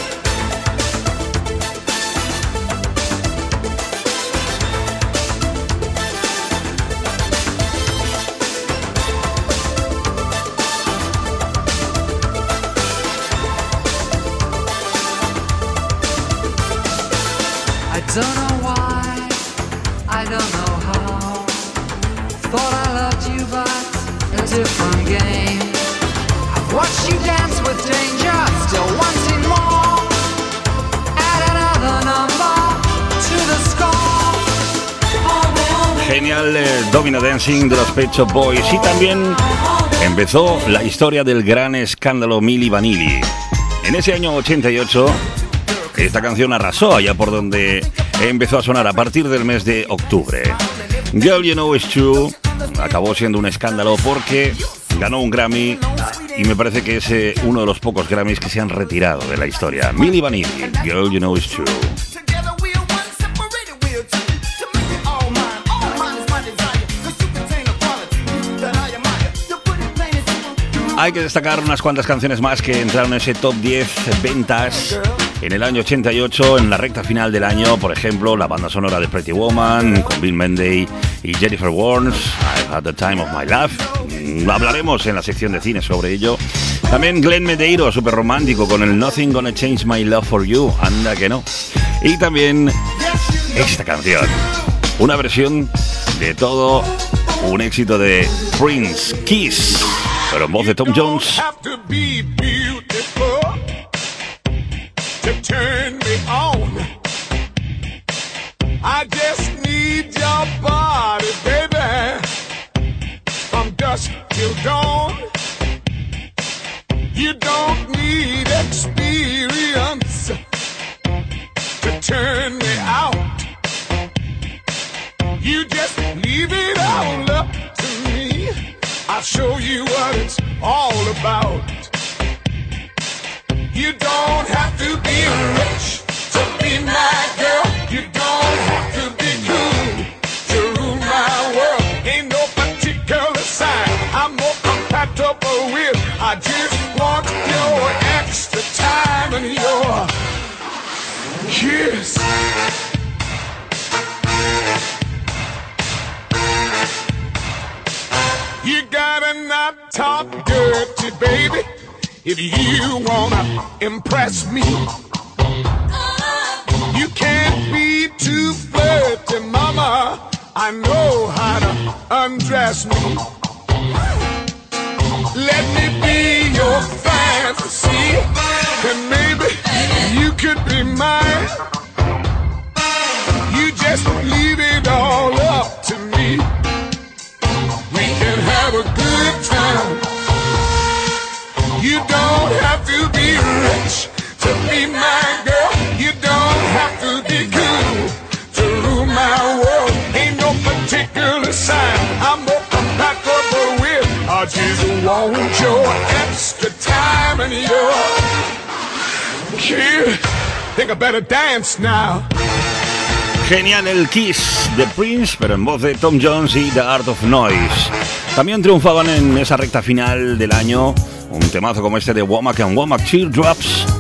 Dancing de los Pet Shop Boys y también empezó la historia del gran escándalo Milli Vanilli. En ese año 88 esta canción arrasó allá por donde empezó a sonar a partir del mes de octubre. Girl You Know It's True acabó siendo un escándalo porque ganó un Grammy y me parece que es eh, uno de los pocos Grammys que se han retirado de la historia. Milli Vanilli, Girl You Know It's True. Hay que destacar unas cuantas canciones más que entraron en ese top 10 ventas en el año 88, en la recta final del año, por ejemplo, la banda sonora de Pretty Woman, con Bill Menday y Jennifer Warnes, I've Had the Time of My Life. Mm, Hablaremos en la sección de cine sobre ello. También Glenn Medeiros, súper romántico, con el Nothing Gonna Change My Love for You, anda que no. Y también esta canción, una versión de todo un éxito de Prince Kiss, pero en voz de Tom Jones. have to be beautiful to turn me on. I just need your body, baby, from dusk till dawn. You don't need experience to turn me out. You just I'll show you what it's all about. You don't have to be rich to be my girl. You don't have to be cool to rule my world. Ain't no particular sign I'm more compatible with. I just want your extra time and your kiss. You gotta not talk dirty, baby, if you wanna impress me. You can't be too flirty, mama. I know how to undress me. Let me be your fantasy, and maybe you could be mine. You just leave it all up to me. A good time. You don't have to be rich to be my girl. You don't have to be cool to rule my world. Ain't no particular sign I'm more compatible with. I just want your extra time and your kid. Think I better dance now. Genial el Kiss de Prince, pero en voz de Tom Jones y The Art of Noise. También triunfaban en esa recta final del año un temazo como este de Womack and Womack Teardrops.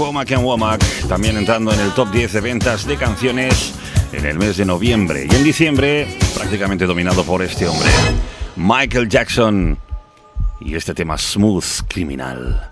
Womack and Womack también entrando en el top 10 de ventas de canciones en el mes de noviembre y en diciembre prácticamente dominado por este hombre, Michael Jackson y este tema Smooth Criminal.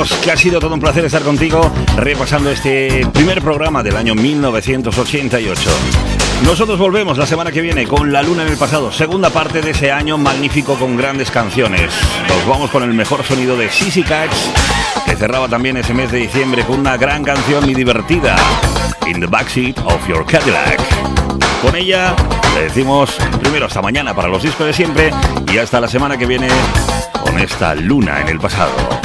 Que ha sido todo un placer estar contigo repasando este primer programa del año 1988. Nosotros volvemos la semana que viene con La Luna en el pasado, segunda parte de ese año magnífico con grandes canciones. Nos vamos con el mejor sonido de Sissy Catch, que cerraba también ese mes de diciembre con una gran canción y divertida, In the Backseat of Your Cadillac. Con ella le decimos primero hasta mañana para los discos de siempre y hasta la semana que viene con esta Luna en el pasado.